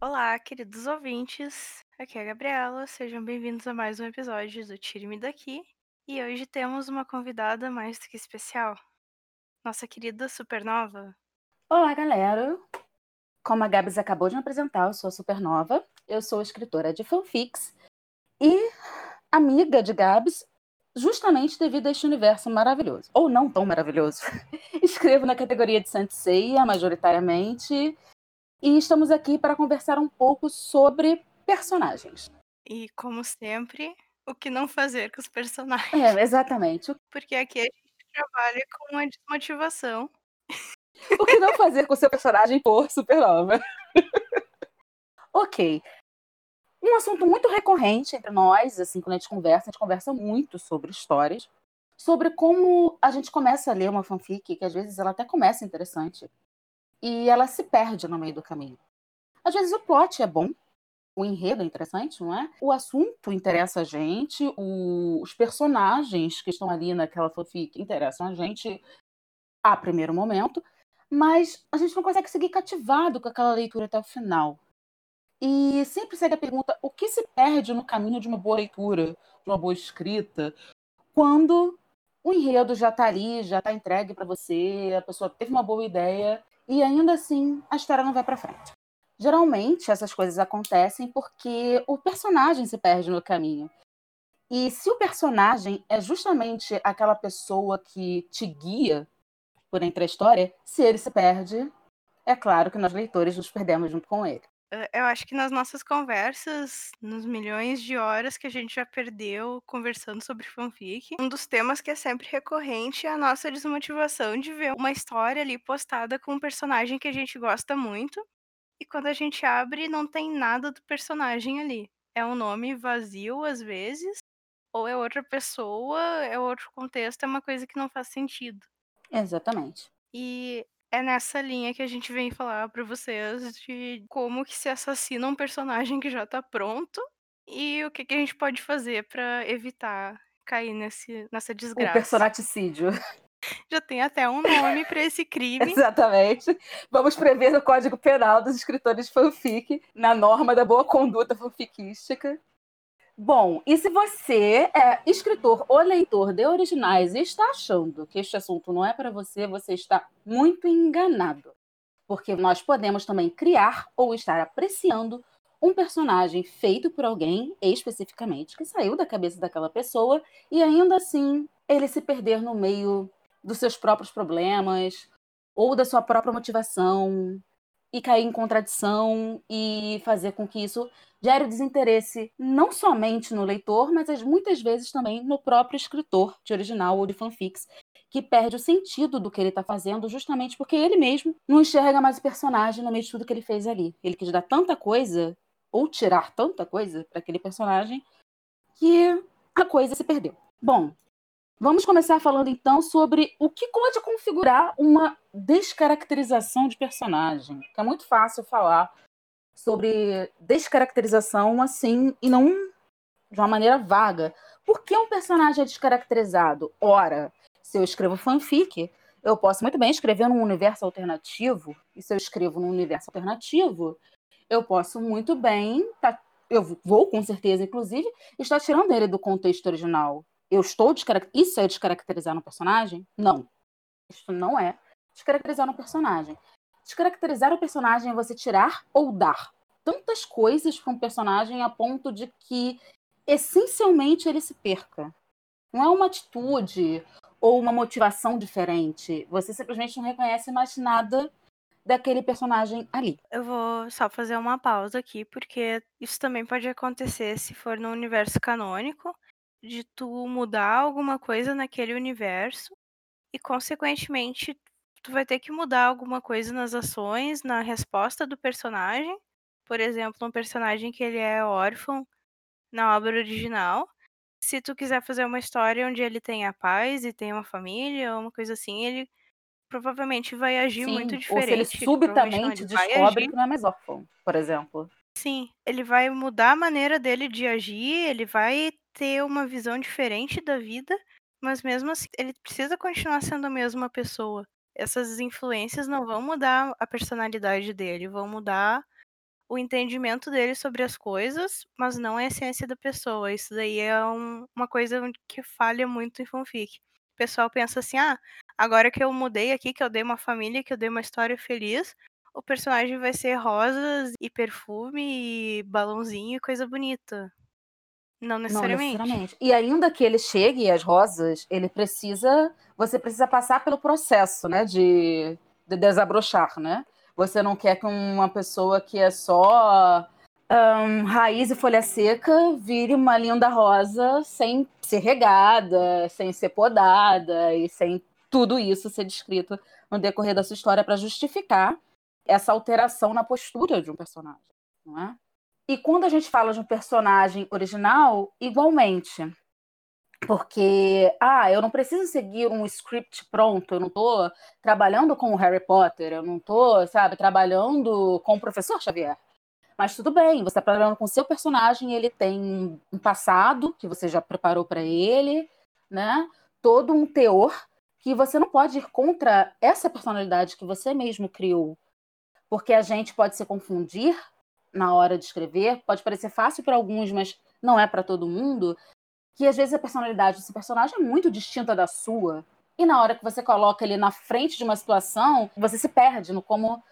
Olá, queridos ouvintes. Aqui é a Gabriela. Sejam bem-vindos a mais um episódio do Tire-me Daqui. E hoje temos uma convidada mais do que especial. Nossa querida Supernova. Olá, galera. Como a Gabs acabou de me apresentar, eu sou a Supernova. Eu sou escritora de fanfics e amiga de Gabs, justamente devido a este universo maravilhoso. Ou não tão maravilhoso. Escrevo na categoria de Senseiya, majoritariamente, e estamos aqui para conversar um pouco sobre personagens. E, como sempre, o que não fazer com os personagens. É, exatamente. Porque aqui a gente trabalha com a desmotivação. O que não fazer com o seu personagem por supernova. ok. Um assunto muito recorrente entre nós, assim, quando a gente conversa, a gente conversa muito sobre histórias, sobre como a gente começa a ler uma fanfic, que às vezes ela até começa interessante, e ela se perde no meio do caminho. Às vezes o plot é bom, o enredo é interessante, não é? O assunto interessa a gente, o... os personagens que estão ali naquela fanfic interessam a gente a primeiro momento, mas a gente não consegue seguir cativado com aquela leitura até o final. E sempre segue a pergunta: o que se perde no caminho de uma boa leitura, de uma boa escrita, quando o enredo já está ali, já está entregue para você, a pessoa teve uma boa ideia e ainda assim a história não vai para frente. Geralmente essas coisas acontecem porque o personagem se perde no caminho. E se o personagem é justamente aquela pessoa que te guia por entre a história, se ele se perde, é claro que nós leitores nos perdemos junto com ele. Eu acho que nas nossas conversas, nos milhões de horas que a gente já perdeu conversando sobre fanfic, um dos temas que é sempre recorrente é a nossa desmotivação de ver uma história ali postada com um personagem que a gente gosta muito, e quando a gente abre, não tem nada do personagem ali. É um nome vazio às vezes, ou é outra pessoa, é outro contexto, é uma coisa que não faz sentido. Exatamente. E é nessa linha que a gente vem falar para vocês de como que se assassina um personagem que já tá pronto e o que, que a gente pode fazer para evitar cair nesse, nessa desgraça. O personaticídio. Já tem até um nome para esse crime. Exatamente. Vamos prever no Código Penal dos escritores de fanfic, na norma da boa conduta fanfiquística. Bom, e se você é escritor ou leitor de originais e está achando que este assunto não é para você, você está muito enganado. Porque nós podemos também criar ou estar apreciando um personagem feito por alguém especificamente que saiu da cabeça daquela pessoa e ainda assim ele se perder no meio dos seus próprios problemas ou da sua própria motivação e cair em contradição e fazer com que isso gere desinteresse não somente no leitor, mas muitas vezes também no próprio escritor de original ou de fanfics, que perde o sentido do que ele está fazendo justamente porque ele mesmo não enxerga mais o personagem no meio de tudo que ele fez ali. Ele quis dar tanta coisa ou tirar tanta coisa para aquele personagem que a coisa se perdeu. Bom, Vamos começar falando então sobre o que pode configurar uma descaracterização de personagem. É muito fácil falar sobre descaracterização assim e não de uma maneira vaga. Por que um personagem é descaracterizado? Ora, se eu escrevo fanfic, eu posso muito bem escrever num universo alternativo, e se eu escrevo num universo alternativo, eu posso muito bem, tá, eu vou com certeza, inclusive, estar tirando ele do contexto original eu estou. Isso é descaracterizar um personagem? Não. Isso não é descaracterizar um personagem. Descaracterizar o personagem é você tirar ou dar tantas coisas para um personagem a ponto de que essencialmente ele se perca. Não é uma atitude ou uma motivação diferente. Você simplesmente não reconhece mais nada daquele personagem ali. Eu vou só fazer uma pausa aqui, porque isso também pode acontecer se for no universo canônico de tu mudar alguma coisa naquele universo e, consequentemente, tu vai ter que mudar alguma coisa nas ações, na resposta do personagem. Por exemplo, um personagem que ele é órfão na obra original. Se tu quiser fazer uma história onde ele tenha paz e tenha uma família, ou uma coisa assim, ele provavelmente vai agir Sim, muito diferente. Ou se ele subitamente ele descobre que não é mais órfão, por exemplo. Sim, ele vai mudar a maneira dele de agir, ele vai ter uma visão diferente da vida, mas mesmo assim ele precisa continuar sendo a mesma pessoa. Essas influências não vão mudar a personalidade dele, vão mudar o entendimento dele sobre as coisas, mas não a essência da pessoa. Isso daí é um, uma coisa que falha muito em fanfic. O pessoal pensa assim: ah, agora que eu mudei aqui, que eu dei uma família, que eu dei uma história feliz, o personagem vai ser rosas e perfume e balãozinho e coisa bonita. Não necessariamente. Não necessariamente. E ainda que ele chegue às rosas, ele precisa. Você precisa passar pelo processo, né? De, de desabrochar, né? Você não quer que uma pessoa que é só um, raiz e folha seca vire uma linda rosa sem ser regada, sem ser podada e sem tudo isso ser descrito no decorrer da sua história para justificar essa alteração na postura de um personagem, não é? E quando a gente fala de um personagem original, igualmente. Porque, ah, eu não preciso seguir um script pronto, eu não estou trabalhando com o Harry Potter, eu não estou, sabe, trabalhando com o professor Xavier. Mas tudo bem, você está trabalhando com o seu personagem, ele tem um passado que você já preparou para ele, né? Todo um teor que você não pode ir contra essa personalidade que você mesmo criou. Porque a gente pode se confundir na hora de escrever, pode parecer fácil para alguns, mas não é para todo mundo, que às vezes a personalidade desse personagem é muito distinta da sua. E na hora que você coloca ele na frente de uma situação, você se perde no como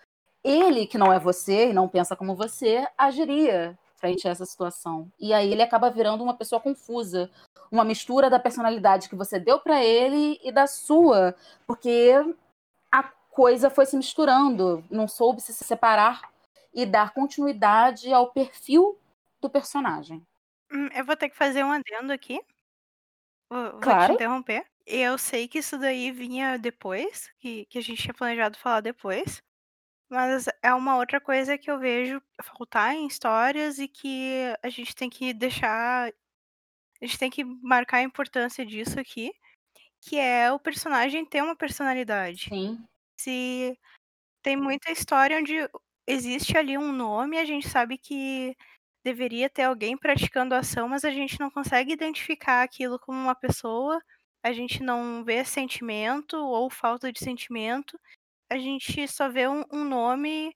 ele, que não é você e não pensa como você, agiria frente a essa situação. E aí ele acaba virando uma pessoa confusa, uma mistura da personalidade que você deu para ele e da sua, porque a coisa foi se misturando, não soube se separar e dar continuidade ao perfil do personagem. Hum, eu vou ter que fazer um adendo aqui. Vou, vou Claro. te interromper. Eu sei que isso daí vinha depois, que, que a gente tinha planejado falar depois. Mas é uma outra coisa que eu vejo faltar em histórias e que a gente tem que deixar. A gente tem que marcar a importância disso aqui. Que é o personagem ter uma personalidade. Sim. Se tem muita história onde existe ali um nome, a gente sabe que deveria ter alguém praticando a ação, mas a gente não consegue identificar aquilo como uma pessoa, a gente não vê sentimento ou falta de sentimento, a gente só vê um, um nome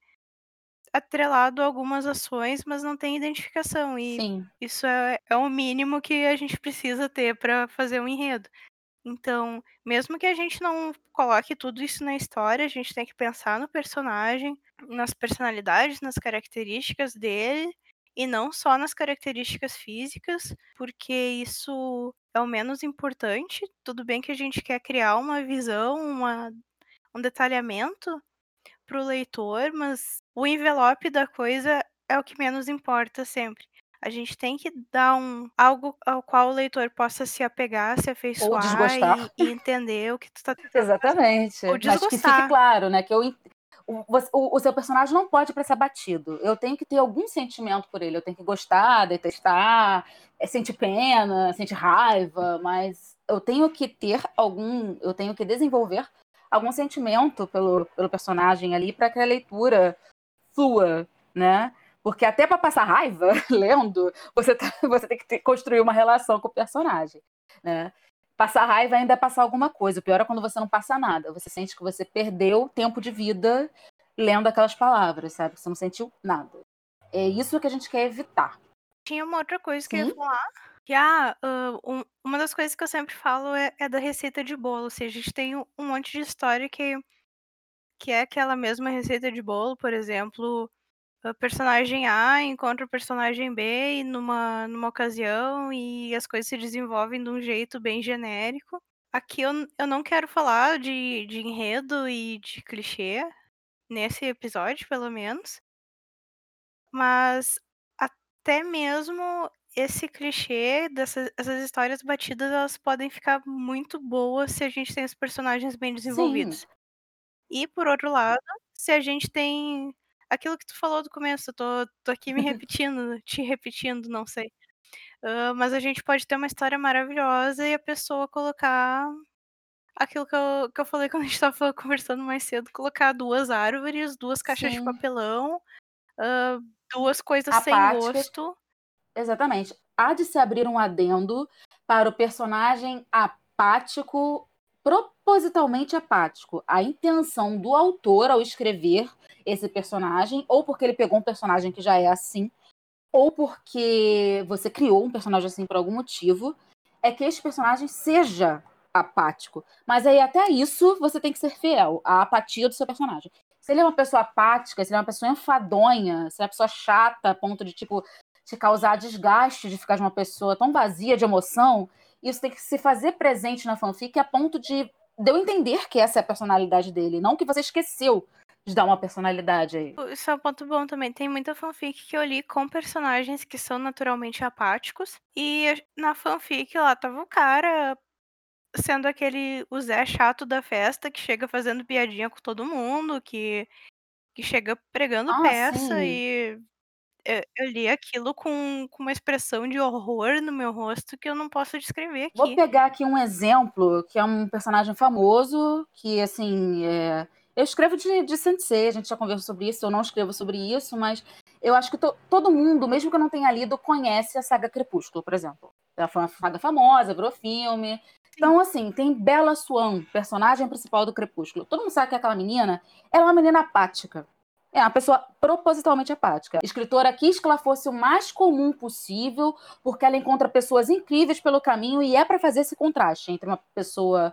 atrelado a algumas ações, mas não tem identificação. E Sim. isso é, é o mínimo que a gente precisa ter para fazer um enredo. Então, mesmo que a gente não coloque tudo isso na história, a gente tem que pensar no personagem, nas personalidades, nas características dele e não só nas características físicas, porque isso é o menos importante. Tudo bem que a gente quer criar uma visão, uma, um detalhamento para o leitor, mas o envelope da coisa é o que menos importa sempre. A gente tem que dar um algo ao qual o leitor possa se apegar, se afeiçoar desgostar. e, e entender o que tu está tentando Exatamente. Ou Mas que fique desgostar. claro, né? Que eu, o, o, seu personagem não pode para ser batido. Eu tenho que ter algum sentimento por ele. Eu tenho que gostar, detestar, é, sentir pena, sentir raiva, mas eu tenho que ter algum. Eu tenho que desenvolver algum sentimento pelo, pelo personagem ali para que a leitura flua, né? Porque até para passar raiva lendo, você, tá, você tem que ter, construir uma relação com o personagem, né? Passar raiva ainda é passar alguma coisa. O pior é quando você não passa nada. Você sente que você perdeu tempo de vida lendo aquelas palavras, sabe? Você não sentiu nada. É isso que a gente quer evitar. Tinha uma outra coisa que eu ia Sim. falar. Que, ah, uh, um, uma das coisas que eu sempre falo é, é, da receita de bolo. Ou seja, a gente tem um, um monte de história que, que é aquela mesma receita de bolo. Por exemplo, o personagem A encontra o personagem B numa, numa ocasião e as coisas se desenvolvem de um jeito bem genérico. Aqui eu, eu não quero falar de, de enredo e de clichê, nesse episódio, pelo menos. Mas até mesmo esse clichê dessas essas histórias batidas, elas podem ficar muito boas se a gente tem os personagens bem desenvolvidos. Sim. E por outro lado, se a gente tem aquilo que tu falou do começo, eu tô, tô aqui me repetindo, te repetindo, não sei. Uh, mas a gente pode ter uma história maravilhosa e a pessoa colocar aquilo que eu, que eu falei quando a gente tava conversando mais cedo, colocar duas árvores, duas caixas de Sim. papelão, uh, duas coisas sem Apáticas. gosto. Exatamente. Há de se abrir um adendo para o personagem apático, propositalmente apático. A intenção do autor ao escrever esse personagem, ou porque ele pegou um personagem que já é assim, ou porque você criou um personagem assim por algum motivo, é que este personagem seja apático. Mas aí, até isso, você tem que ser fiel à apatia do seu personagem. Se ele é uma pessoa apática, se ele é uma pessoa enfadonha, se ele é uma pessoa chata, a ponto de, tipo, te causar desgaste de ficar de uma pessoa tão vazia de emoção, isso tem que se fazer presente na fanfic a ponto de, de eu entender que essa é a personalidade dele, não que você esqueceu de dar uma personalidade aí. Isso é um ponto bom também. Tem muita fanfic que eu li com personagens que são naturalmente apáticos. E na fanfic lá tava o cara sendo aquele o Zé chato da festa que chega fazendo piadinha com todo mundo, que, que chega pregando Ah, peça sim. e eu, eu li aquilo com, com uma expressão de horror no meu rosto que eu não posso descrever Vou aqui. pegar aqui um exemplo, que é um personagem famoso, que, assim, é... eu escrevo de, de Sensei, a gente já conversou sobre isso, eu não escrevo sobre isso, mas eu acho que to, todo mundo, mesmo que eu não tenha lido, conhece a saga Crepúsculo, por exemplo. Ela foi uma saga famosa, virou filme. Então, assim, tem Bella Swan, personagem principal do Crepúsculo. Todo mundo sabe que aquela menina ela é uma menina apática. É uma pessoa propositalmente apática. A escritora quis que ela fosse o mais comum possível, porque ela encontra pessoas incríveis pelo caminho e é para fazer esse contraste entre uma pessoa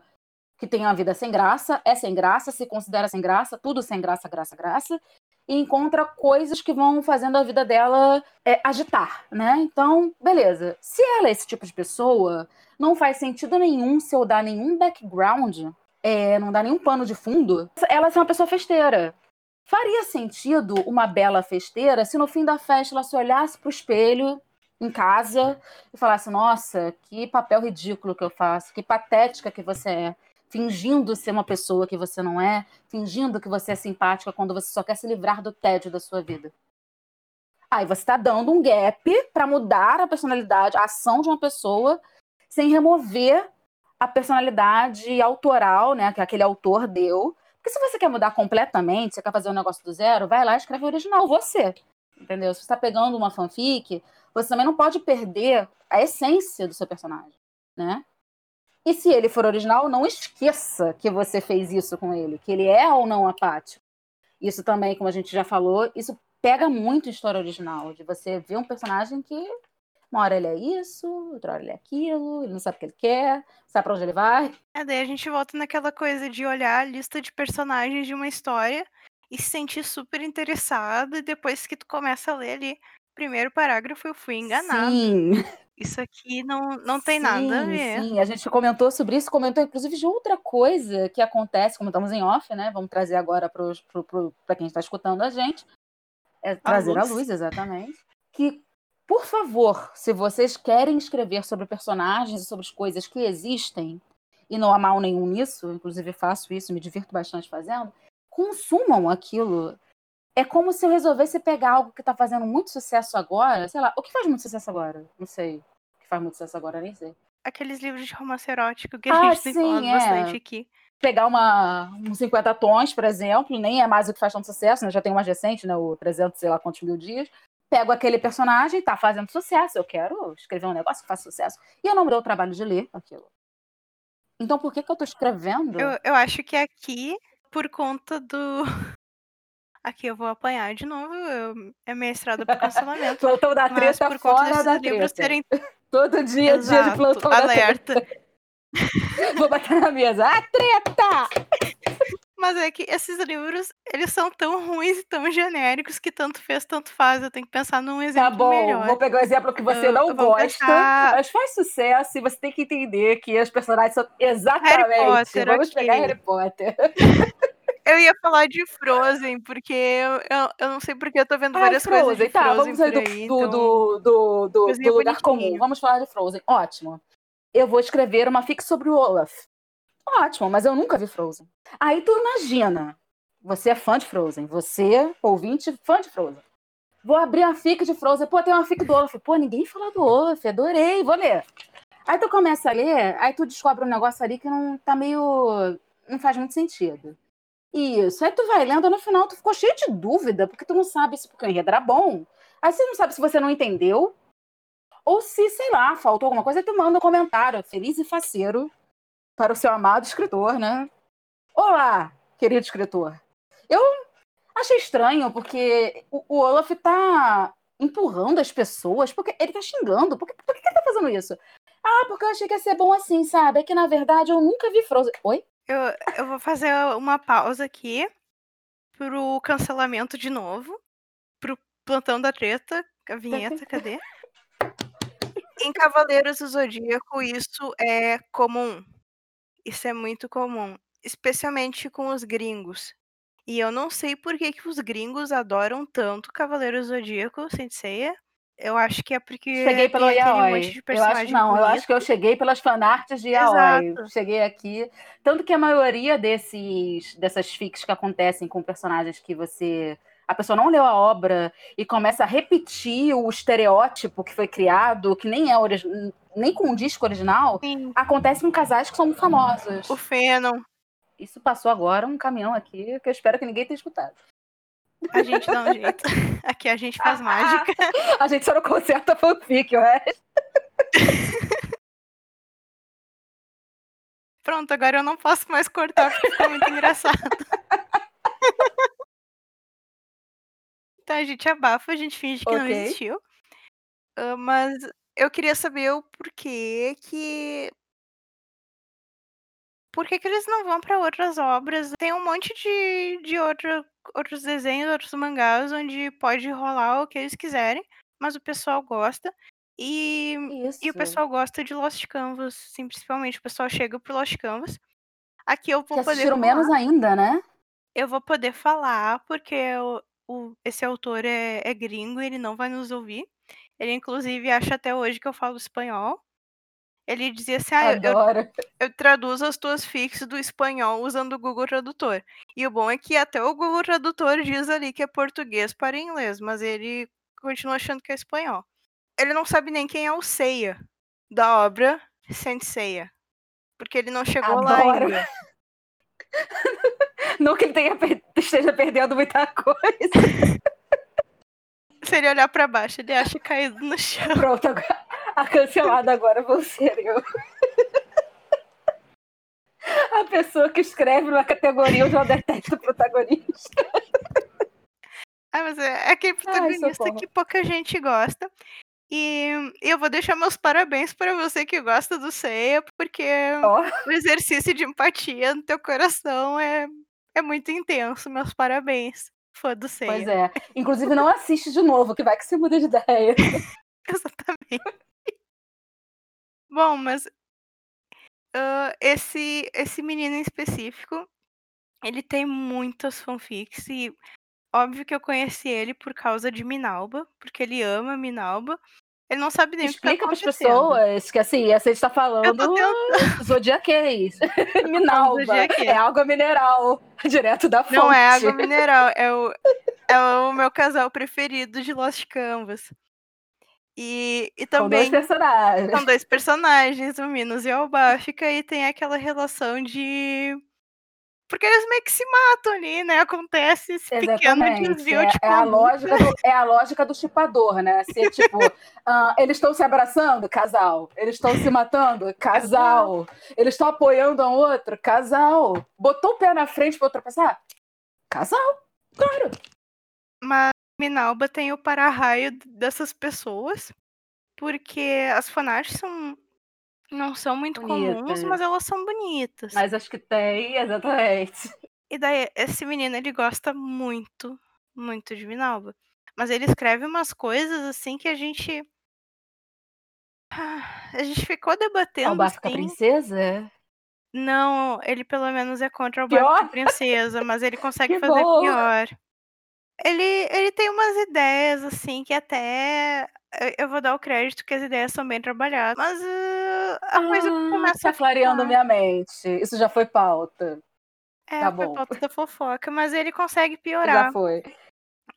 que tem uma vida sem graça, é sem graça, se considera sem graça, tudo sem graça, graça, graça, e encontra coisas que vão fazendo a vida dela é, agitar, né? Então, beleza. Se ela é esse tipo de pessoa, não faz sentido nenhum se eu dar nenhum background, é, não dá nenhum pano de fundo, ela ser uma pessoa festeira. Faria sentido uma bela festeira se no fim da festa ela se olhasse pro espelho em casa e falasse: Nossa, que papel ridículo que eu faço, que patética que você é. Fingindo ser uma pessoa que você não é, fingindo que você é simpática quando você só quer se livrar do tédio da sua vida. Aí você está dando um gap para mudar a personalidade, a ação de uma pessoa, sem remover a personalidade autoral, né, que aquele autor deu, porque se você quer mudar completamente, você quer fazer um negócio do zero, vai lá e escreve o original, você. Entendeu? Se você está pegando uma fanfic, você também não pode perder a essência do seu personagem, né? E se ele for original, não esqueça que você fez isso com ele, que ele é ou não apático. Isso também, como a gente já falou, isso pega muito história original, de você ver um personagem que uma hora ele é isso, outra hora ele é aquilo, ele não sabe o que ele quer, sabe pra onde ele vai. É, daí a gente volta naquela coisa de olhar a lista de personagens de uma história e se sentir super interessado, e depois que tu começa a ler ali, primeiro parágrafo, eu fui enganado. Sim. Isso aqui não, não tem nada a ver. Sim, a gente comentou sobre isso, comentou inclusive de outra coisa que acontece, como estamos em off, né? Vamos trazer agora para quem está escutando a gente. É trazer a luz. a luz, exatamente. Que por favor, se vocês querem escrever sobre personagens e sobre as coisas que existem, e não há mal nenhum nisso, inclusive faço isso, me divirto bastante fazendo, consumam aquilo. É como se eu resolvesse pegar algo que está fazendo muito sucesso agora, sei lá, o que faz muito sucesso agora? Não sei. O que faz muito sucesso agora, nem sei. Aqueles livros de romance erótico que a ah, gente tem falado é. bastante aqui. Pegar uma, uns 50 tons, por exemplo, nem é mais o que faz tanto sucesso, né? já tem mais recente, né? o 300, sei lá quantos mil dias pego aquele personagem, tá fazendo sucesso, eu quero escrever um negócio que faça sucesso. E eu não me dou o trabalho de ler aquilo. Então por que, que eu tô escrevendo? Eu, eu acho que aqui, por conta do. Aqui eu vou apanhar de novo, eu... é mestrado por cancelamento. plantão da treta por fora da treta. Terem... Todo dia, Exato, dia de plantão alerta. da treta. vou bater na mesa. A treta! Mas é que esses livros, eles são tão ruins e tão genéricos que tanto fez, tanto faz. Eu tenho que pensar num exemplo Tá bom, melhor. vou pegar o um exemplo que você não gosta, pensar... mas faz sucesso e você tem que entender que os personagens são exatamente... Harry Potter, Vamos aqui. pegar Harry Potter. Eu ia falar de Frozen, porque eu, eu, eu não sei porque eu tô vendo várias Frozen, coisas de tá, Frozen vamos sair do, aí, do, então... do, do, do, do lugar comum. Vamos falar de Frozen. Ótimo. Eu vou escrever uma fic sobre o Olaf. Ótimo, mas eu nunca vi Frozen. Aí tu imagina, você é fã de Frozen, você, ouvinte, fã de Frozen. Vou abrir a fic de Frozen, pô, tem uma fic do Olaf. Pô, ninguém fala do Olaf, adorei, vou ler. Aí tu começa a ler, aí tu descobre um negócio ali que não tá meio. não faz muito sentido. Isso. Aí tu vai lendo, no final tu ficou cheio de dúvida, porque tu não sabe se o enredo era bom. Aí você não sabe se você não entendeu, ou se, sei lá, faltou alguma coisa, tu manda um comentário, feliz e faceiro, para o seu amado escritor, né? Olá, querido escritor. Eu Achei estranho, porque o, o Olaf tá empurrando as pessoas, porque ele tá xingando. Por que, por que ele tá fazendo isso? Ah, porque eu achei que ia ser bom assim, sabe? É que na verdade eu nunca vi Frozen. Oi? Eu, eu vou fazer uma pausa aqui pro cancelamento de novo. Pro plantão da treta. A vinheta, cadê? Em Cavaleiros do Zodíaco, isso é comum. Isso é muito comum. Especialmente com os gringos. E eu não sei por que, que os gringos adoram tanto Cavaleiros do Zodíaco, Senseiya. Eu acho que é porque Cheguei pelo Yaoi. Eu acho, não, eu acho que eu cheguei pelas fanarts de Yaoi. Exato. Cheguei aqui. Tanto que a maioria desses, dessas fics que acontecem com personagens que você. A pessoa não leu a obra e começa a repetir o estereótipo que foi criado, que nem é nem com o disco original, Sim, acontece com casais que são famosos. o Fenon. Isso passou agora um caminhão aqui que eu espero que ninguém tenha escutado. A gente dá um jeito. Aqui a gente faz mágica. A gente só não conserta fanfic, o resto. Pronto, agora eu não posso mais cortar porque ficou muito engraçado. Então a gente abafa, a gente finge que não Ok. existiu. Ah, mas eu queria saber o porquê que. Por que, que eles não vão pra outras obras? Tem um monte de, de outro, outros desenhos, outros mangás, onde pode rolar o que eles quiserem, mas o pessoal gosta. E, e o pessoal gosta de Lost Canvas, sim, principalmente. O pessoal chega pro Lost Canvas. Aqui eu que vou poder assistiram falar. menos ainda, né? Eu vou poder falar, porque o, o- esse autor é, é gringo e ele não vai nos ouvir. Ele, inclusive, acha até hoje que eu falo espanhol. Ele dizia assim: ah, eu, eu, traduzo as tuas fics do espanhol usando o Google Tradutor. E o bom é que até o Google Tradutor diz ali que é português para inglês, mas ele continua achando que é espanhol. Ele não sabe nem quem é o Seiya da obra Saint Seiya. Porque ele não chegou lá Adoro. ainda. Não que ele tenha esteja perdendo muita coisa. Se ele olhar pra baixo, ele acha caído no chão. Pronto, agora, a cancelada agora vou ser eu. A pessoa que escreve numa categoria onde ela detesta o protagonista. Ah, mas é, é aquele protagonista socorro. que pouca gente gosta. E eu vou deixar meus parabéns para você que gosta do Seiya, porque Ó, o exercício de empatia no teu coração é, é muito intenso. Meus parabéns, fã do Seiya. pois é. Inclusive, não assiste de novo, que vai que você muda de ideia. Exatamente. Bom, mas ah, esse, esse menino em específico, ele tem muitas fanfics e óbvio que eu conheci ele por causa de Minalba, porque ele ama Minalba. Ele não sabe nem o que tá Explica para as pessoas que, assim, essa tá Eu falando tô tentando. zodiaquês. Minalba. Zodiaquês. É água mineral, direto da fonte. Não é água mineral, é o, é o meu casal preferido de Lost Canvas. E, e São dois também personagens. são dois personagens, o Minos e o Albáfica, e tem aquela relação de. Porque eles meio que se matam ali, né? Acontece esse pequeno Exatamente. desvio É, de é a lógica do, é a lógica do chupador, né? Se, tipo, ah, eles estão se abraçando, casal. Eles estão se matando, casal. Eles estão apoiando um outro, casal. Botou o pé na frente para ultrapassar? Casal. Claro. Mas Minalba tem o para-raio dessas pessoas, porque as fanarts são, não são muito comuns, Bonitas. mas elas são bonitas. Mas acho que tem, exatamente. E daí, esse menino, ele gosta muito, muito de Minalba. Mas ele escreve umas coisas assim que a gente. A gente ficou debatendo Albafica assim. Princesa? Não, ele pelo menos é contra o? Barco Princesa, mas ele consegue Que fazer bom. pior. Ele, ele tem umas ideias, assim, que até. eu- Eu vou dar o crédito que as ideias são bem trabalhadas. Mas ah, a coisa Ah, começa tá a clareando minha mente. Isso já foi pauta. É, tá foi bom. pauta da fofoca, mas ele consegue Já piorar. foi.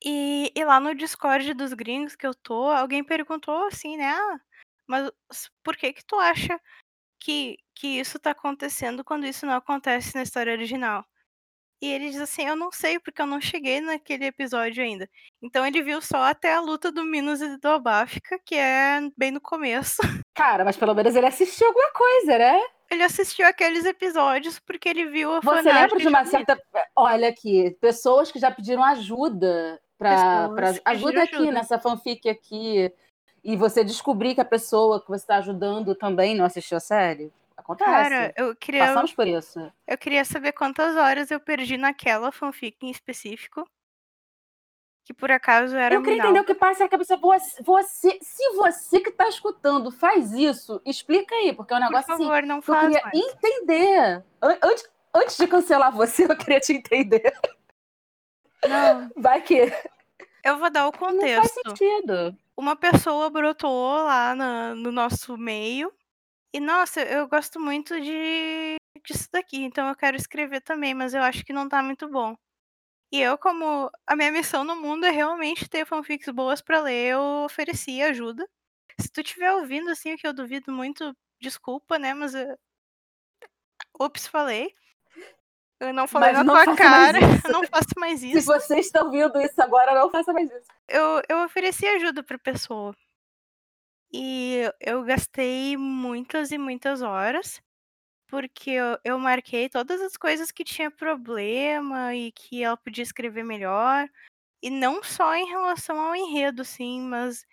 E, e lá no Discord dos gringos que eu tô, alguém perguntou assim, né? Ah, mas por que que tu acha que, que isso tá acontecendo quando isso não acontece na história original? E ele diz assim, eu não sei, porque eu não cheguei naquele episódio ainda. Então ele viu só até a luta do Minos e do Abáfica, que é bem no começo. Cara, mas pelo menos ele assistiu alguma coisa, né? ele assistiu aqueles episódios porque ele viu a Você lembra de uma certa. Olha aqui, pessoas que já pediram ajuda para. Que Ajuda aqui ajuda. nessa fanfic aqui. E você descobrir que a pessoa que você está ajudando também não assistiu a série. Acontece. Cara, eu queria, Passamos por isso. eu queria saber quantas horas eu perdi naquela fanfic em específico. Que por acaso era Eu queria Minal. entender o que passa na cabeça. Você, você, se você que tá escutando faz isso, explica aí, porque é um Por negócio assim. favor, não que eu faz queria mais. entender. An- Antes, antes de cancelar você, eu queria te entender. Não, Vai que eu vou dar o não faz contexto. sentido. Uma pessoa brotou lá na- no nosso meio. E, nossa, eu gosto muito de disso daqui, então eu quero escrever também, mas eu acho que não tá muito bom. E eu, como a minha missão no mundo é realmente ter fanfics boas pra ler, eu ofereci ajuda. Se tu estiver ouvindo, assim, o que eu duvido muito, desculpa, né, mas eu... Ups, falei. Eu não falei Mas na não tua cara, eu não faço mais Se isso. você está ouvindo isso agora, não faça mais isso. eu, eu ofereci ajuda pra pessoa. E eu gastei muitas e muitas horas, porque eu, eu marquei todas as coisas que tinha problema e que ela podia escrever melhor. E não só em relação ao enredo, sim, mas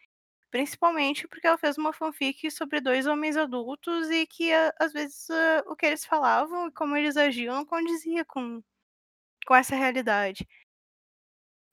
principalmente porque ela fez uma fanfic sobre dois homens adultos e que às vezes ah, o que eles falavam e como eles agiam não condizia com, com essa realidade.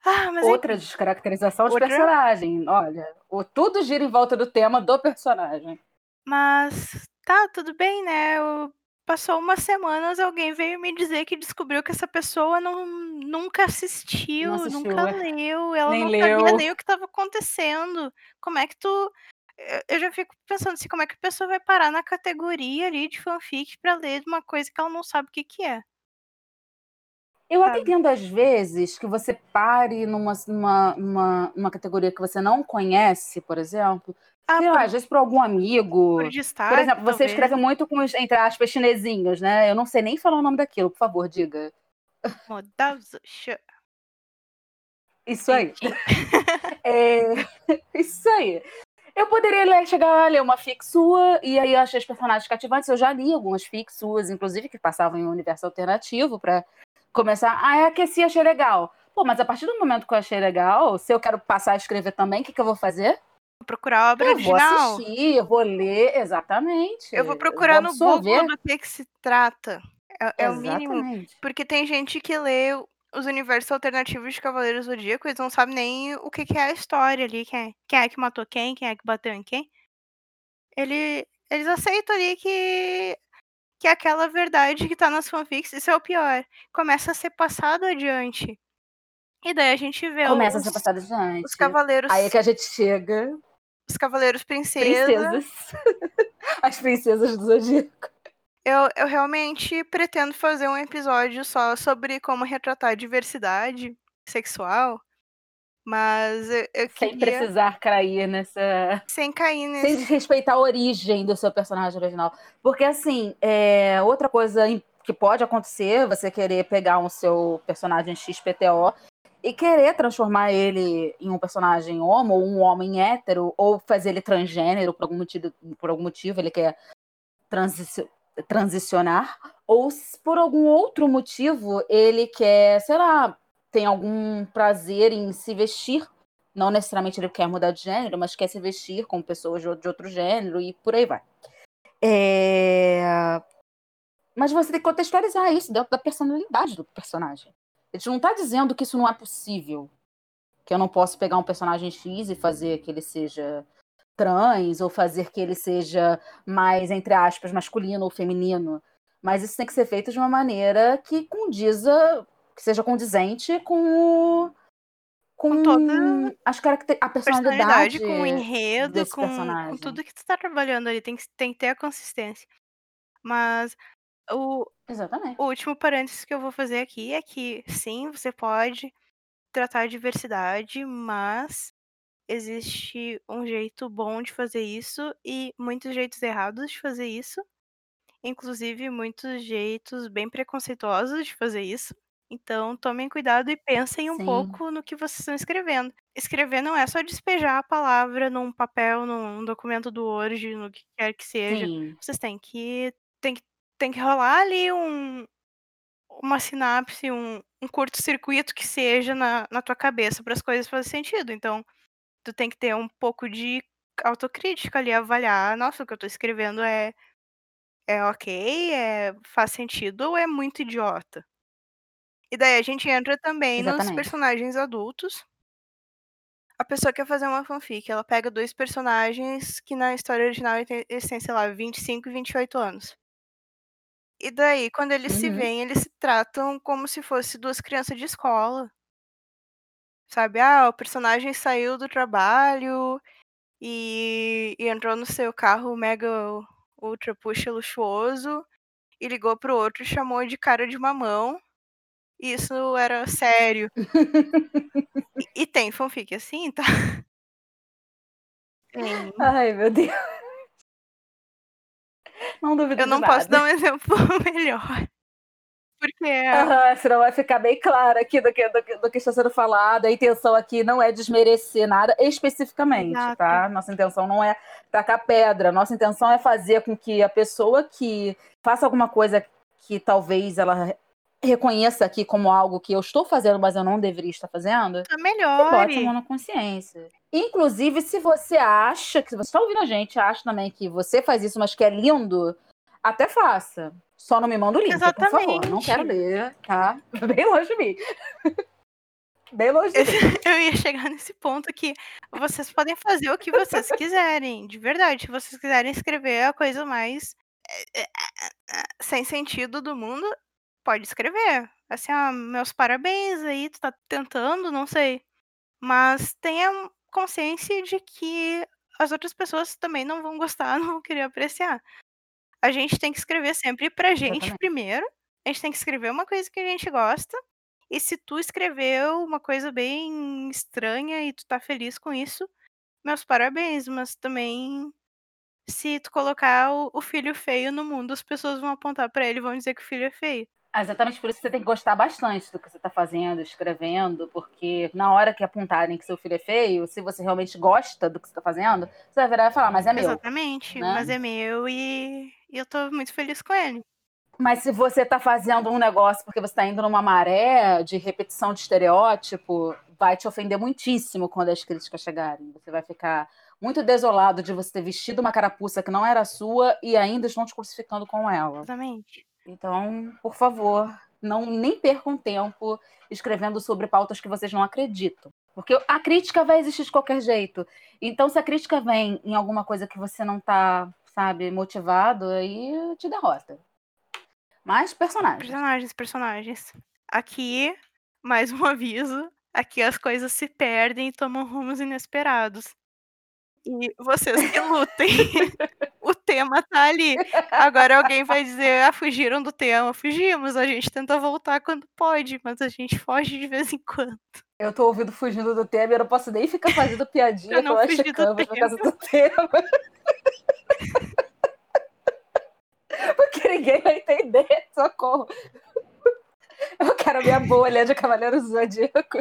Ah, mas Outra enfim. descaracterização de Outra? personagem. Olha, o, tudo gira em volta do tema do personagem. Mas tá, tudo bem, né? Eu- Passou umas semanas, alguém veio me dizer que descobriu que essa pessoa não, nunca assistiu, Não assistiu, nunca é. leu, ela Nem não leu. sabia nem o que estava acontecendo. Como é que tu. eu- já fico pensando assim, como é que a pessoa vai parar na categoria ali de fanfic pra ler uma coisa que ela não sabe o que, que é? Eu até Sabe. entendo, às vezes, que você pare numa, numa, numa categoria que você não conhece, por exemplo. Ah, Sei lá, às vezes por algum amigo. por destaque. Por exemplo, você talvez. escreve muito com os, entre aspas, chinesinhos, né? Eu não sei nem falar o nome daquilo, por favor, diga. Isso aí. É, Isso aí. Eu poderia ler, chegar lá, ler uma fic sua, e aí eu achei os personagens cativantes. Eu já li algumas fics suas, inclusive, que passavam em um universo alternativo, pra começar. Ah, é aqueci, achei legal. Pô, mas a partir do momento que eu achei legal, se eu quero passar a escrever também, o que, que eu vou fazer? Vou procurar a obra Eu vou original. assistir, eu vou ler, exatamente. Eu vou procurar no absorver. Google do que, que se trata. É, é o mínimo. Porque tem gente que lê os universos alternativos de Cavaleiros do Zodíaco e não sabe nem o que, que é a história ali, quem é, quem é que matou quem, quem é que bateu em quem. Ele, eles aceitam ali que, que é aquela verdade que tá nas fanfics, isso é o pior. Começa a ser passado adiante. E daí a gente vê Começa a os, ser passado adiante. os cavaleiros, Aí é que a gente chega. os cavaleiros princesa. Princesas. As princesas do Zodíaco. Eu, eu realmente pretendo fazer um episódio só sobre como retratar a diversidade sexual, mas eu, eu Sem queria, precisar cair nessa. sem cair Sem nesse. desrespeitar a origem do seu personagem original. Porque, assim, é... outra coisa que pode acontecer, você querer pegar o seu personagem XPTO e querer transformar ele em um personagem homo, ou um homem hétero, ou fazer ele transgênero por algum motivo, por algum motivo ele quer transici- transicionar, ou por algum outro motivo ele quer, sei lá, tem algum prazer em se vestir não necessariamente ele quer mudar de gênero, mas quer se vestir como pessoas de outro, gênero e por aí vai. É, Mas você tem que contextualizar isso dentro da personalidade do personagem. Gente não tá dizendo que isso não é possível. Que eu não posso pegar um personagem X e fazer que ele seja trans, ou fazer que ele seja mais, entre aspas, masculino ou feminino. Mas isso tem que ser feito de uma maneira que condiza, que seja condizente com o com, Com toda as caracter... a Personalidade, personalidade com o enredo, com, com tudo que tu tá trabalhando ali, tem que, tem que ter a consistência. Mas o, Exatamente. o último parênteses que eu vou fazer aqui é que sim, você pode tratar a diversidade, mas existe um jeito bom de fazer isso e muitos jeitos errados de fazer isso. Inclusive, muitos jeitos bem preconceituosos de fazer isso. Então, tomem cuidado e pensem um Sim. pouco no que vocês estão escrevendo. Escrever não é só despejar a palavra num papel, num documento do Word, no que quer que seja. Sim. Vocês têm que, têm que tem que rolar ali um uma sinapse, um um curto-circuito que seja na na tua cabeça para as coisas fazerem sentido. Então, tu tem que ter um pouco de autocrítica ali, avaliar: "Nossa, o que eu tô escrevendo é é ok, é faz sentido ou é muito idiota?". E daí a gente entra também nos Exatamente. personagens adultos. A pessoa quer fazer uma fanfic, ela pega 2 personagens que na história original eles têm, sei lá, 25 e 28 anos. E daí quando eles se Uhum. veem, eles se tratam como se fosse 2 crianças de escola. Sabe, ah, o personagem saiu do trabalho e e entrou no seu carro mega ultra puxa luxuoso e ligou para o outro e chamou de cara de mamão. Isso era sério. E e tem fanfic assim, tá. Tem. Ai, meu Deus. Não duvido Eu de não posso dar um exemplo melhor. Porque Aham, senão vai ficar bem claro aqui do que do que do que está sendo falado. A intenção aqui não é desmerecer nada especificamente, Exato. tá. Nossa intenção não é tacar pedra, nossa intenção é fazer com que a pessoa que faça alguma coisa que talvez ela reconheça aqui como algo que eu estou fazendo, mas eu não deveria estar fazendo, Tá que bote a mão na consciência. Inclusive, se você acha que se você está ouvindo a gente, acha também que você faz isso, mas que é lindo, até faça. Só não me manda o link, por favor. Não quero Exatamente. ler, tá. Bem longe de mim. Bem longe de mim. Eu ia chegar nesse ponto que vocês podem fazer o que vocês quiserem, de verdade. Se vocês quiserem escrever a coisa mais, eh eh eh, sem sentido do mundo, pode escrever. Assim: "Ah, meus parabéns aí, tu tá tentando, não sei". Mas tenha consciência de que as outras pessoas também não vão gostar, não vão querer apreciar. A gente tem que escrever sempre pra gente Exatamente. primeiro, a gente tem que escrever uma coisa que a gente gosta, e se tu escreveu uma coisa bem estranha e tu tá feliz com isso, meus parabéns, mas também se tu colocar o o filho feio no mundo, as pessoas vão apontar pra ele e vão dizer que o filho é feio. Ah, exatamente por isso que você tem que gostar bastante do que você tá fazendo, escrevendo, porque na hora que apontarem que seu filho é feio, se você realmente gosta do que você tá fazendo, você vai virar e falar: "Mas é meu", Exatamente, mas né. é meu e e eu tô muito feliz com ele. Mas se você tá fazendo um negócio porque você tá indo numa maré de repetição de estereótipo, vai te ofender muitíssimo quando as críticas chegarem. Você vai ficar muito desolado de você ter vestido uma carapuça que não era sua e ainda estão te crucificando com ela. Exatamente. Então, por favor, não nem percam tempo escrevendo sobre pautas que vocês não acreditam, porque a crítica vai existir de qualquer jeito. Então, se a crítica vem em alguma coisa que você não tá, sabe, motivado, aí te derrota. Mas personagens. Personagens, personagens. Aqui, mais um aviso, aqui as coisas se perdem e tomam rumos inesperados. E vocês que lutem. O tema tá ali. Agora alguém vai dizer: "Ah, fugiram do tema". Fugimos, a gente tenta voltar quando pode, mas a gente foge de vez em quando. Eu tô ouvindo fugindo do tema e eu não posso nem ficar fazendo piadinha não com do Canvas por causa do tema. Porque ninguém vai entender, socorro. Eu quero a minha bolha de Cavaleiro do Zodíaco.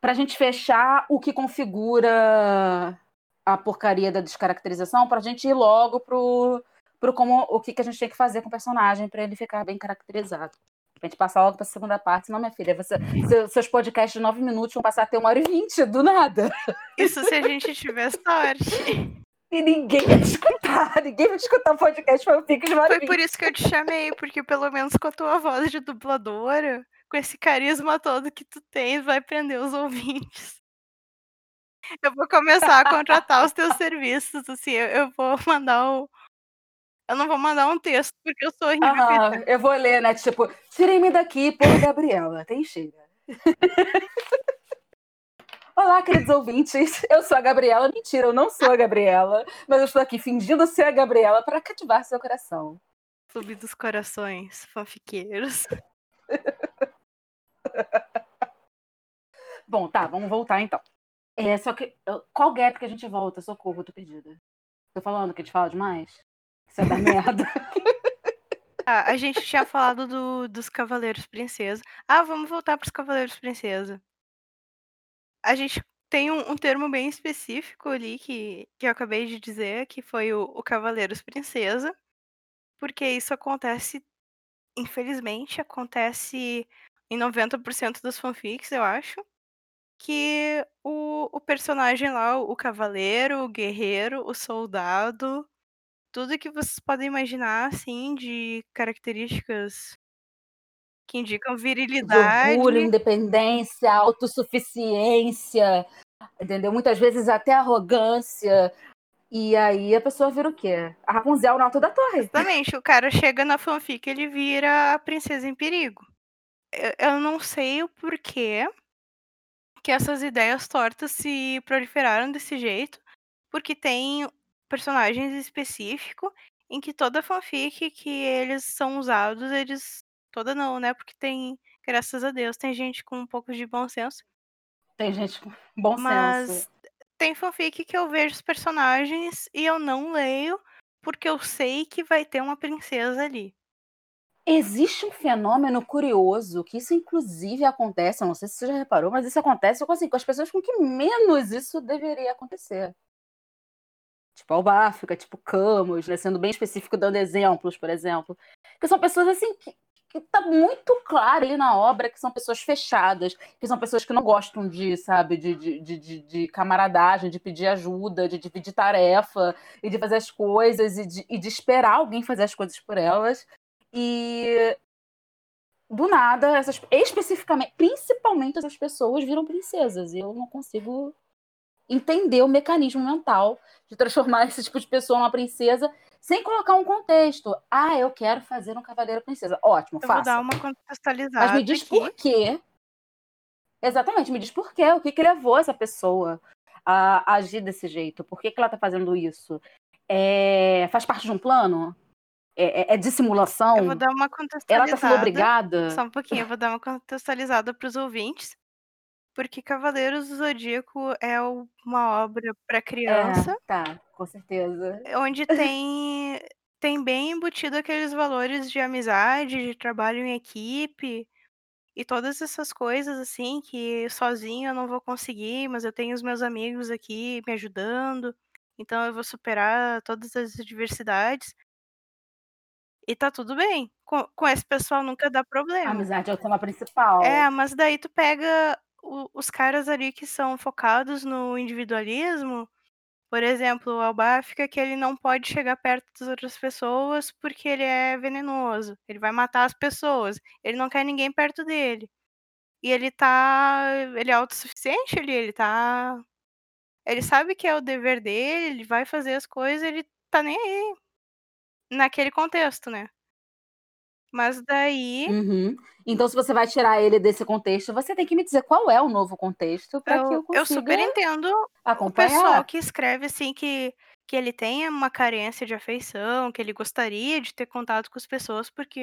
Tá. Pra gente fechar o que configura a porcaria da descaracterização, pra gente ir logo pro, pro como, o que, que a gente tem que fazer com o personagem pra ele ficar bem caracterizado. Pra gente passar logo pra segunda parte, senão, minha filha, você, seu- seus podcasts de nove minutos vão passar a ter uma hora e vinte, do nada. Isso se a gente tiver sorte. E ninguém vai te escutar, ninguém vai te escutar o podcast fanfic de uma hora Foi por isso que eu te chamei, porque pelo menos com a tua voz de dubladora, com esse carisma todo que tu tens, vai prender os ouvintes. Eu vou começar a contratar os teus serviços, assim, eu eu vou mandar o eu não vou mandar um texto, porque eu sou horrível isso. eu vou ler, né? Tipo, tirem-me daqui por Gabriela. Tem chega. Olá, queridos ouvintes. Eu sou a Gabriela. Mentira, eu não sou a Gabriela, mas eu estou aqui fingindo ser a Gabriela para cativar seu coração. Clube dos corações fanfiqueiros. Bom, tá, vamos voltar então. É, só que. Qual gap que a gente volta? Socorro, tô perdida. Tô falando que a gente fala demais? Isso é da merda. Ah, a gente tinha falado do dos Cavaleiros Princesa. Ah, vamos voltar para os Cavaleiros Princesa. A gente tem um um termo bem específico ali que que eu acabei de dizer, que foi o o Cavaleiros Princesa, porque isso acontece infelizmente, acontece em 90% das fanfics, eu acho, que o o personagem lá, o cavaleiro, o guerreiro, o soldado, tudo que vocês podem imaginar, assim, de características que indicam De orgulho, virilidade independência, autossuficiência, entendeu? Muitas vezes até arrogância. E aí a pessoa vira o quê? A Rapunzel no alto da torre. Exatamente, o cara chega na fanfic, ele vira a princesa em perigo. Eu eu não sei o porquê que essas ideias tortas se proliferaram desse jeito, porque tem personagens específico em que toda fanfic que eles são usados, eles toda não, né, porque tem, graças a Deus, tem gente com um pouco de bom senso. Tem gente com bom senso. Mas tem fanfic que eu vejo os personagens e eu não leio, porque eu sei que vai ter uma princesa ali. Existe um fenômeno curioso, que isso inclusive acontece, eu não sei se você já reparou, mas isso acontece com, assim, com as pessoas com que menos isso deveria acontecer. Tipo Albáfica, tipo Camus, né, sendo bem específico, dando exemplos, por exemplo. Que são pessoas assim que, que tá muito claro ali na obra que são pessoas fechadas, que são pessoas que não gostam de, sabe, de, de, de, de camaradagem, de pedir ajuda, de dividir tarefa, e de fazer as coisas, e de, e de esperar alguém fazer as coisas por elas. E do nada, essas, especificamente, principalmente essas pessoas viram princesas. E eu não consigo entender o mecanismo mental de transformar esse tipo de pessoa numa princesa sem colocar um contexto. Ah, eu quero fazer um cavaleiro princesa. Ótimo, Eu faça. vou dar uma contextualizada Mas me diz aqui. por quê. Exatamente, me diz por quê. O que, que levou essa pessoa a agir desse jeito? Por que, que ela tá fazendo isso? É, faz parte de um plano? É, é- é dissimulação? Eu vou dar uma Ela contextualizada. tá sendo obrigada? Só um pouquinho, eu vou dar uma contextualizada para os ouvintes. Porque Cavaleiros do Zodíaco é uma obra para criança, É, tá, com certeza. onde tem tem bem embutido aqueles valores de amizade, de trabalho em equipe, e todas essas coisas, assim, que sozinho eu não vou conseguir, mas eu tenho os meus amigos aqui me ajudando, então eu vou superar todas as adversidades. E tá tudo bem, com com esse pessoal nunca dá A problema. amizade é o tema É, principal. mas daí tu pega o os caras ali que são focados no individualismo, por exemplo, o Albáfica, que ele não pode chegar perto das outras pessoas, porque ele é venenoso, ele vai matar as pessoas, ele não quer ninguém perto dele. E ele tá ele é autossuficiente ali, ele tá ele sabe que é o dever dele, ele vai fazer as coisas, ele tá nem aí. Naquele contexto, né. Mas daí Uhum. Então se você vai tirar ele desse contexto, você tem que me dizer qual é o novo contexto pra que eu eu eu super entendo o pessoal acompanhar. que escreve, assim, que que ele tenha uma carência de afeição, que ele gostaria de ter contato com as pessoas, porque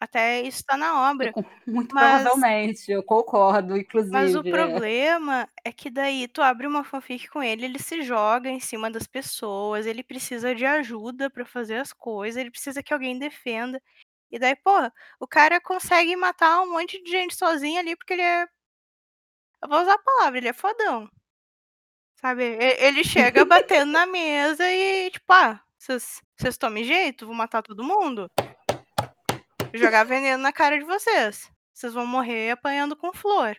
até isso tá na obra. muito Mas provavelmente, eu concordo, mas o inclusive, é. problema é que daí tu abre uma fanfic com ele, ele se joga em cima das pessoas, ele precisa de ajuda pra fazer as coisas, ele precisa que alguém defenda. E daí, porra, o cara consegue matar um monte de gente sozinho ali, porque ele é eu vou usar a palavra, ele é fodão. Sabe, ele chega batendo na mesa e tipo: "Ah, vocês tomem jeito, vou matar todo mundo. Jogar veneno na cara de vocês. Vocês vão morrer apanhando com flor".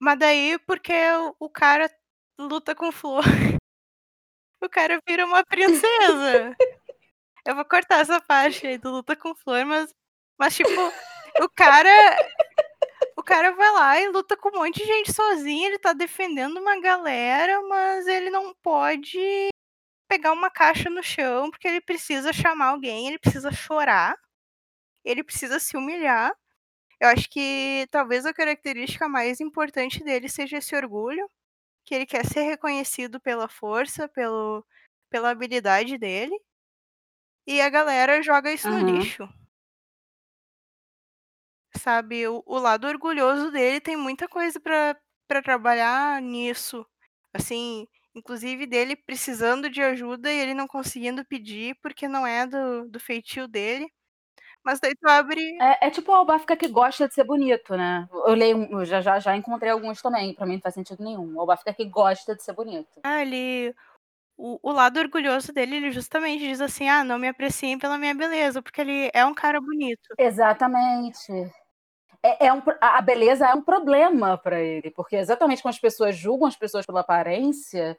Mas daí, porque o cara luta com flor, o cara vira uma princesa. Eu vou cortar essa parte aí do luta com flor, mas mas tipo, o cara o cara vai lá e luta com um monte de gente sozinho, ele tá defendendo uma galera, mas ele não pode pegar uma caixa no chão, porque ele precisa chamar alguém, ele precisa chorar, ele precisa se humilhar. Eu acho que talvez a característica mais importante dele seja esse orgulho, que ele quer ser reconhecido pela força, pelo pela habilidade dele. E a galera joga isso no Aham. lixo. Sabe, o o lado orgulhoso dele tem muita coisa pra trabalhar nisso, assim, inclusive dele precisando de ajuda e ele não conseguindo pedir, porque não é do do feitio dele. Mas daí tu abre É é tipo o Albáfica que gosta de ser bonito, né. Eu leio eu já já já encontrei alguns também, pra mim não faz sentido nenhum. O Albáfica que gosta de ser bonito. Ah, ele o, o lado orgulhoso dele, ele justamente diz assim: ah, não me apreciem pela minha beleza, porque ele é um cara bonito. Exatamente. É, é um, a beleza é um problema para ele, porque exatamente quando as pessoas julgam as pessoas pela aparência,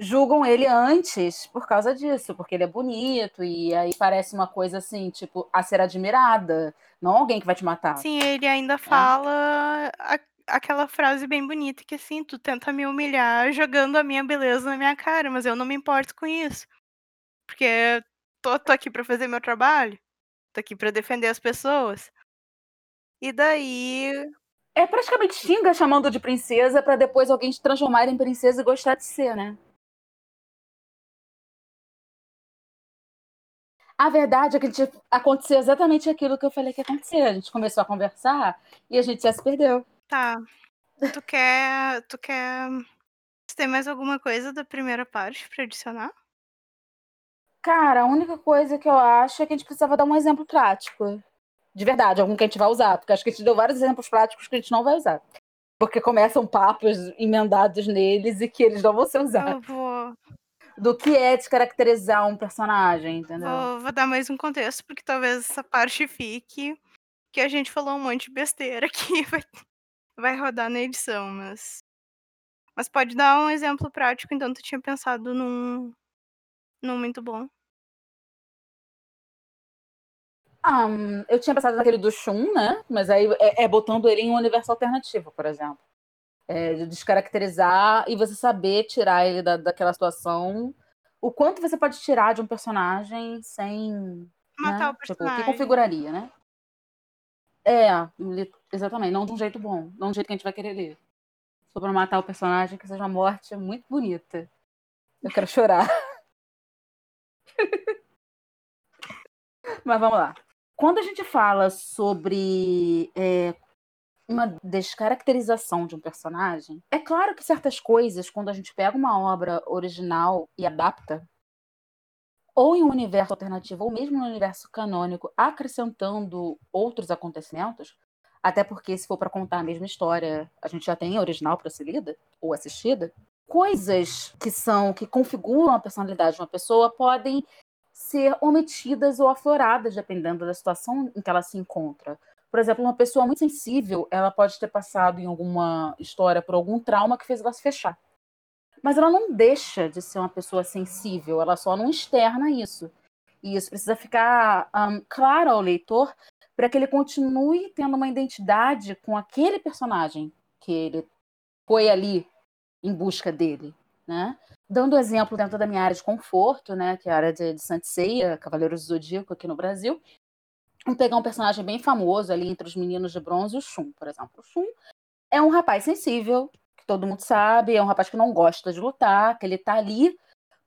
julgam ele antes por causa disso, porque ele é bonito e aí parece uma coisa assim, tipo, a ser admirada, não alguém que vai te matar. Sim, ele ainda fala a, aquela frase bem bonita que assim, tu tenta me humilhar jogando a minha beleza na minha cara, mas eu não me importo com isso. Porque tô, tô aqui para fazer meu trabalho, tô aqui para defender as pessoas. E daí É praticamente xinga chamando de princesa para depois alguém te transformar em princesa e gostar de ser, né? A verdade é que gente, aconteceu exatamente aquilo que eu falei que ia acontecer. A gente começou a conversar e a gente já se perdeu. Tá. Tu quer. Tu quer. Tem mais alguma coisa da primeira parte para adicionar? Cara, a única coisa que eu acho é que a gente precisava dar um exemplo prático. De verdade, algum que a gente vai usar. Porque acho que a gente deu vários exemplos práticos que a gente não vai usar. Porque começam papos emendados neles e que eles não vão ser usados. Eu vou. Do que é descaracterizar um personagem, entendeu? Vou, vou dar mais um contexto, porque talvez essa parte fique. Que a gente falou um monte de besteira que vai, vai rodar na edição, mas. Mas pode dar um exemplo prático, então tu tinha pensado num. num muito bom. Um, eu tinha pensado naquele do Shun, né? Mas aí é, é botando ele em um universo alternativo, por exemplo. É, de descaracterizar e você saber tirar ele da, daquela situação. O quanto você pode tirar de um personagem sem. Matar né? o personagem. Tipo, o que configuraria, né? É, exatamente. Não de um jeito bom. Não de um jeito que a gente vai querer ler. Pra matar o personagem, que seja uma morte muito bonita. Eu quero chorar. Mas vamos lá. Quando a gente fala sobre é, uma descaracterização de um personagem, é claro que certas coisas, quando a gente pega uma obra original e adapta, ou em um universo alternativo, ou mesmo no universo canônico, acrescentando outros acontecimentos, até porque se for para contar a mesma história, a gente já tem a original lida ou assistida, coisas que são que configuram a personalidade de uma pessoa podem ser omitidas ou afloradas, dependendo da situação em que ela se encontra. Por exemplo, uma pessoa muito sensível, ela pode ter passado em alguma história por algum trauma que fez ela se fechar. Mas ela não deixa de ser uma pessoa sensível, ela só não externa isso. E isso precisa ficar um, claro ao leitor para que ele continue tendo uma identidade com aquele personagem que ele foi ali em busca dele, né? Dando exemplo dentro da minha área de conforto, né, que é a área de, de Santiceia, Cavaleiros do Zodíaco aqui no Brasil, vamos pegar um personagem bem famoso ali entre os meninos de bronze, o Shun, por exemplo. O Shun é um rapaz sensível, que todo mundo sabe, é um rapaz que não gosta de lutar, que ele tá ali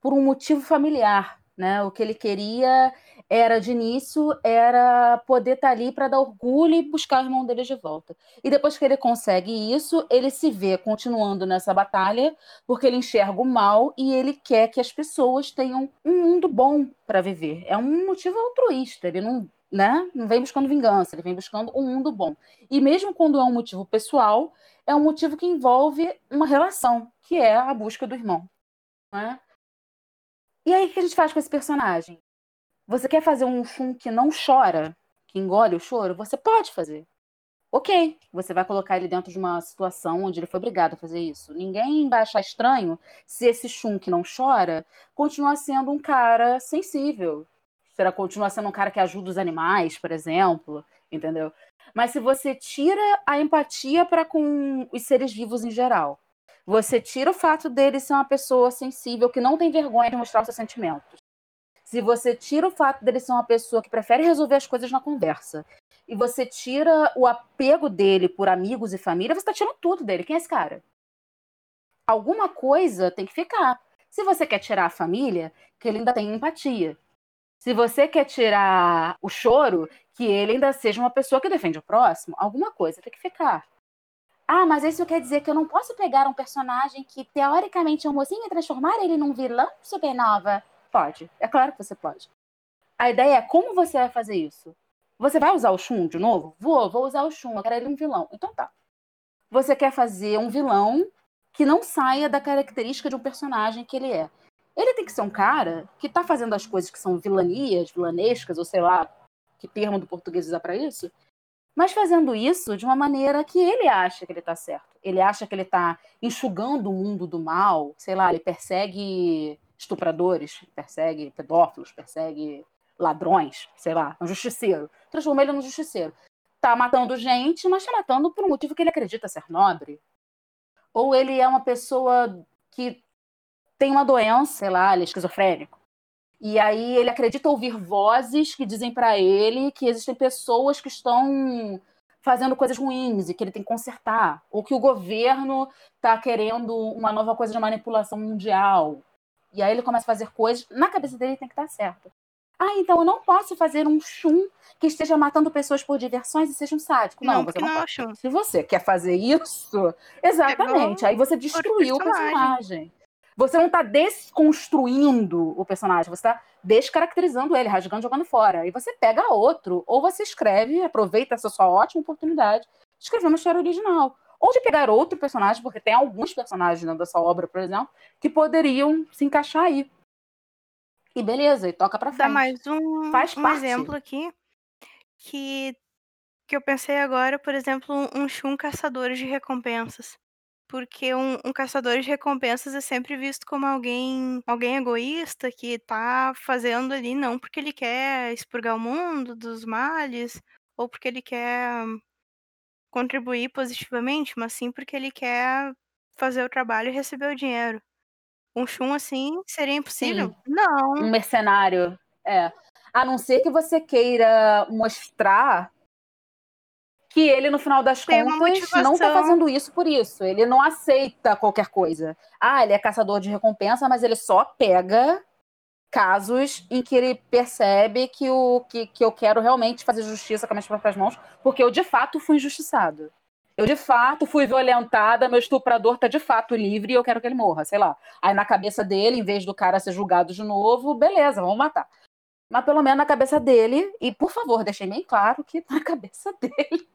por um motivo familiar, né? O que ele queria era de início era poder estar tá ali para dar orgulho e buscar o irmão dele de volta. E depois que ele consegue isso, ele se vê continuando nessa batalha porque ele enxerga o mal e ele quer que as pessoas tenham um mundo bom para viver. É um motivo altruísta, ele não, né, não vem buscando vingança, ele vem buscando um mundo bom. E mesmo quando é um motivo pessoal, é um motivo que envolve uma relação, que é a busca do irmão. Né? E aí, o que a gente faz com esse personagem? Você quer fazer um Shun que não chora, que engole o choro? Você pode fazer. Ok, você vai colocar ele dentro de uma situação onde ele foi obrigado a fazer isso. Ninguém vai achar estranho se esse Shun que não chora continuar sendo um cara sensível. Será continuar sendo um cara que ajuda os animais, por exemplo, entendeu? Mas se você tira a empatia para com os seres vivos em geral, você tira o fato dele ser uma pessoa sensível que não tem vergonha de mostrar os seus sentimentos. Se você tira o fato dele ser uma pessoa que prefere resolver as coisas na conversa, e você tira o apego dele por amigos e família, você está tirando tudo dele. Quem é esse cara? Alguma coisa tem que ficar. Se você quer tirar a família, que ele ainda tem empatia. Se você quer tirar o choro, que ele ainda seja uma pessoa que defende o próximo, alguma coisa tem que ficar. Ah, mas isso quer dizer que eu não posso pegar um personagem que teoricamente é um mocinho e transformar ele num vilão supernova? Pode, é claro que você pode. A ideia é como você vai fazer isso. Você vai usar o Shun de novo? Vou, vou usar o Shun, eu quero ele um vilão. Então tá. Você quer fazer um vilão que não saia da característica de um personagem que ele é. Ele tem que ser um cara que tá fazendo as coisas que são vilanias, vilanescas, ou sei lá, que termo do português usa para isso, mas fazendo isso de uma maneira que ele acha que ele tá certo. Ele acha que ele tá enxugando o mundo do mal, sei lá, ele persegue estupradores, persegue pedófilos, persegue ladrões, sei lá, um justiceiro. Transforma ele num justiceiro. Tá matando gente, mas tá matando por um motivo que ele acredita ser nobre. Ou ele é uma pessoa que tem uma doença, sei lá, ele é esquizofrênico. E aí ele acredita ouvir vozes que dizem para ele que existem pessoas que estão fazendo coisas ruins e que ele tem que consertar, ou que o governo está querendo uma nova coisa de manipulação mundial. E aí ele começa a fazer coisas, na cabeça dele tem que estar certo. Ah, então eu não posso fazer um chum que esteja matando pessoas por diversões e seja um sádico. Não, Não, você não não é pode. Se você quer fazer isso, exatamente. Aí você destruiu o personagem. personagem. Você não está desconstruindo o personagem, você está descaracterizando ele, rasgando, jogando fora. Aí você pega outro, ou você escreve, aproveita essa sua ótima oportunidade de escrever uma história original. Ou de pegar outro personagem, porque tem alguns personagens dentro dessa obra, por exemplo, que poderiam se encaixar aí. E beleza, e toca pra Dá frente. mais um, Faz um parte. exemplo aqui que, que eu pensei agora, por exemplo, um, um Shun caçador de recompensas. Porque um, um caçador de recompensas é sempre visto como alguém, alguém egoísta que tá fazendo ali não porque ele quer expurgar o mundo dos males ou porque ele quer contribuir positivamente, mas sim porque ele quer fazer o trabalho e receber o dinheiro. Um Shun assim seria impossível? Sim. Não. um mercenário. É. A não ser que você queira mostrar que ele, no final das Tem contas, não tá motivação. fazendo isso por isso. Ele não aceita qualquer coisa. Ah, ele é caçador de recompensa, mas ele só pega casos em que ele percebe que, o, que, que eu quero realmente fazer justiça com as minhas próprias mãos, porque eu, de fato, fui injustiçado. Eu, de fato, fui violentada, meu estuprador tá de fato livre e eu quero que ele morra, sei lá. Aí, na cabeça dele, em vez do cara ser julgado de novo, beleza, vamos matar. Mas pelo menos na cabeça dele, e por favor, deixei bem claro que na cabeça dele,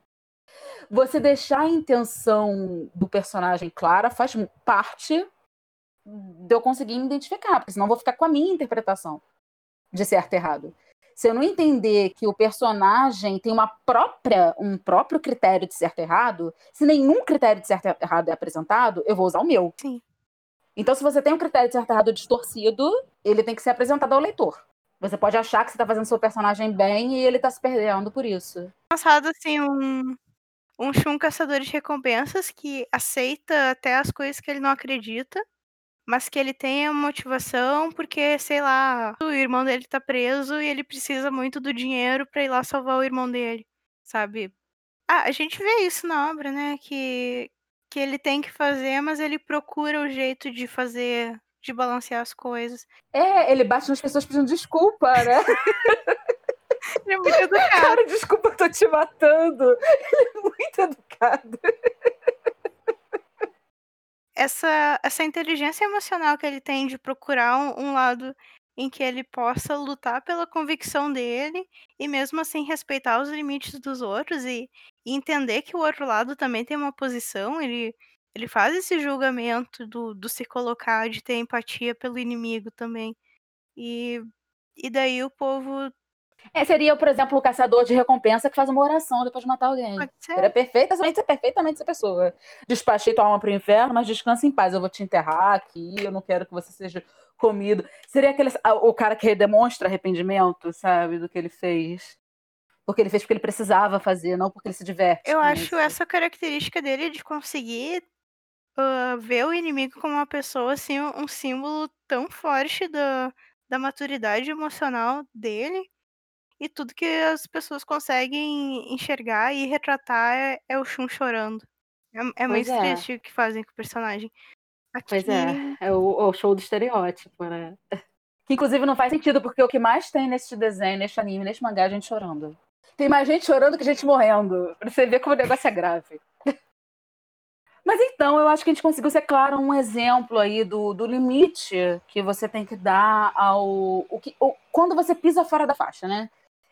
você deixar a intenção do personagem clara faz parte de eu conseguir me identificar, porque senão eu vou ficar com a minha interpretação de certo e errado. Se eu não entender que o personagem tem uma própria, um próprio critério de certo e errado, se nenhum critério de certo e errado é apresentado, eu vou usar o meu. Sim. Então, se você tem um critério de certo e errado distorcido, ele tem que ser apresentado ao leitor. Você pode achar que você está fazendo seu personagem bem e ele está se perdendo por isso. Passado assim um um Shun caçador de recompensas que aceita até as coisas que ele não acredita, mas que ele tem a motivação porque, sei lá, o irmão dele tá preso e ele precisa muito do dinheiro pra ir lá salvar o irmão dele, sabe? Ah, a gente vê isso na obra, né? Que, que ele tem que fazer, mas ele procura o jeito de fazer, de balancear as coisas. É, ele bate nas pessoas pedindo desculpa, né? Ele é muito educado. Cara, desculpa, eu tô te matando. Ele é muito educado. essa, essa inteligência emocional que ele tem de procurar um, um lado em que ele possa lutar pela convicção dele e mesmo assim respeitar os limites dos outros e, e entender que o outro lado também tem uma posição, ele, ele faz esse julgamento do, do se colocar, de ter empatia pelo inimigo também. E, e daí o povo É, seria, por exemplo, o caçador de recompensa que faz uma oração depois de matar alguém. Seria perfeitamente, ser perfeitamente essa pessoa. Despachei tua alma pro inferno, mas descansa em paz. Eu vou te enterrar aqui, eu não quero que você seja comido. Seria aquele, ah, o cara que demonstra arrependimento, sabe, do que ele fez. Porque ele fez porque ele precisava fazer, não porque ele se diverte. Eu acho isso. essa característica dele de conseguir ah, ver o inimigo como uma pessoa, assim, um um símbolo tão forte da, da maturidade emocional dele. E tudo que as pessoas conseguem enxergar e retratar é, é o Shun chorando. É, é Pois muito é. triste o que fazem com o personagem. Aqui, Pois é, é o, o show do estereótipo, né? Que inclusive não faz sentido, porque o que mais tem nesse desenho, nesse anime, nesse mangá, é a gente chorando. Tem mais gente chorando que gente morrendo. Pra você ver como o negócio é grave. Mas então, eu acho que a gente conseguiu ser claro um exemplo aí do, do limite que você tem que dar ao. O que, o- quando você pisa fora da faixa, né?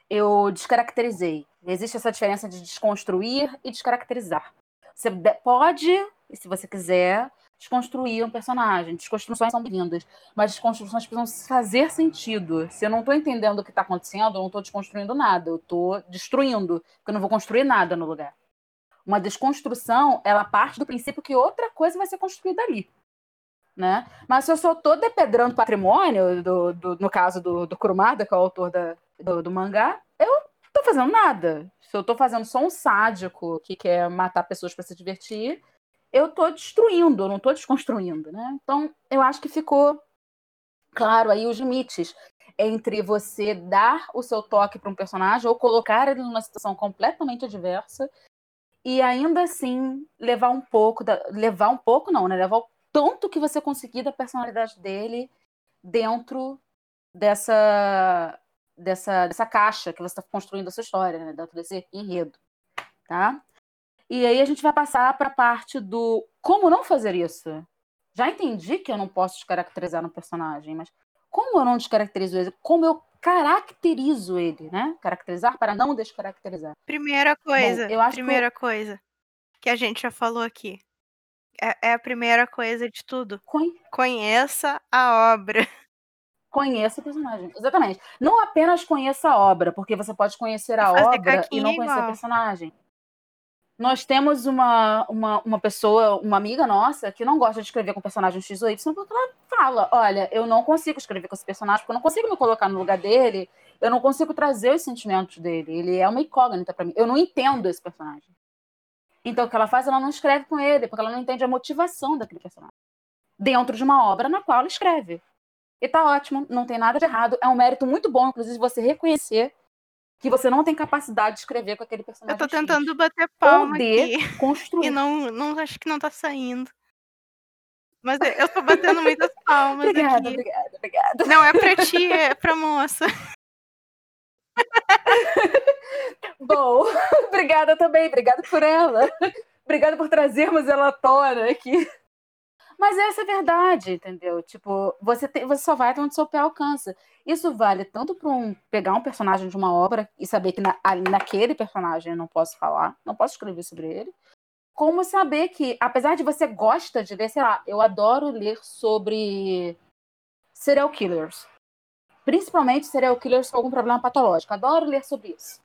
Eu descaracterizei. Existe essa diferença de desconstruir e descaracterizar. Você de- pode, se você quiser, desconstruir um personagem. Desconstruções são bem-vindas, mas desconstruções precisam fazer sentido. Se eu não estou entendendo o que está acontecendo, eu não estou desconstruindo nada, eu estou destruindo, porque eu não vou construir nada no lugar. Uma desconstrução, ela parte do princípio que outra coisa vai ser construída ali. Né? Mas se eu só estou depedrando patrimônio, do, do, no caso do, do Kurumada, que é o autor da, do, do mangá, eu estou fazendo nada. Se eu estou fazendo só um sádico que quer matar pessoas para se divertir, eu estou destruindo, eu não estou desconstruindo. Né? Então, eu acho que ficou claro aí os limites entre você dar o seu toque para um personagem ou colocar ele numa situação completamente adversa e ainda assim levar um pouco da, levar um pouco não, né? Levar o tanto que você conseguir da personalidade dele dentro dessa dessa dessa caixa que você está construindo a sua história, né? Dentro desse enredo, tá? E aí a gente vai passar para a parte do como não fazer isso. Já entendi que eu não posso descaracterizar um personagem, mas como eu não descaracterizo ele? Como eu caracterizo ele, né? Caracterizar para não descaracterizar. Primeira coisa, Bom, eu acho primeira que... coisa que a gente já falou aqui. É, é a primeira coisa de tudo. Conheça a obra. Conheça o personagem. Exatamente. Não apenas conheça a obra, porque você pode conhecer a obra e não conhecer o personagem. Nós temos uma, uma, uma pessoa, uma amiga nossa, que não gosta de escrever com personagem X ou Y, porque ela fala: olha, eu não consigo escrever com esse personagem, porque eu não consigo me colocar no lugar dele, eu não consigo trazer os sentimentos dele. Ele é uma incógnita para mim. Eu não entendo esse personagem. Então, o que ela faz, ela não escreve com ele, porque ela não entende a motivação daquele personagem. Dentro de uma obra na qual ela escreve. E tá ótimo, não tem nada de errado. É um mérito muito bom, inclusive, você reconhecer que você não tem capacidade de escrever com aquele personagem. Eu tô tentando X. bater palma ou de aqui. construir. E não, não acho que não tá saindo. Mas eu tô batendo muitas palmas obrigada, aqui. Obrigada, obrigada. Não, é pra ti, é pra moça. Bom, obrigada também, obrigada por ela. Obrigada por trazermos ela à tona aqui. Mas essa é a verdade, entendeu? Tipo, você, você só vai até onde seu pé alcança. Isso vale tanto para um, pegar um personagem de uma obra e saber que na, naquele personagem eu não posso falar, não posso escrever sobre ele, como saber que, apesar de você gosta de ler, sei lá, eu adoro ler sobre serial killers. Principalmente serial killers com algum problema patológico. Adoro ler sobre isso.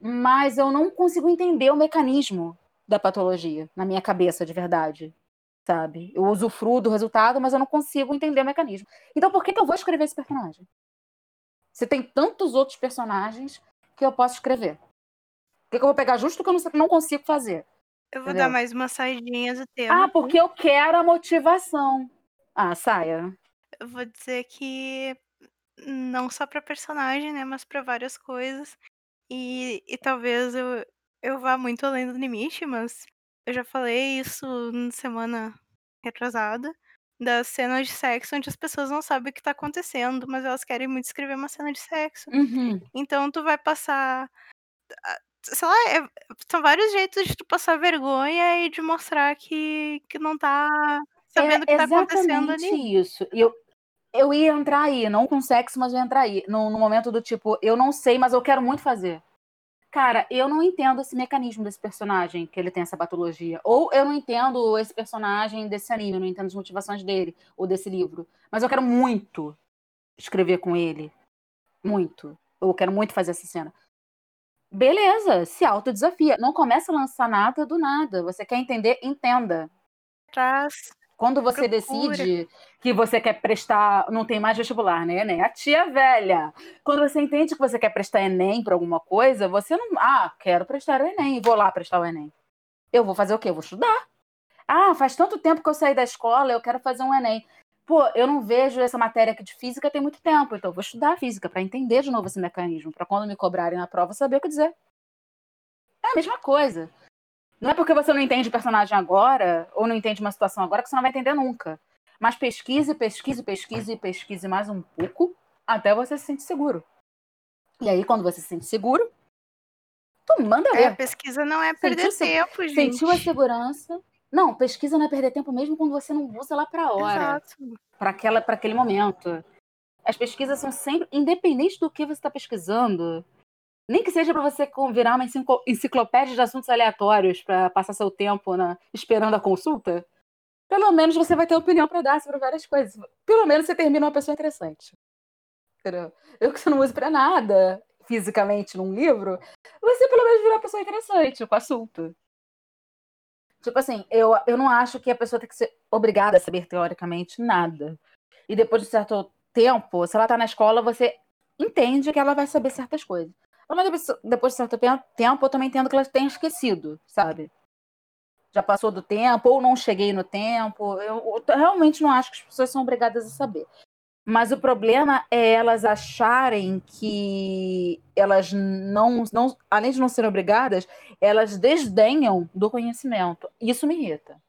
Mas eu não consigo entender o mecanismo da patologia na minha cabeça de verdade sabe? Eu usufruo do resultado, mas eu não consigo entender o mecanismo. Então por que, que eu vou escrever esse personagem? Se tem tantos outros personagens que eu posso escrever. Por que, que eu vou pegar justo o que eu não, não consigo fazer? Eu vou Entendeu? dar mais uma saidinha do tema. Ah, porque eu quero a motivação. Ah, saia. Eu vou dizer que não só para personagem, né, mas para várias coisas. E, e talvez eu, eu vá muito além do limite, mas eu já falei isso na semana retrasada, das cenas de sexo onde as pessoas não sabem o que tá acontecendo, mas elas querem muito escrever uma cena de sexo. Uhum. Então tu vai passar. Sei lá, é, são vários jeitos de tu passar vergonha e de mostrar que, que não tá sabendo é o que tá acontecendo ali. isso. Eu, eu ia entrar aí, não com sexo, mas eu ia entrar aí. No, no momento do tipo, eu não sei, mas eu quero muito fazer. Cara, eu não entendo esse mecanismo desse personagem, que ele tem essa patologia. Ou eu não entendo esse personagem desse anime, eu não entendo as motivações dele, ou desse livro. Mas eu quero muito escrever com ele. Muito. Eu quero muito fazer essa cena. Beleza, se autodesafia. Não começa a lançar nada do nada. Você quer entender? Entenda. Traz quando você Procura. decide que você quer prestar, não tem mais vestibular, né, Enem? A tia velha. Quando você entende que você quer prestar Enem para alguma coisa, você não, ah, quero prestar o Enem, vou lá prestar o Enem. Eu vou fazer o quê? Eu vou estudar. Ah, faz tanto tempo que eu saí da escola, eu quero fazer um Enem. Pô, eu não vejo essa matéria aqui de física tem muito tempo, então eu vou estudar física para entender de novo esse mecanismo, para quando me cobrarem na prova saber o que dizer. É a mesma coisa. Não é porque você não entende o personagem agora, ou não entende uma situação agora, que você não vai entender nunca. Mas pesquise, pesquise, pesquise, pesquise mais um pouco, até você se sentir seguro. E aí, quando você se sente seguro, tu manda ver. É, pesquisa não é perder sentiu, tempo, gente. Sentiu a segurança. Não, pesquisa não é perder tempo mesmo quando você não usa lá para hora. Para aquela para aquele momento. As pesquisas são sempre independente do que você está pesquisando. Nem que seja para você virar uma enciclopédia de assuntos aleatórios para passar seu tempo na, esperando a consulta. pelo menos você vai ter opinião para dar sobre várias coisas. Pelo menos você termina uma pessoa interessante. Eu que você não uso para nada fisicamente num livro, você pelo menos vira uma pessoa interessante com assunto. Tipo assim, eu, eu não acho que a pessoa tem que ser obrigada a saber teoricamente nada. E depois de certo tempo, se ela tá na escola, você entende que ela vai saber certas coisas. Mas depois de certo tempo, eu também entendo que ela tem esquecido, sabe? Já passou do tempo, ou não cheguei no tempo. Eu, eu realmente não acho que as pessoas são obrigadas a saber. Mas o problema é elas acharem que elas não, não, além de não serem obrigadas, elas desdenham do conhecimento. Isso me irrita.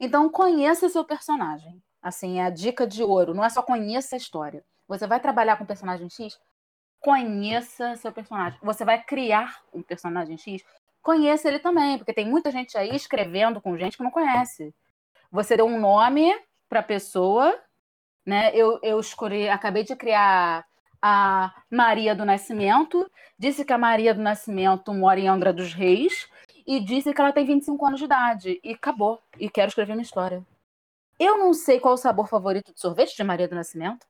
Então conheça seu personagem. Assim, é a dica de ouro. Não é só conheça a história. Você vai trabalhar com o personagem X, conheça seu personagem. Você vai criar um personagem X, conheça ele também, porque tem muita gente aí escrevendo com gente que não conhece. Você deu um nome para a pessoa, né? Eu, eu escolhi, acabei de criar a Maria do Nascimento, disse que a Maria do Nascimento mora em Angra dos Reis e disse que ela tem 25 anos de idade e acabou e quero escrever uma história. Eu não sei qual o sabor favorito de sorvete de Maria do Nascimento.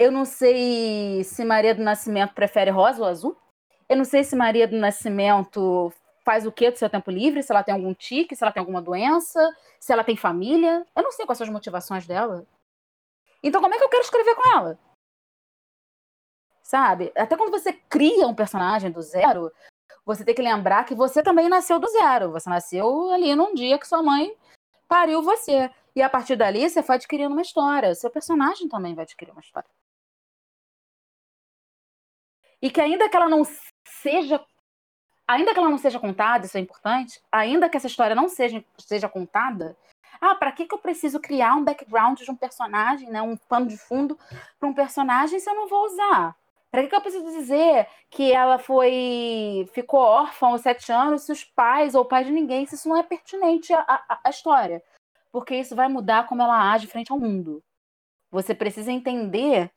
Eu não sei se Maria do Nascimento prefere rosa ou azul. Eu não sei se Maria do Nascimento faz o que do seu tempo livre, se ela tem algum tique, se ela tem alguma doença, se ela tem família. Eu não sei quais são as motivações dela. Então, como é que eu quero escrever com ela? Sabe? Até quando você cria um personagem do zero, você tem que lembrar que você também nasceu do zero. Você nasceu ali num dia que sua mãe pariu você. E a partir dali você foi adquirindo uma história. Seu personagem também vai adquirir uma história. E que ainda que ela não seja. Ainda que ela não seja contada, isso é importante, ainda que essa história não seja, seja contada, ah, para que, que eu preciso criar um background de um personagem, né, um pano de fundo para um personagem se eu não vou usar? Para que, que eu preciso dizer que ela foi ficou órfã aos sete anos se os pais ou pai de ninguém, se isso não é pertinente à, à, à história? Porque isso vai mudar como ela age frente ao mundo. Você precisa entender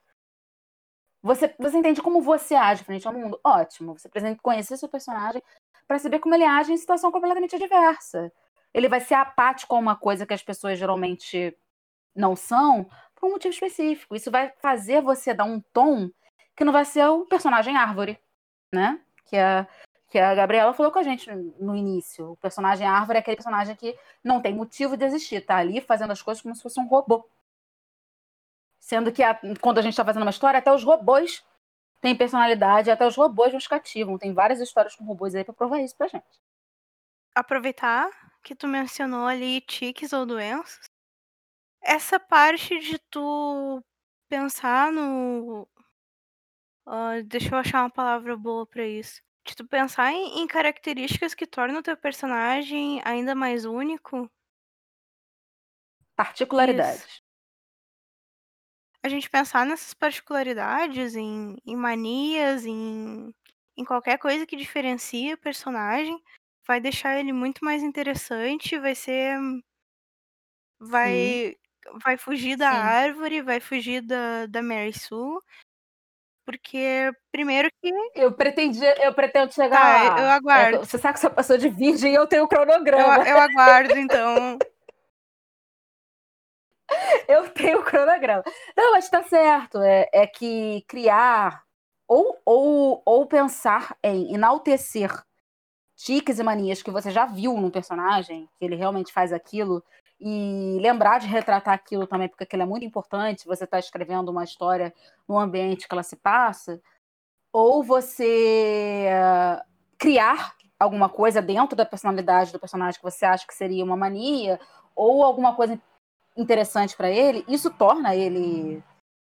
você, você entende como você age frente ao mundo? Ótimo. Você precisa conhecer seu personagem para saber como ele age em situação completamente adversa. Ele vai ser apático a uma coisa que as pessoas geralmente não são por um motivo específico. Isso vai fazer você dar um tom que não vai ser o personagem árvore, né? Que a, que a Gabriela falou com a gente no início. O personagem árvore é aquele personagem que não tem motivo de existir, tá ali fazendo as coisas como se fosse um robô. Sendo que a, quando a gente está fazendo uma história, até os robôs têm personalidade, até os robôs nos cativam. Tem várias histórias com robôs aí para provar isso pra gente. Aproveitar que tu mencionou ali tiques ou doenças. Essa parte de tu pensar no. Uh, deixa eu achar uma palavra boa para isso. De tu pensar em, em características que tornam o teu personagem ainda mais único. Particularidades. Isso a gente pensar nessas particularidades, em, em manias, em, em qualquer coisa que diferencie o personagem, vai deixar ele muito mais interessante, vai ser. Vai. Vai fugir da Sim. árvore, vai fugir da, da Mary Sue. Porque, primeiro que. Eu pretendi, eu pretendo chegar tá, lá. Eu aguardo. É, você sabe que você passou de virgem e eu tenho o cronograma. Eu, eu aguardo, então. eu tenho o cronograma. Não, mas tá certo. É, é que criar ou, ou, ou pensar em enaltecer tiques e manias que você já viu num personagem, que ele realmente faz aquilo, e lembrar de retratar aquilo também, porque aquilo é muito importante, você está escrevendo uma história no ambiente que ela se passa, ou você uh, criar alguma coisa dentro da personalidade do personagem que você acha que seria uma mania, ou alguma coisa interessante para ele, isso torna ele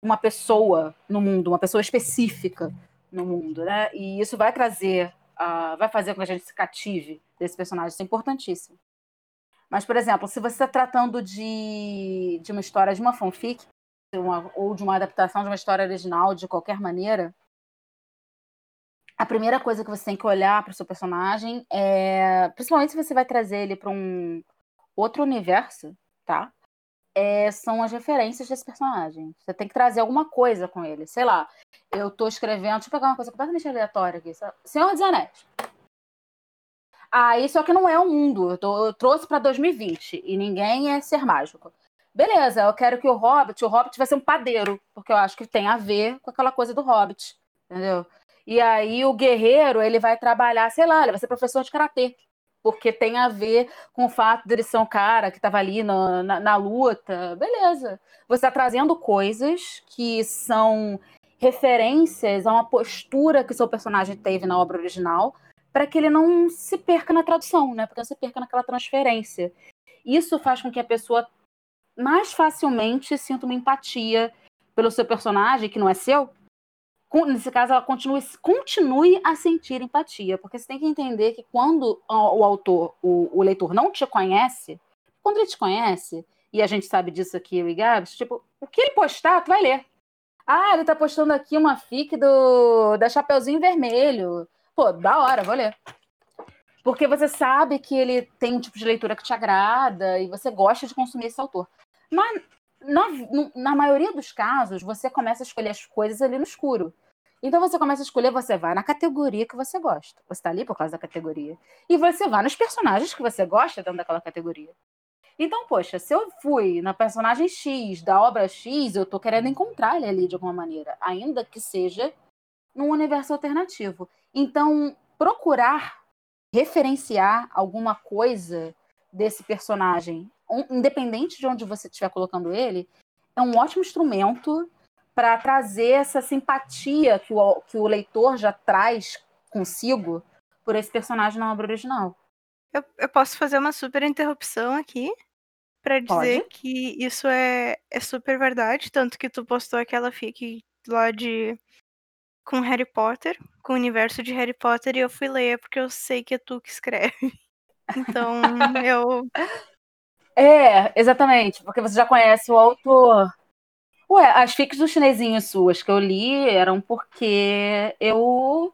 uma pessoa no mundo, uma pessoa específica no mundo, né? E isso vai trazer, uh, vai fazer com que a gente se cative desse personagem, isso é importantíssimo. Mas, por exemplo, se você está tratando de, de uma história de uma fanfic, uma, ou de uma adaptação de uma história original de qualquer maneira, a primeira coisa que você tem que olhar para o seu personagem é, principalmente se você vai trazer ele para um outro universo, tá? É, são as referências desse personagem. Você tem que trazer alguma coisa com ele. Sei lá, eu tô escrevendo. Deixa eu pegar uma coisa completamente aleatória aqui. Senhor dos Anéis. Aí, só que não é o mundo. Eu, tô, eu trouxe para 2020 e ninguém é ser mágico. Beleza, eu quero que o Hobbit, o Hobbit vai ser um padeiro, porque eu acho que tem a ver com aquela coisa do Hobbit, entendeu? E aí o guerreiro, ele vai trabalhar, sei lá, ele vai ser professor de karatê, porque tem a ver com o fato dele ser um cara que estava ali na, na, na, luta. Beleza. Você está trazendo coisas que são referências a uma postura que seu personagem teve na obra original, para que ele não se perca na tradução, né? Porque não se perca naquela transferência. Isso faz com que a pessoa mais facilmente sinta uma empatia pelo seu personagem, que não é seu. Nesse caso, ela continue, continue a sentir empatia, porque você tem que entender que quando o autor, o, o leitor não te conhece, quando ele te conhece, e a gente sabe disso aqui, eu e Gabs, tipo, o que ele postar, tu vai ler. Ah, ele tá postando aqui uma fic do da Chapeuzinho Vermelho. Pô, da hora, vou ler. Porque você sabe que ele tem um tipo de leitura que te agrada e você gosta de consumir esse autor. Mas na, na maioria dos casos, você começa a escolher as coisas ali no escuro. Então você começa a escolher, você vai na categoria que você gosta. Você está ali por causa da categoria. E você vai nos personagens que você gosta dentro daquela categoria. Então, poxa, se eu fui na personagem X, da obra X, eu tô querendo encontrar ele ali de alguma maneira, ainda que seja num universo alternativo. Então, procurar referenciar alguma coisa desse personagem, independente de onde você estiver colocando ele, é um ótimo instrumento para trazer essa simpatia que o, que o leitor já traz consigo por esse personagem na obra original. Eu, eu posso fazer uma super interrupção aqui para dizer Pode? que isso é, é super verdade, tanto que tu postou aquela fic lá de com Harry Potter, com o universo de Harry Potter, e eu fui ler porque eu sei que é tu que escreve. Então, eu. É, exatamente, porque você já conhece o autor. Ué, as fics dos chinesinhos suas que eu li eram porque eu.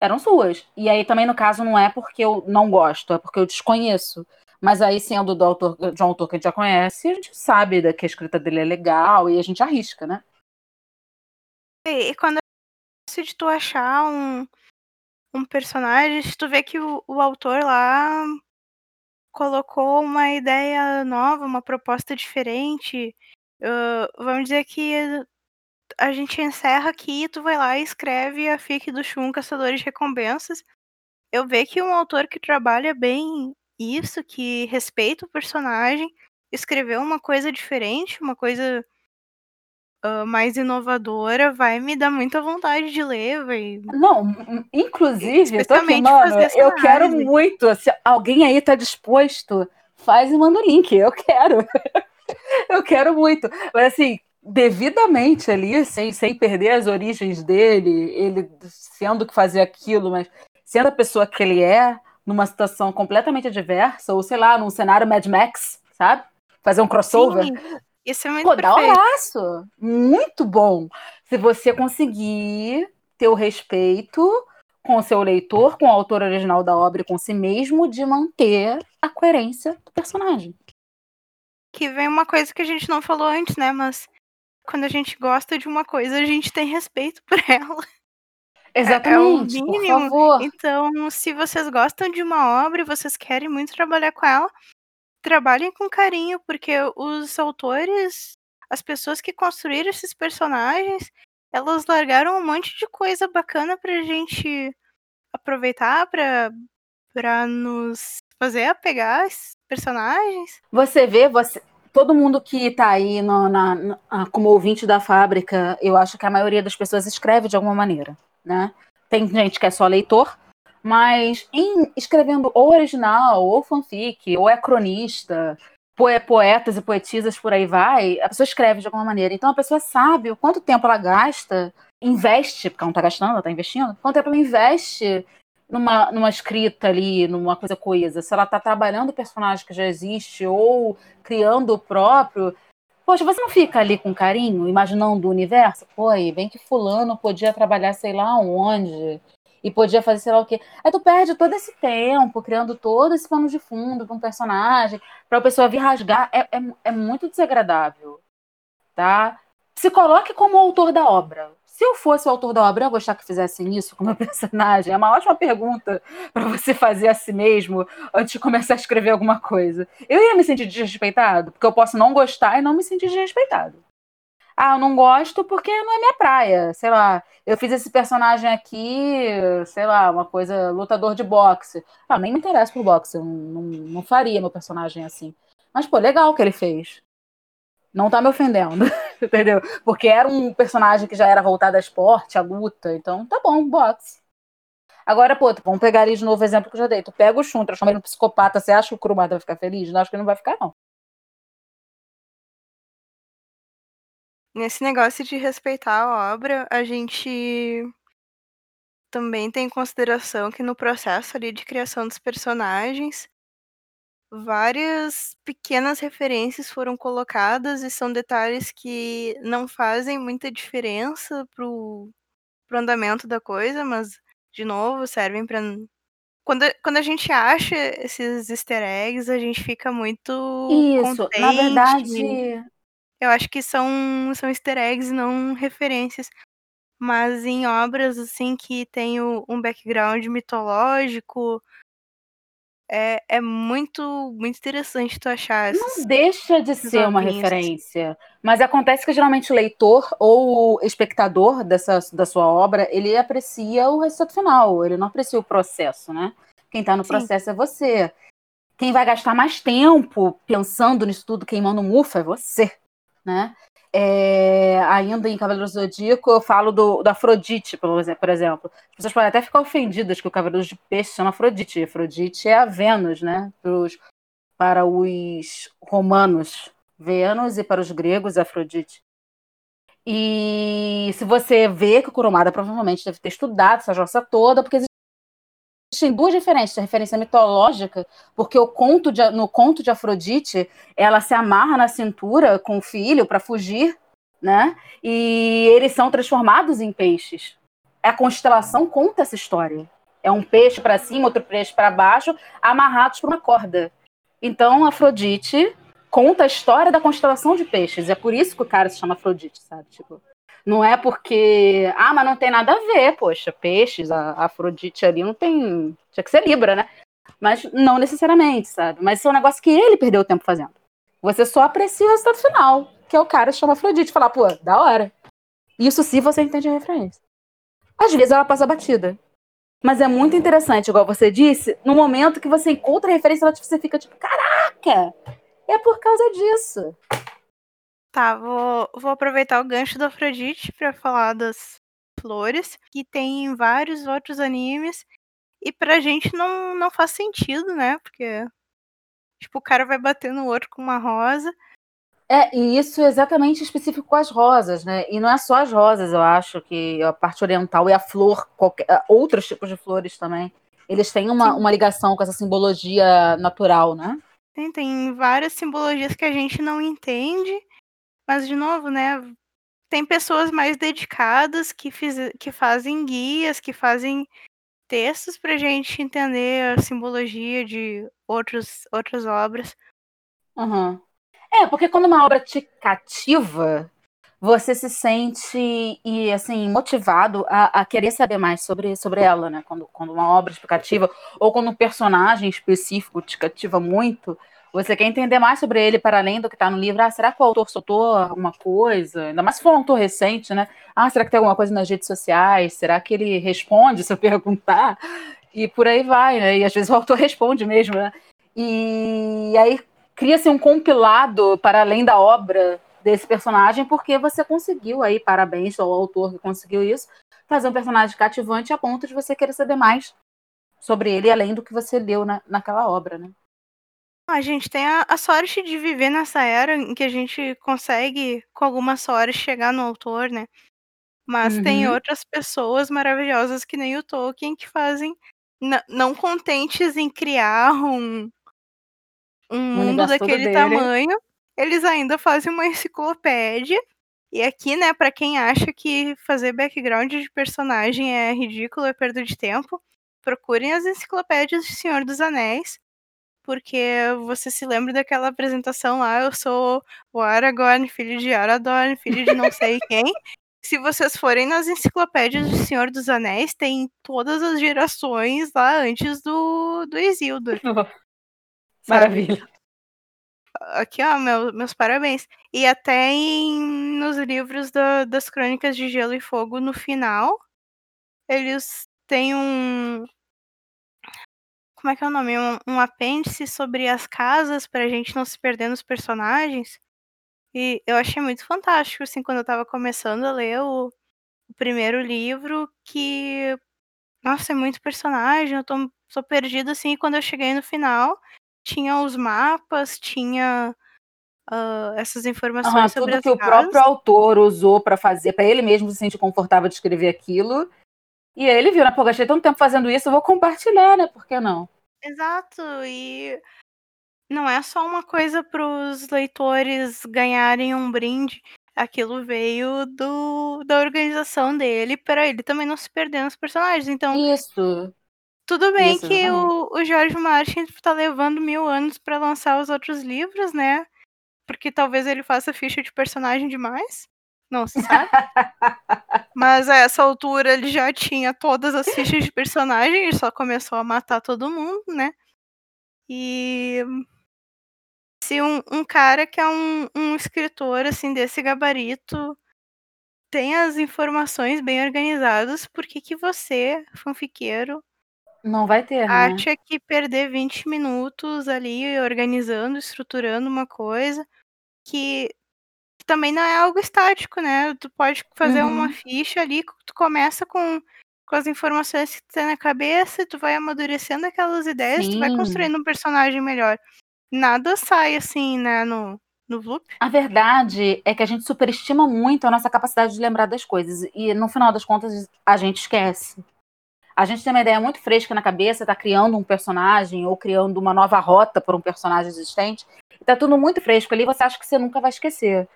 eram suas. E aí também, no caso, não é porque eu não gosto, é porque eu desconheço. Mas aí, sendo do autor, de um autor que a gente já conhece, a gente sabe que a escrita dele é legal e a gente arrisca, né? E quando de tu achar um, um personagem, se tu vê que o, o autor lá colocou uma ideia nova, uma proposta diferente, uh, vamos dizer que a gente encerra aqui, tu vai lá e escreve a fic do Shun Caçadores de Recompensas. Eu vejo que um autor que trabalha bem isso, que respeita o personagem, escreveu uma coisa diferente, uma coisa uh, mais inovadora, vai me dar muita vontade de ler, vai. Não, inclusive, eu tô aqui, mano, eu quero muito. Se alguém aí tá disposto, faz e manda o link. Eu quero. eu quero muito. Mas assim, devidamente ali, sem, sem perder as origens dele, ele sendo que fazer aquilo, mas sendo a pessoa que ele é, numa situação completamente adversa, ou sei lá, num cenário Mad Max, sabe? Fazer um crossover. Sim. Isso é muito Pô, dá um abraço. Muito bom. Se você conseguir ter o respeito com o seu leitor, com o autor original da obra e com si mesmo, de manter a coerência do personagem. Que vem uma coisa que a gente não falou antes, né? Mas quando a gente gosta de uma coisa, a gente tem respeito por ela. Exatamente. É, é o mínimo. Por favor. Então, se vocês gostam de uma obra e vocês querem muito trabalhar com ela, trabalhem com carinho, porque os autores, as pessoas que construíram esses personagens, elas largaram um monte de coisa bacana pra gente aproveitar pra, pra nos fazer apegar esses personagens. Você vê, você, todo mundo que tá aí no, na, na, como ouvinte da fábrica, eu acho que a maioria das pessoas escreve de alguma maneira, né? Tem gente que é só leitor, mas em escrevendo ou original, ou fanfic, ou é cronista, poetas e poetisas por aí vai, a pessoa escreve de alguma maneira. Então a pessoa sabe o quanto tempo ela gasta, investe, porque ela não está gastando, ela está investindo, quanto tempo ela investe numa, numa escrita ali, numa coisa coesa. Se ela está trabalhando o personagem que já existe ou criando o próprio. Poxa, você não fica ali com carinho, imaginando o universo? Pô, bem que fulano podia trabalhar sei lá onde, e podia fazer sei lá o quê. Aí tu perde todo esse tempo criando todo esse pano de fundo para um personagem, para a pessoa vir rasgar. É, é, é, muito desagradável, tá? Se coloque como autor da obra. Se eu fosse o autor da obra, eu ia gostar que fizessem isso com o meu personagem? É uma ótima pergunta para você fazer a si mesmo antes de começar a escrever alguma coisa. Eu ia me sentir desrespeitado, porque eu posso não gostar e não me sentir desrespeitado. Ah, eu não gosto porque não é minha praia. Sei lá, eu fiz esse personagem aqui, sei lá, uma coisa, lutador de boxe. Ah, nem me interessa por boxe, eu não, não, faria meu personagem assim. Mas, pô, legal que ele fez. Não tá me ofendendo, entendeu? Porque era um personagem que já era voltado a esporte, a luta. Então, tá bom, boxe. Agora, pô, vamos pegar ali de novo o exemplo que eu já dei. Tu pega o Shun, transforma ele num psicopata, você acha que o Kurumada vai ficar feliz? Não, acho que não vai ficar, não. Nesse negócio de respeitar a obra, a gente também tem em consideração que no processo ali de criação dos personagens, várias pequenas referências foram colocadas e são detalhes que não fazem muita diferença pro, pro andamento da coisa, mas, de novo, servem para quando, quando a gente acha esses easter eggs, a gente fica muito Isso, contente. na verdade, Eu acho que são, são easter eggs, não referências. Mas em obras, assim, que tem o, um background mitológico, é, é muito, muito interessante tu achar essas, não deixa de ser uma obrinhos. referência. Mas acontece que geralmente o leitor ou o espectador dessa, da sua obra, ele aprecia o resultado final, ele não aprecia o processo, né? Quem tá no Sim. processo é você. Quem vai gastar mais tempo pensando nisso tudo, queimando mufo, é você, né? É, ainda em Cavaleiros do Zodíaco, eu falo do, do Afrodite, por exe- por exemplo. As pessoas podem até ficar ofendidas que o Cavaleiro de Peixe chama Afrodite. Afrodite é a Vênus, né? Pros- para os romanos, Vênus, e para os gregos, Afrodite. E se você vê que o Kurumada provavelmente deve ter estudado essa jossa toda, porque existem duas referências. A referência mitológica, porque o conto de- no conto de Afrodite, ela se amarra na cintura com o filho para fugir, né? E eles são transformados em peixes. A constelação conta essa história. É um peixe para cima, outro peixe para baixo, amarrados por uma corda. Então, Afrodite conta a história da constelação de peixes. É por isso que o cara se chama Afrodite, sabe? Tipo, não é porque. Ah, mas não tem nada a ver, poxa, peixes, a Afrodite ali não tem. Tinha que ser Libra, né? Mas não necessariamente, sabe? Mas isso é um negócio que ele perdeu tempo fazendo. Você só aprecia o resultado final, que é o cara chama Afrodite. Falar, pô, da hora. Isso se você entende a referência. Às vezes ela passa batida. Mas é muito interessante, igual você disse, no momento que você encontra a referência, ela- você fica tipo, caraca! É por causa disso. Tá, vou, vou aproveitar o gancho do Afrodite pra falar das flores, que tem em vários outros animes. E pra gente não, não faz sentido, né? Porque, tipo, o cara vai bater no outro com uma rosa. É, e isso é exatamente específico com as rosas, né? E não é só as rosas, eu acho que a parte oriental e a flor, qualquer, outros tipos de flores também, eles têm uma, Sim. uma ligação com essa simbologia natural, né? Tem, tem várias simbologias que a gente não entende. Mas, de novo, né? Tem pessoas mais dedicadas que, fiz, que fazem guias, que fazem textos pra gente entender a simbologia de outros, outras obras. Uhum. É, porque quando uma obra te cativa, você se sente e assim motivado a, a querer saber mais sobre, sobre ela, né? Quando, quando uma obra te cativa ou quando um personagem específico te cativa muito, você quer entender mais sobre ele para além do que está no livro. Ah, será que o autor soltou alguma coisa? Ainda mais se for um autor recente, né? Ah, será que tem alguma coisa nas redes sociais? Será que ele responde se eu perguntar? E por aí vai, né? E às vezes o autor responde mesmo, né? E aí cria-se um compilado para além da obra desse personagem, porque você conseguiu aí, parabéns ao autor que conseguiu isso, fazer um personagem cativante a ponto de você querer saber mais sobre ele, além do que você leu na, naquela obra, né? A gente tem a, a sorte de viver nessa era em que a gente consegue, com alguma sorte, chegar no autor, né? Mas tem Uhum. outras pessoas maravilhosas que nem o Tolkien que fazem, não contentes em criar um, um mundo universo todo daquele dele. tamanho, eles ainda fazem uma enciclopédia. E aqui, né, pra quem acha que fazer background de personagem é ridículo, é perda de tempo, procurem as enciclopédias de Senhor dos Anéis, porque você se lembra daquela apresentação lá, eu sou o Aragorn, filho de Aradorn, filho de não sei quem. se vocês forem nas enciclopédias do Senhor dos Anéis, tem todas as gerações lá antes do, do Isildur. Maravilha. Aqui, ó, meu, meus parabéns. E até em, nos livros da, das Crônicas de Gelo e Fogo, no final, eles têm um. Como é que é o nome? Um, um apêndice sobre as casas pra gente não se perder nos personagens. E eu achei muito fantástico, assim, quando eu tava começando a ler o, o primeiro livro, que. Nossa, é muito personagem, eu tô, tô perdida, assim, e quando eu cheguei no final, tinha os mapas, tinha uh, essas informações Aham, sobre tudo que o casas. próprio autor usou pra fazer, pra ele mesmo se sentir confortável de escrever aquilo. E aí ele viu, né? Pô, gastei tanto tempo fazendo isso, eu vou compartilhar, né? Por que não? Exato, e não é só uma coisa para os leitores ganharem um brinde. Aquilo veio do, da organização dele para ele também não se perder nos personagens. Então, Isso. tudo bem Isso, que o, o George Martin está levando mil anos para lançar os outros livros, né? Porque talvez ele faça ficha de personagem demais. Não se sabe. Mas a essa altura ele já tinha todas as fichas de personagem, ele só começou a matar todo mundo, né? E se um, um cara que é um, um escritor assim desse gabarito tem as informações bem organizadas, por que, que você, fanfiqueiro, Não vai ter, né? acha que perder 20 minutos ali organizando, estruturando uma coisa que também não é algo estático, né? Tu pode fazer Uhum. uma ficha ali, tu começa com, com as informações que tu tem na cabeça, tu vai amadurecendo aquelas ideias, tu vai Sim. construindo um personagem melhor. Nada sai assim, né, no, no Vloop. A verdade é que a gente superestima muito a nossa capacidade de lembrar das coisas. E no final das contas, a gente esquece. A gente tem uma ideia muito fresca na cabeça, tá criando um personagem ou criando uma nova rota para um personagem existente. Tá tudo muito fresco ali, você acha que você nunca vai esquecer.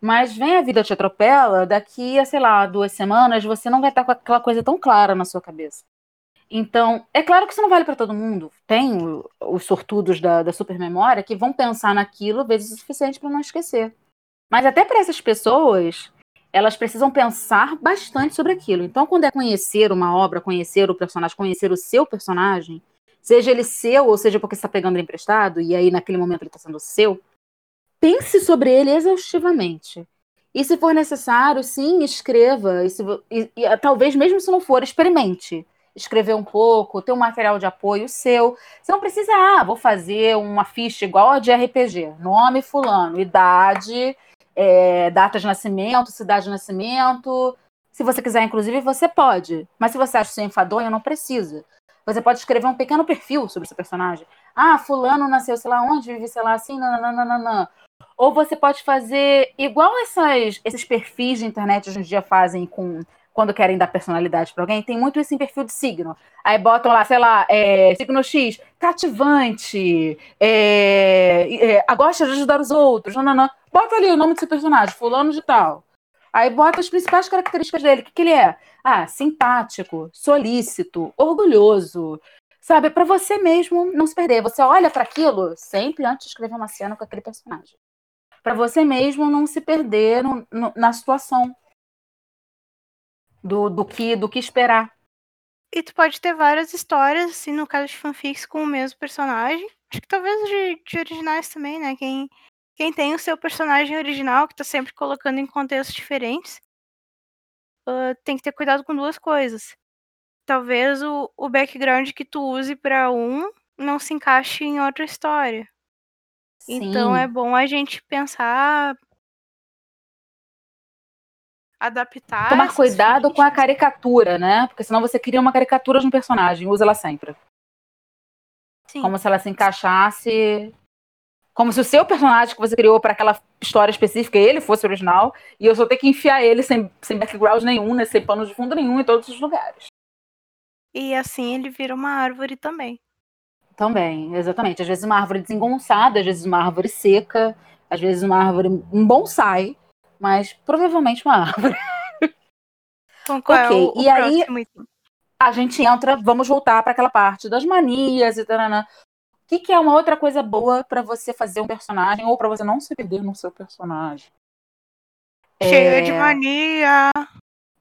Mas vem a vida te atropela, daqui a, sei lá, duas semanas, você não vai estar com aquela coisa tão clara na sua cabeça. Então, é claro que isso não vale para todo mundo. Tem os sortudos da, da supermemória que vão pensar naquilo vezes o suficiente para não esquecer. Mas até para essas pessoas, elas precisam pensar bastante sobre aquilo. Então, quando é conhecer uma obra, conhecer o personagem, conhecer o seu personagem, seja ele seu ou seja porque está pegando emprestado e aí naquele momento ele está sendo seu, pense sobre ele exaustivamente. E se for necessário, sim, escreva. E se e- e, talvez mesmo se não for, experimente. Escrever um pouco, ter um material de apoio seu. Você não precisa, ah, vou fazer uma ficha igual a de RPG. Nome fulano, idade, é, data de nascimento, cidade de nascimento. Se você quiser, inclusive, você pode. Mas se você acha isso enfadonho, não precisa. Você pode escrever um pequeno perfil sobre esse personagem. Ah, fulano nasceu, sei lá onde, vive, sei lá assim, nananana. Ou você pode fazer igual essas, esses perfis de internet hoje em dia fazem com quando querem dar personalidade para alguém. Tem muito isso em perfil de signo. Aí botam lá, sei lá, é, signo X, cativante, é, é, gosta de ajudar os outros, nananã. Bota ali o nome do seu personagem, fulano de tal. Aí bota as principais características dele. O que, que ele é? Ah, simpático, solícito, orgulhoso. Sabe, para você mesmo não se perder. Você olha para aquilo sempre antes de escrever uma cena com aquele personagem. Para você mesmo não se perder no, no, na situação do, do, que, do que esperar. E tu pode ter várias histórias, assim, no caso de fanfics, com o mesmo personagem. Acho que talvez de, de originais também, né? Quem, quem tem o seu personagem original, que tá sempre colocando em contextos diferentes, uh, tem que ter cuidado com duas coisas. Talvez o, o background que tu use para um não se encaixe em outra história. Sim. Então é bom a gente pensar. Adaptar. Tomar cuidado com a caricatura, né? Porque senão você cria uma caricatura de um personagem, usa ela sempre. Sim. Como se ela se encaixasse. Como se o seu personagem que você criou para aquela história específica, ele fosse original, e eu só ter que enfiar ele sem, sem background nenhum, né? sem pano de fundo nenhum em todos os lugares. E assim ele vira uma árvore também. Também, exatamente. Às vezes uma árvore desengonçada, às vezes uma árvore seca, às vezes uma árvore, um bonsai, mas provavelmente uma árvore. Então, qual é o, o e aí- próximo? A gente entra, vamos voltar para aquela parte das manias e tal. O que, que é uma outra coisa boa para você fazer um personagem ou para você não se perder no seu personagem? Cheia É, de mania.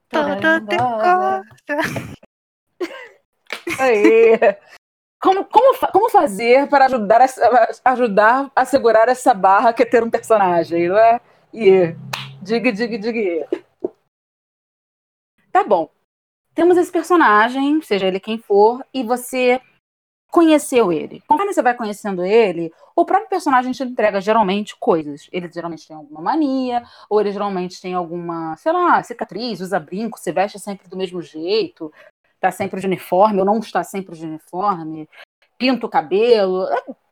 Toda Tarangosa. decosta. Aí. Como, como, como fazer para ajudar a, ajudar a segurar essa barra que é ter um personagem, não é? E diga, diga, diga. Tá bom. Temos esse personagem, seja ele quem for, e você conheceu ele. Conforme você vai conhecendo ele, o próprio personagem te entrega geralmente coisas. Ele geralmente tem alguma mania, ou ele geralmente tem alguma, sei lá, cicatriz, usa brinco, se veste sempre do mesmo jeito, tá sempre de uniforme, ou não está sempre de uniforme, pinta o cabelo.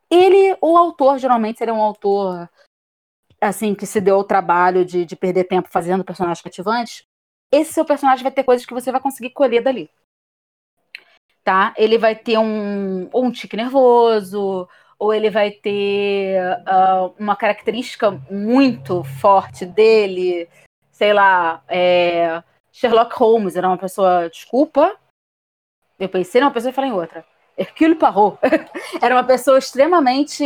Ele, o autor, geralmente seria um autor assim, que se deu o trabalho de, de perder tempo fazendo personagens cativantes. Esse seu personagem vai ter coisas que você vai conseguir colher dali tá? Ele vai ter um, ou um tique nervoso, ou ele vai ter uh, uma característica muito forte dele, sei lá, é, Sherlock Holmes era uma pessoa, desculpa, eu pensei numa pessoa e falei em outra. Hercule Poirot era uma pessoa extremamente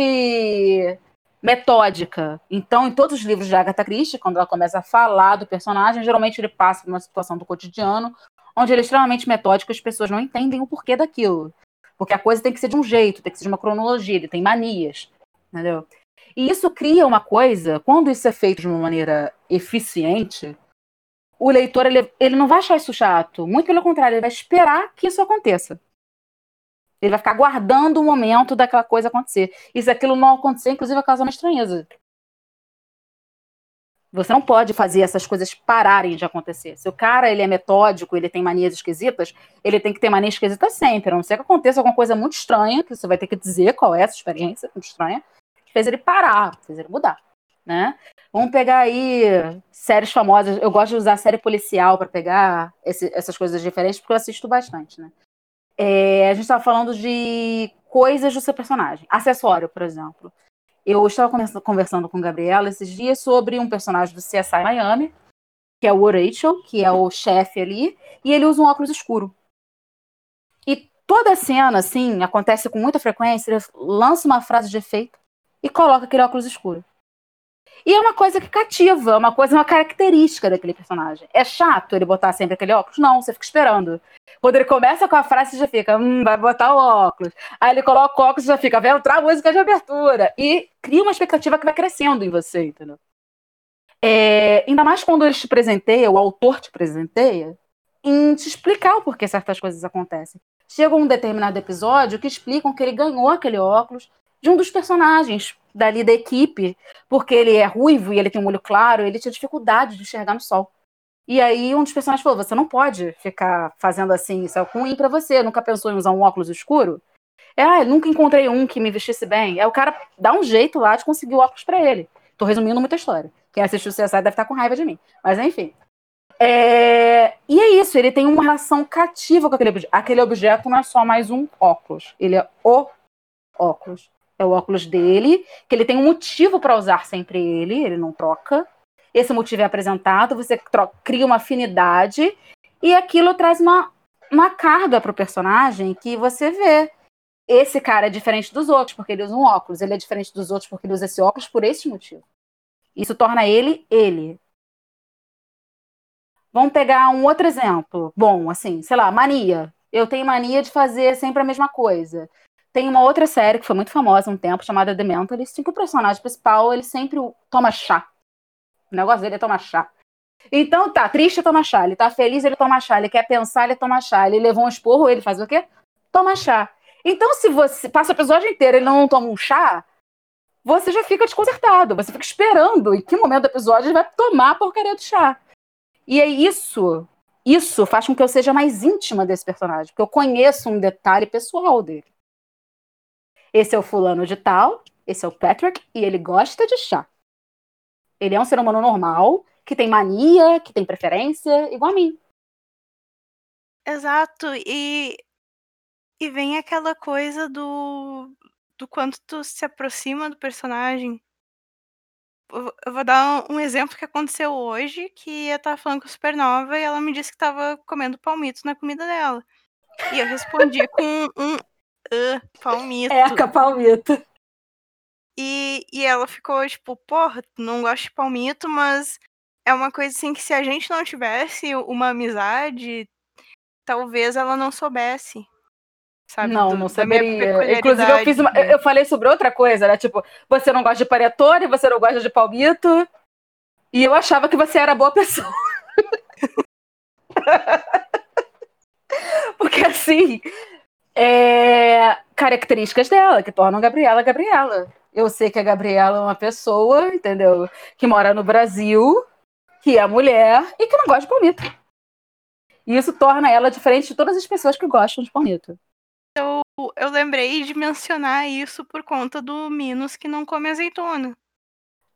metódica. Então, em todos os livros de Agatha Christie, quando ela começa a falar do personagem, geralmente ele passa por uma situação do cotidiano onde ele é extremamente metódico e as pessoas não entendem o porquê daquilo. Porque a coisa tem que ser de um jeito, tem que ser de uma cronologia, ele tem manias, entendeu? E isso cria uma coisa, quando isso é feito de uma maneira eficiente, o leitor ele, ele não vai achar isso chato, muito pelo contrário, ele vai esperar que isso aconteça. Ele vai ficar aguardando o momento daquela coisa acontecer. E se aquilo não acontecer, inclusive, vai causar uma estranheza. Você não pode fazer essas coisas pararem de acontecer. Se o cara ele é metódico, ele tem manias esquisitas, ele tem que ter mania esquisita sempre. A não ser que aconteça alguma coisa muito estranha, que você vai ter que dizer qual é essa experiência muito estranha, fez ele parar, fez ele mudar. Né? Vamos pegar aí séries famosas. Eu gosto de usar série policial para pegar esse, essas coisas diferentes, porque eu assisto bastante. Né? É, a gente estava falando de coisas do seu personagem. Acessório, por exemplo. Eu estava conversando com Gabriela esses dias sobre um personagem do CSI Miami, que é o Rachel, que é o chefe ali, e ele usa um óculos escuro. E toda a cena, assim, acontece com muita frequência, ele lança uma frase de efeito e coloca aquele óculos escuro. E é uma coisa que cativa, uma coisa, uma característica daquele personagem. É chato ele botar sempre aquele óculos? Não, você fica esperando. Quando ele começa com a frase, você já fica, hum, vai botar o óculos. Aí ele coloca o óculos e já fica, vai entrar a música de abertura. E cria uma expectativa que vai crescendo em você, entendeu? É, ainda mais quando ele te presenteia, o autor te presenteia, em te explicar o porquê certas coisas acontecem. Chega um determinado episódio que explicam que ele ganhou aquele óculos de um dos personagens dali da equipe, porque ele é ruivo e ele tem um olho claro, ele tinha dificuldade de enxergar no sol. E aí um dos personagens falou: você não pode ficar fazendo assim, isso é ruim para você. Nunca pensou em usar um óculos escuro? É, ah, nunca encontrei um que me vestisse bem. É o cara dá um jeito lá de conseguir o óculos para ele. Tô resumindo muita história. Quem assistiu o CSI deve estar com raiva de mim. Mas enfim. É... E é isso, ele tem uma relação cativa com aquele objeto. Aquele objeto não é só mais um óculos. Ele é o óculos. É o óculos dele, que ele tem um motivo para usar sempre ele, ele não troca. Esse motivo é apresentado, você troca, cria uma afinidade, e aquilo traz uma, uma carga para o personagem que você vê. Esse cara é diferente dos outros porque ele usa um óculos, ele é diferente dos outros porque ele usa esse óculos por esse motivo. Isso torna ele ele. Vamos pegar um outro exemplo. Bom, assim, sei lá, mania. Eu tenho mania de fazer sempre a mesma coisa. Tem uma outra série que foi muito famosa um tempo, chamada The Mentalist, em que o personagem principal, ele sempre toma chá. O negócio dele é tomar chá. Então tá, triste, toma chá. Ele tá feliz, ele toma chá. Ele quer pensar, ele toma chá. Ele levou um esporro, ele faz o quê? Toma chá. Então, se você passa o episódio inteiro e ele não toma um chá, você já fica desconcertado. Você fica esperando em que momento do episódio ele vai tomar a porcaria do chá. E é isso. Isso faz com que eu seja mais íntima desse personagem, porque eu conheço um detalhe pessoal dele. Esse é o fulano de tal, esse é o Patrick, e ele gosta de chá. Ele é um ser humano normal, que tem mania, que tem preferência, igual a mim. Exato, e, e vem aquela coisa do, do quanto tu se aproxima do personagem. Eu, vou dar um, um exemplo que aconteceu hoje, que eu tava falando com a Supernova e ela me disse que tava comendo palmito na comida dela. E eu respondi com um uh, palmito. Eca, palmito. E, e ela ficou tipo, porra, não gosto de palmito, mas É uma coisa, assim, que se a gente não tivesse uma amizade, talvez ela não soubesse, sabe, Não, do não saberia. Inclusive, eu fiz uma. Eu falei sobre outra coisa, né? Tipo, você não gosta de panetone, você não gosta de palmito. E eu achava que você era boa pessoa. Porque assim. É, Características dela, que tornam Gabriela Gabriela. Eu sei que a Gabriela é uma pessoa, entendeu? Que mora no Brasil, que é mulher e que não gosta de palmito. E isso torna ela diferente de todas as pessoas que gostam de palmito. eu lembrei de mencionar isso por conta do Minos que não come azeitona.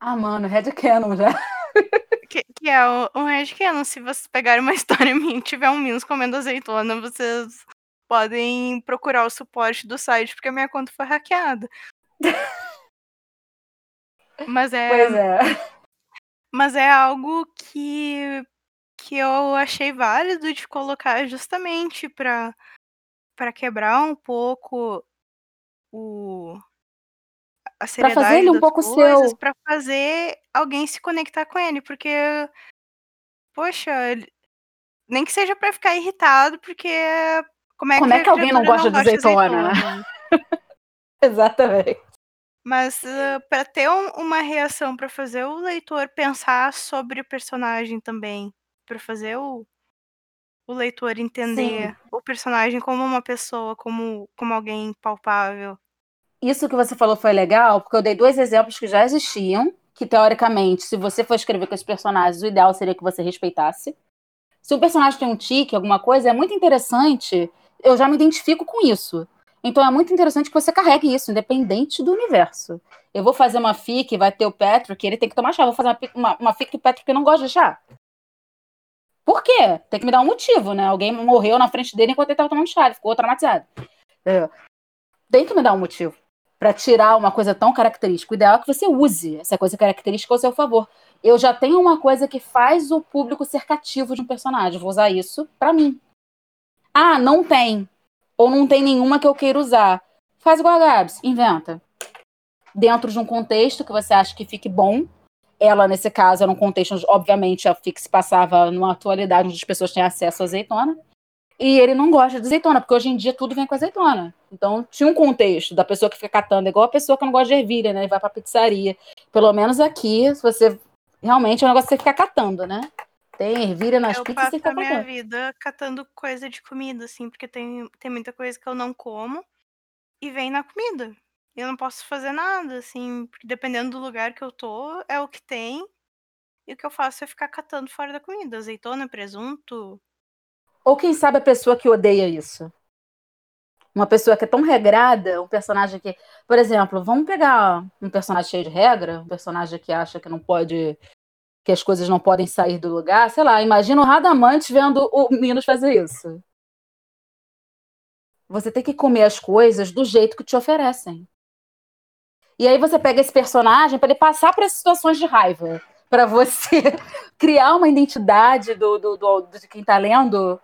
Ah, mano, Red Cannon já. Que que é o um headcanon, se vocês pegarem uma história minha e tiver um Minos comendo azeitona, vocês podem procurar o suporte do site, porque a minha conta foi hackeada. Mas é Pois é. mas é algo que que eu achei válido de colocar justamente pra pra quebrar um pouco o a Pra fazer ele seriedade um das pouco coisas, seu. pra fazer alguém se conectar com ele, porque poxa, nem que seja pra ficar irritado, porque como é Como que é que alguém não criatura não gosta de gosta de azeitona, né? azeitona? Exatamente. Mas, hã, pra ter um uma reação, pra fazer o leitor pensar sobre o personagem também, pra fazer o o leitor Sim. entender o personagem como uma pessoa, como como alguém palpável. Isso que você falou foi legal, porque eu dei 2 exemplos que já existiam, que teoricamente, se você for escrever com esses personagens, o ideal seria que você respeitasse. Se o personagem tem um tique, alguma coisa, é muito interessante, eu já me identifico com isso. Então é muito interessante que você carregue isso, independente do universo. Eu vou fazer uma fic, vai ter o Patrick, ele tem que tomar chá. Vou fazer uma, uma, uma fic que o Patrick não gosta de chá. Por quê? Tem que me dar um motivo, né? Alguém morreu na frente dele enquanto ele tava tomando chá, ele ficou traumatizado. É. Tem que me dar um motivo pra tirar uma coisa tão característica. O ideal é que você use essa coisa característica ao seu favor. Eu já tenho uma coisa que faz o público ser cativo de um personagem. Vou usar isso pra mim. Ah, não tem. Ou não tem nenhuma que eu queira usar. Faz igual a Gabs, inventa. Dentro de um contexto que você acha que fique bom. Ela, nesse caso, era um contexto onde, obviamente, a se passava numa atualidade onde as pessoas têm acesso à azeitona. E ele não gosta de azeitona, porque hoje em dia tudo vem com azeitona. Então, tinha um contexto da pessoa que fica catando, igual a pessoa que não gosta de ervilha, né? E vai pra pizzaria. Pelo menos aqui, se você. Realmente é um negócio que você ficar catando, né? Tem ervilha nas Eu pizzas, você passo fica a minha vida catando coisa de comida, assim, porque tem tem muita coisa que eu não como e vem na comida. Eu não posso fazer nada, assim, dependendo do lugar que eu tô, é o que tem, e o que eu faço é ficar catando fora da comida, azeitona, presunto. Ou quem sabe a pessoa que odeia isso. Uma pessoa que é tão regrada, um personagem que. Por exemplo, vamos pegar um personagem cheio de regra, um personagem que acha que não pode. Que as coisas não podem sair do lugar. Sei lá, imagina o Radamantes vendo o Minos fazer isso. Você tem que comer as coisas do jeito que te oferecem. E aí você pega esse personagem para ele passar por essas situações de raiva. Para você criar uma identidade do, do, do- de quem tá lendo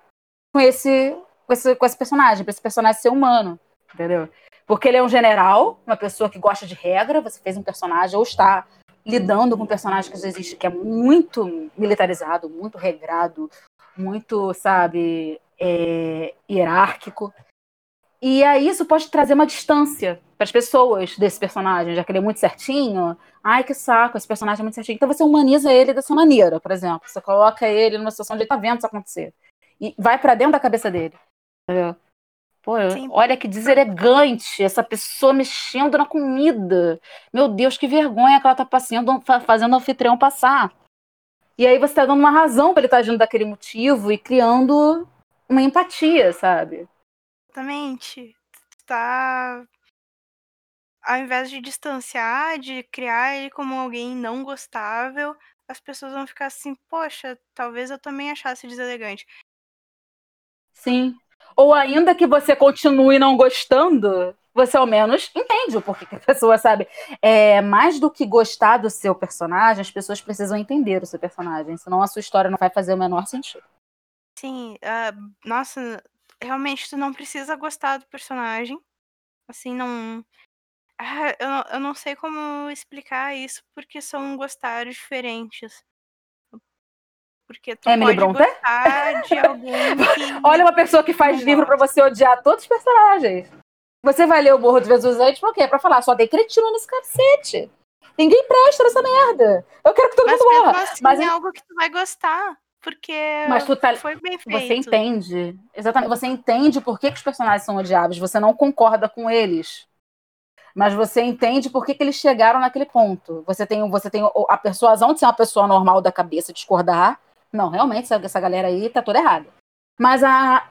com esse, com esse, com esse personagem, para esse personagem ser humano. Entendeu? Porque ele é um general, uma pessoa que gosta de regra, você fez um personagem, ou está lidando com um personagem que existe, que é muito militarizado, muito regrado, muito, sabe, é, hierárquico. E aí isso pode trazer uma distância para as pessoas desse personagem, já que ele é muito certinho. Ai, que saco, esse personagem é muito certinho. Então você humaniza ele dessa maneira, por exemplo. Você coloca ele numa situação onde ele tá vendo isso acontecer. E vai para dentro da cabeça dele. Entendeu? Pô, Sim. olha que deselegante essa pessoa mexendo na comida. Meu Deus, que vergonha que ela tá passando, fa- fazendo o anfitrião passar. E aí você tá dando uma razão para ele estar agindo daquele motivo e criando uma empatia, sabe? Exatamente. Tá ao invés de distanciar, de criar ele como alguém não gostável, as pessoas vão ficar assim: "Poxa, talvez eu também achasse deselegante". Sim. Ou ainda que você continue não gostando, você ao menos entende o porquê que a pessoa sabe. É, mais do que gostar do seu personagem, as pessoas precisam entender o seu personagem, senão a sua história não vai fazer o menor sentido. Sim, ah, nossa, realmente tu não precisa gostar do personagem, assim, não ah, eu eu não sei como explicar isso, porque são gostar diferentes. Porque tu Emily pode Brontë? gostar de alguém que... Olha uma pessoa que faz livro pra você odiar todos os personagens. Você vai ler o Morro dos Vesuvius por quê? Pra falar, só tem cretino nesse cacete. Ninguém presta nessa merda. Eu quero que todo Mas mundo morra. assim Mas, é algo que tu vai gostar. Porque mas tu tá, foi bem feito. Você entende. Exatamente. Você entende por que, que os personagens são odiáveis. Você não concorda com eles. Mas você entende por que, que eles chegaram naquele ponto. Você tem, você tem a persuasão de ser uma pessoa normal da cabeça discordar. Não, realmente, essa, essa galera aí tá toda errada. Mas a,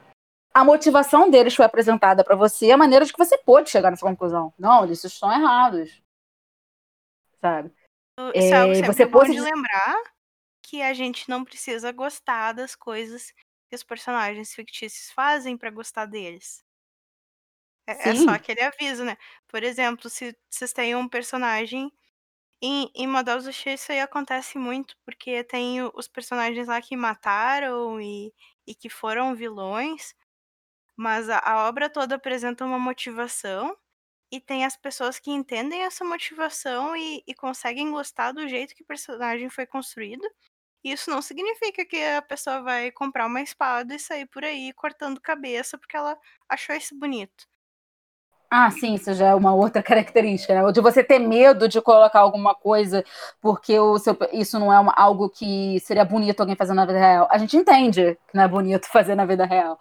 a motivação deles foi apresentada para você, a maneira de que você pôde chegar nessa conclusão. Não, eles estão errados. Sabe? Isso é, algo É, sempre você bom pôde lembrar que a gente não precisa gostar das coisas que os personagens fictícios fazem pra gostar deles. É, é só aquele aviso, né? Por exemplo, se vocês têm um personagem. Em, em Models X isso aí acontece muito, porque tem os personagens lá que mataram e, e que foram vilões, mas a, a obra toda apresenta uma motivação, e tem as pessoas que entendem essa motivação e, e conseguem gostar do jeito que o personagem foi construído. Isso não significa que a pessoa vai comprar uma espada e sair por aí cortando cabeça porque ela achou isso bonito. Ah, sim, isso já é uma outra característica, né? De você ter medo de colocar alguma coisa porque o seu, isso não é uma- algo que seria bonito alguém fazer na vida real. A gente entende que não é bonito fazer na vida real.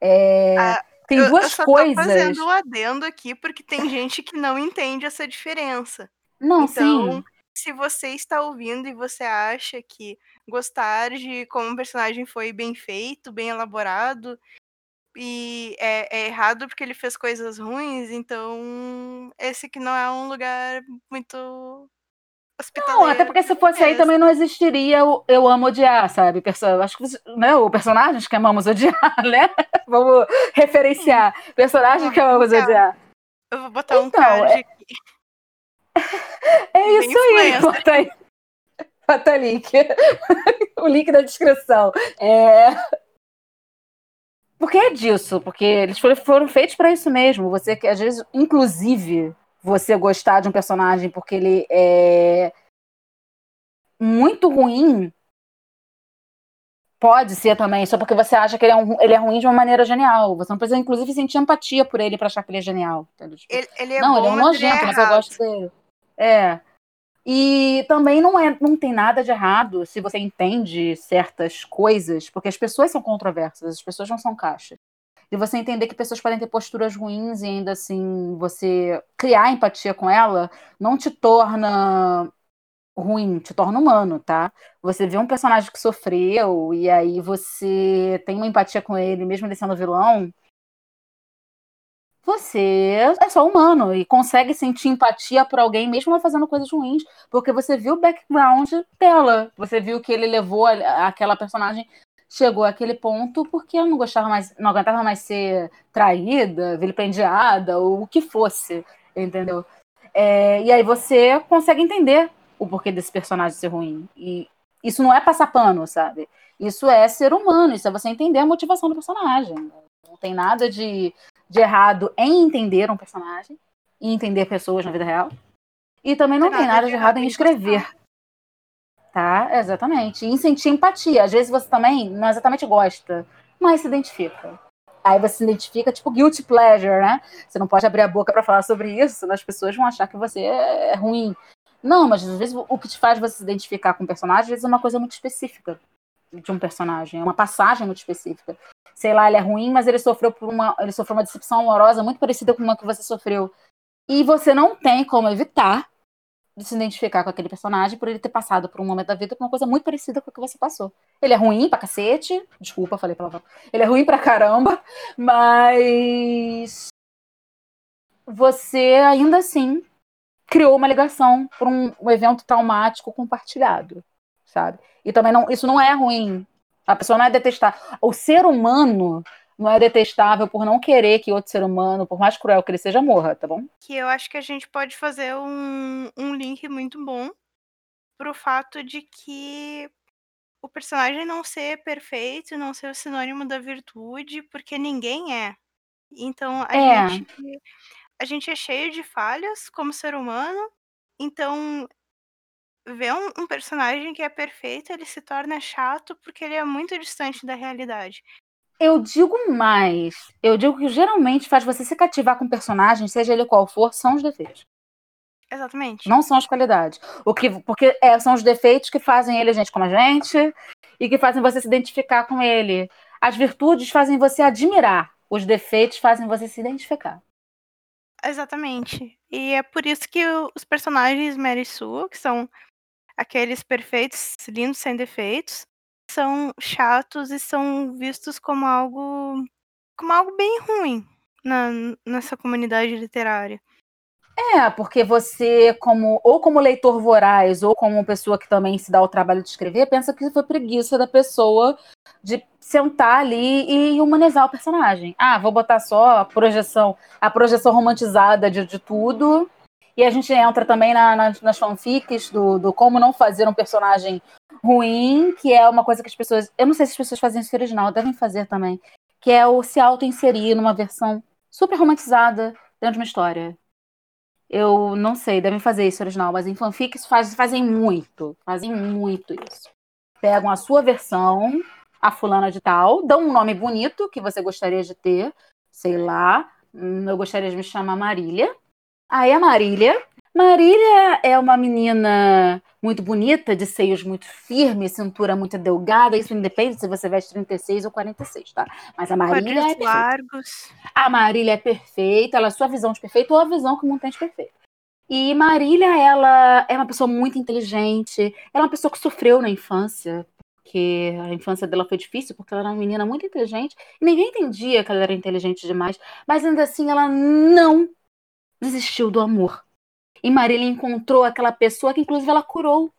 É, Ah, tem eu, eu duas só coisas. tô fazendo um adendo aqui porque tem gente que não entende essa diferença. Não, Então, sim. se você está ouvindo e você acha que gostar de como um personagem foi bem feito, bem elaborado, e é, é errado porque ele fez coisas ruins, então esse que não é um lugar muito hospitaleiro. Não, até porque se fosse aí mesmo. também não existiria o Eu Amo Odiar, sabe? Perso acho que né, o personagens que amamos odiar, né? Vamos referenciar. Personagens que amamos odiar. Eu vou botar um Então, card é- aqui. É isso aí, bota aí. Bota link. o link na descrição. É... Porque é disso, porque eles foram, feitos para isso mesmo. Você que às vezes, inclusive, você gostar de um personagem porque ele é muito ruim, pode ser também, só porque você acha que ele é, um- ele é ruim de uma maneira genial. Você não precisa, inclusive, sentir empatia por ele para achar que ele é genial. Tipo, Ele, ele é não, bom, ele é um mas ele é nojento, mas eu gosto dele. É. E também não, é, não tem nada de errado se você entende certas coisas, porque as pessoas são controversas, as pessoas não são caixas. E você entender que pessoas podem ter posturas ruins e ainda assim você criar empatia com ela não te torna ruim, te torna humano, tá? Você vê um personagem que sofreu e aí você tem uma empatia com ele, mesmo ele sendo vilão, você é só humano e consegue sentir empatia por alguém, mesmo fazendo coisas ruins, porque você viu o background dela. Você viu que ele levou aquela personagem, chegou àquele ponto porque ela não gostava mais, não aguentava mais ser traída, vilipendiada, ou o que fosse, entendeu? É, e aí você consegue entender o porquê desse personagem ser ruim. E isso não é passar pano, sabe? Isso é ser humano, isso é você entender a motivação do personagem. Não tem nada de de errado em entender um personagem e entender pessoas na vida real. E também não tem nada de errado em escrever. Tá? Exatamente. E em sentir empatia. Às vezes você também não exatamente gosta, mas se identifica. Aí você se identifica, tipo, guilty pleasure, né? Você não pode abrir a boca pra falar sobre isso, senão as pessoas vão achar que você é ruim. Não, mas às vezes o que te faz você se identificar com um personagem, às vezes é uma coisa muito específica de um personagem, é uma passagem muito específica sei lá, ele é ruim, mas ele sofreu por uma, ele sofreu uma decepção amorosa muito parecida com uma que você sofreu. E você não tem como evitar de se identificar com aquele personagem por ele ter passado por um momento da vida por uma coisa muito parecida com o que você passou. Ele é ruim pra cacete, desculpa, falei palavrão. Ele é ruim pra caramba, mas você ainda assim criou uma ligação por um, um evento traumático compartilhado, sabe? E também não, isso não é ruim a pessoa não é detestável. O ser humano não é detestável por não querer que outro ser humano, por mais cruel que ele seja, morra, tá bom? Que eu acho que a gente pode fazer um, um link muito bom pro fato de que o personagem não ser perfeito, não ser o sinônimo da virtude, porque ninguém é. Então a É. gente a gente é cheio de falhas como ser humano, então ver um, um personagem que é perfeito, ele se torna chato porque ele é muito distante da realidade. Eu digo mais. Eu digo que geralmente faz você se cativar com o personagem, seja ele qual for, são os defeitos. Exatamente. Não são as qualidades. O que, porque é, são os defeitos que fazem ele gente como a gente e que fazem você se identificar com ele. As virtudes fazem você admirar. Os defeitos fazem você se identificar. Exatamente. E é por isso que os personagens Mary Sue, que são aqueles perfeitos, lindos sem defeitos, são chatos e são vistos como algo como algo bem ruim na, nessa comunidade literária. É, porque você, como ou como leitor voraz, ou como pessoa que também se dá o trabalho de escrever, pensa que foi preguiça da pessoa de sentar ali e humanizar o personagem. Ah, vou botar só a projeção, a projeção romantizada de, de tudo. E a gente entra também na, na, nas fanfics do, do como não fazer um personagem ruim, que é uma coisa que as pessoas. Eu não sei se as pessoas fazem isso original, devem fazer também. Que é o se auto-inserir numa versão super romantizada dentro de uma história. Eu não sei, devem fazer isso original, mas em fanfics faz, fazem muito. Fazem muito isso. Pegam a sua versão, a fulana de tal, dão um nome bonito que você gostaria de ter, sei lá. Hum, eu gostaria de me chamar Marília. Aí a Marília. Marília é uma menina muito bonita, de seios muito firmes, cintura muito delgada. Isso independe se você veste 36 ou 46, tá? Mas a Marília é perfeita. largos. A Marília é perfeita, ela é sua visão de perfeito ou a visão que o mundo tem de perfeito. E Marília, ela é uma pessoa muito inteligente. Ela é uma pessoa que sofreu na infância, porque a infância dela foi difícil, porque ela era uma menina muito inteligente. E ninguém entendia que ela era inteligente demais. Mas ainda assim, ela não desistiu do amor. E Marília encontrou aquela pessoa que, inclusive, ela curou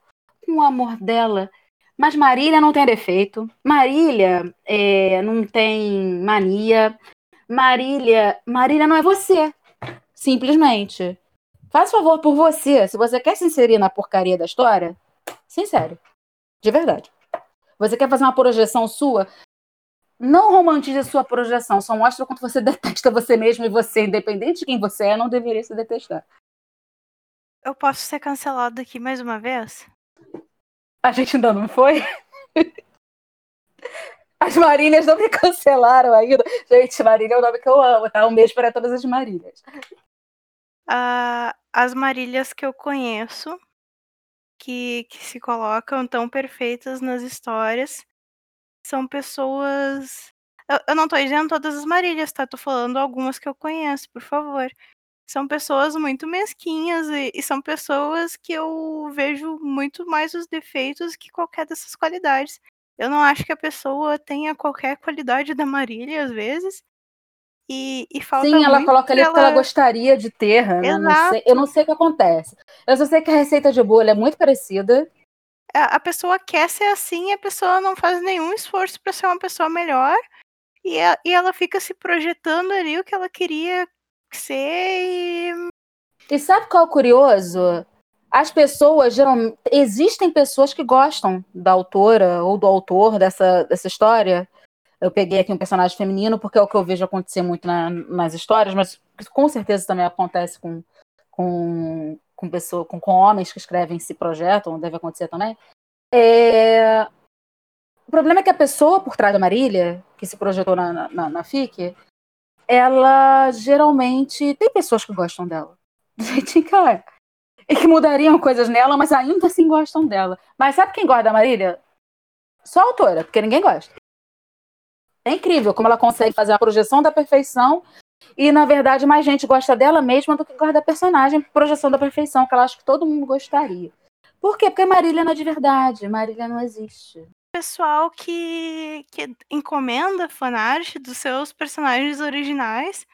com o amor dela. Mas Marília não tem defeito. Marília é, não tem mania. Marília, Marília não é você. Simplesmente. Faz favor por você. Se você quer se inserir na porcaria da história, sincero. De verdade. Você quer fazer uma projeção sua? Não romantize a sua projeção. Só mostra o quanto você detesta você mesmo e você, independente de quem você é, não deveria se detestar. Eu posso ser cancelado aqui mais uma vez? A gente ainda não foi? As Marílias não me cancelaram ainda. Gente, Marília é o nome que eu amo, tá? Um beijo para todas as Marílias. Uh, as Marílias que eu conheço, que, que se colocam tão perfeitas nas histórias, são pessoas. Eu, eu não tô dizendo todas as Marílias, tá? Tô falando algumas que eu conheço, por favor são pessoas muito mesquinhas e, e, são pessoas que eu vejo muito mais os defeitos que qualquer dessas qualidades. Eu não acho que a pessoa tenha qualquer qualidade da Marília, às vezes. E, e falta Sim, ela coloca ali ela... que ela gostaria de ter, né? Não sei, eu não sei o que acontece. Eu só sei que a receita de bolo é muito parecida. A, pessoa quer ser assim, a pessoa não faz nenhum esforço para ser uma pessoa melhor. E, a, e ela fica se projetando ali o que ela queria ser e. E sabe qual é o curioso? As pessoas, geralmente, existem pessoas que gostam da autora ou do autor dessa, dessa história. Eu peguei aqui um personagem feminino porque é o que eu vejo acontecer muito na, nas histórias, mas com certeza também acontece com, com, com, pessoa, com, com homens que escrevem esse projeto, deve acontecer também. É... O problema é que a pessoa por trás da Marília, que se projetou na, na, na FIC, ela geralmente tem pessoas que gostam dela. Gente, cara. E que mudariam coisas nela, mas ainda assim gostam dela. Mas sabe quem gosta da Marília? Só a autora, porque ninguém gosta. É incrível como ela consegue fazer a projeção da perfeição e, na verdade, mais gente gosta dela mesma do que gosta da personagem, projeção da perfeição, que ela acha que todo mundo gostaria. Por quê? Porque Marília não é de verdade, Marília não existe pessoal que, que encomenda fanart dos seus personagens originais.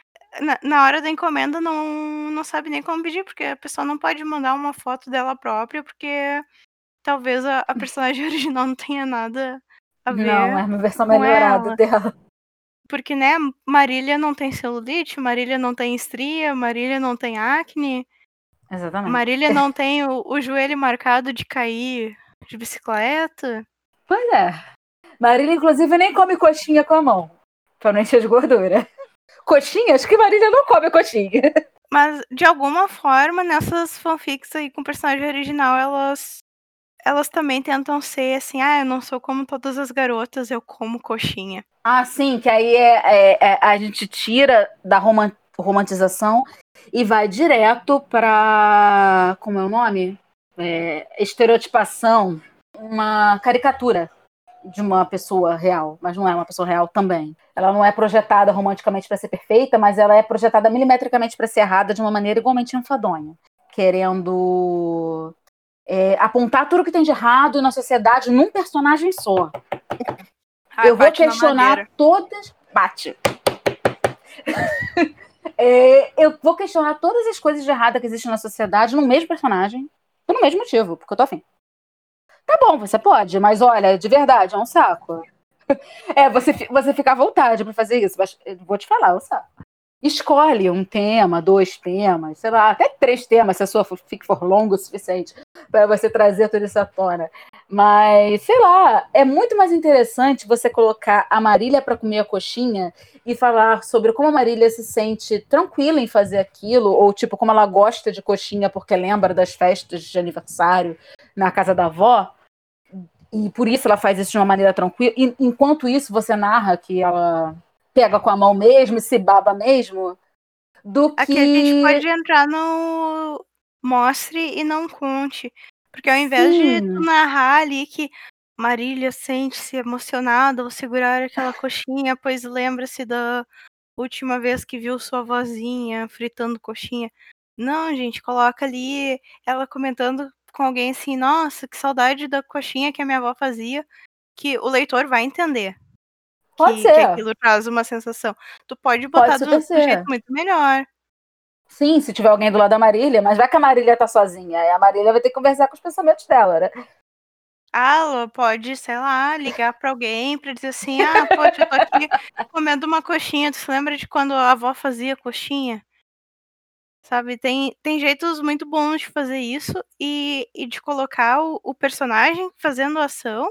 Na, na, hora da encomenda não, não sabe nem como pedir, porque a pessoa não pode mandar uma foto dela própria, porque talvez a, a personagem original não tenha nada a ver. Não, é uma versão melhorada dela. Porque, né, Marília não tem celulite, Marília não tem estria, Marília não tem acne. Exatamente. Marília não tem o, o joelho marcado de cair de bicicleta. Pois é. Marília, inclusive, nem come coxinha com a mão. Pra não encher de gordura. Coxinha? Acho que Marília não come coxinha. Mas, de alguma forma, nessas fanfics aí com personagem original, elas elas também tentam ser assim, ah, eu não sou como todas as garotas, eu como coxinha. Ah, sim, que aí é, é, é a gente tira da roman romantização e vai direto para como é o nome? É, estereotipação, uma caricatura de uma pessoa real, mas não é uma pessoa real também. Ela não é projetada romanticamente para ser perfeita, mas ela é projetada milimetricamente para ser errada de uma maneira igualmente enfadonha, querendo é, apontar tudo que tem de errado na sociedade num personagem só. Ah, Eu vou questionar todas. Bate. É, eu vou questionar todas as coisas de errada que existem na sociedade no mesmo personagem, pelo mesmo motivo, porque eu tô afim. Tá bom, você pode, mas olha, de verdade, é um saco. É, você, você fica à vontade pra fazer isso, mas eu vou te falar, é um saco. Escolhe um tema, dois temas, sei lá, até três temas, se a sua fique for longo o suficiente para você trazer tudo isso à tona. Mas, sei lá, é muito mais interessante você colocar a Marília para comer a coxinha e falar sobre como a Marília se sente tranquila em fazer aquilo, ou tipo, como ela gosta de coxinha porque lembra das festas de aniversário na casa da avó, e por isso ela faz isso de uma maneira tranquila. E, enquanto isso, você narra que ela pega com a mão mesmo e se baba mesmo, do que. Aqui a gente pode entrar no mostre e não conte. Porque ao invés de Sim. tu narrar ali que Marília sente-se emocionada ao segurar aquela coxinha, pois lembra-se da última vez que viu sua vozinha fritando coxinha. Não, gente, coloca ali ela comentando com alguém assim, nossa, que saudade da coxinha que a minha avó fazia, que o leitor vai entender Pode que, ser. que aquilo traz uma sensação. Tu pode botar Pode do ser. jeito muito melhor. Sim, se tiver alguém do lado da Marília, mas vai que a Marília tá sozinha. Aí a Marília vai ter que conversar com os pensamentos dela, né? Ah, pode, sei lá, ligar pra alguém pra dizer assim: ah, poxa, eu tô aqui comendo uma coxinha. Tu se lembra de quando a avó fazia coxinha? Sabe, tem, tem jeitos muito bons de fazer isso e, e de colocar o, o personagem fazendo ação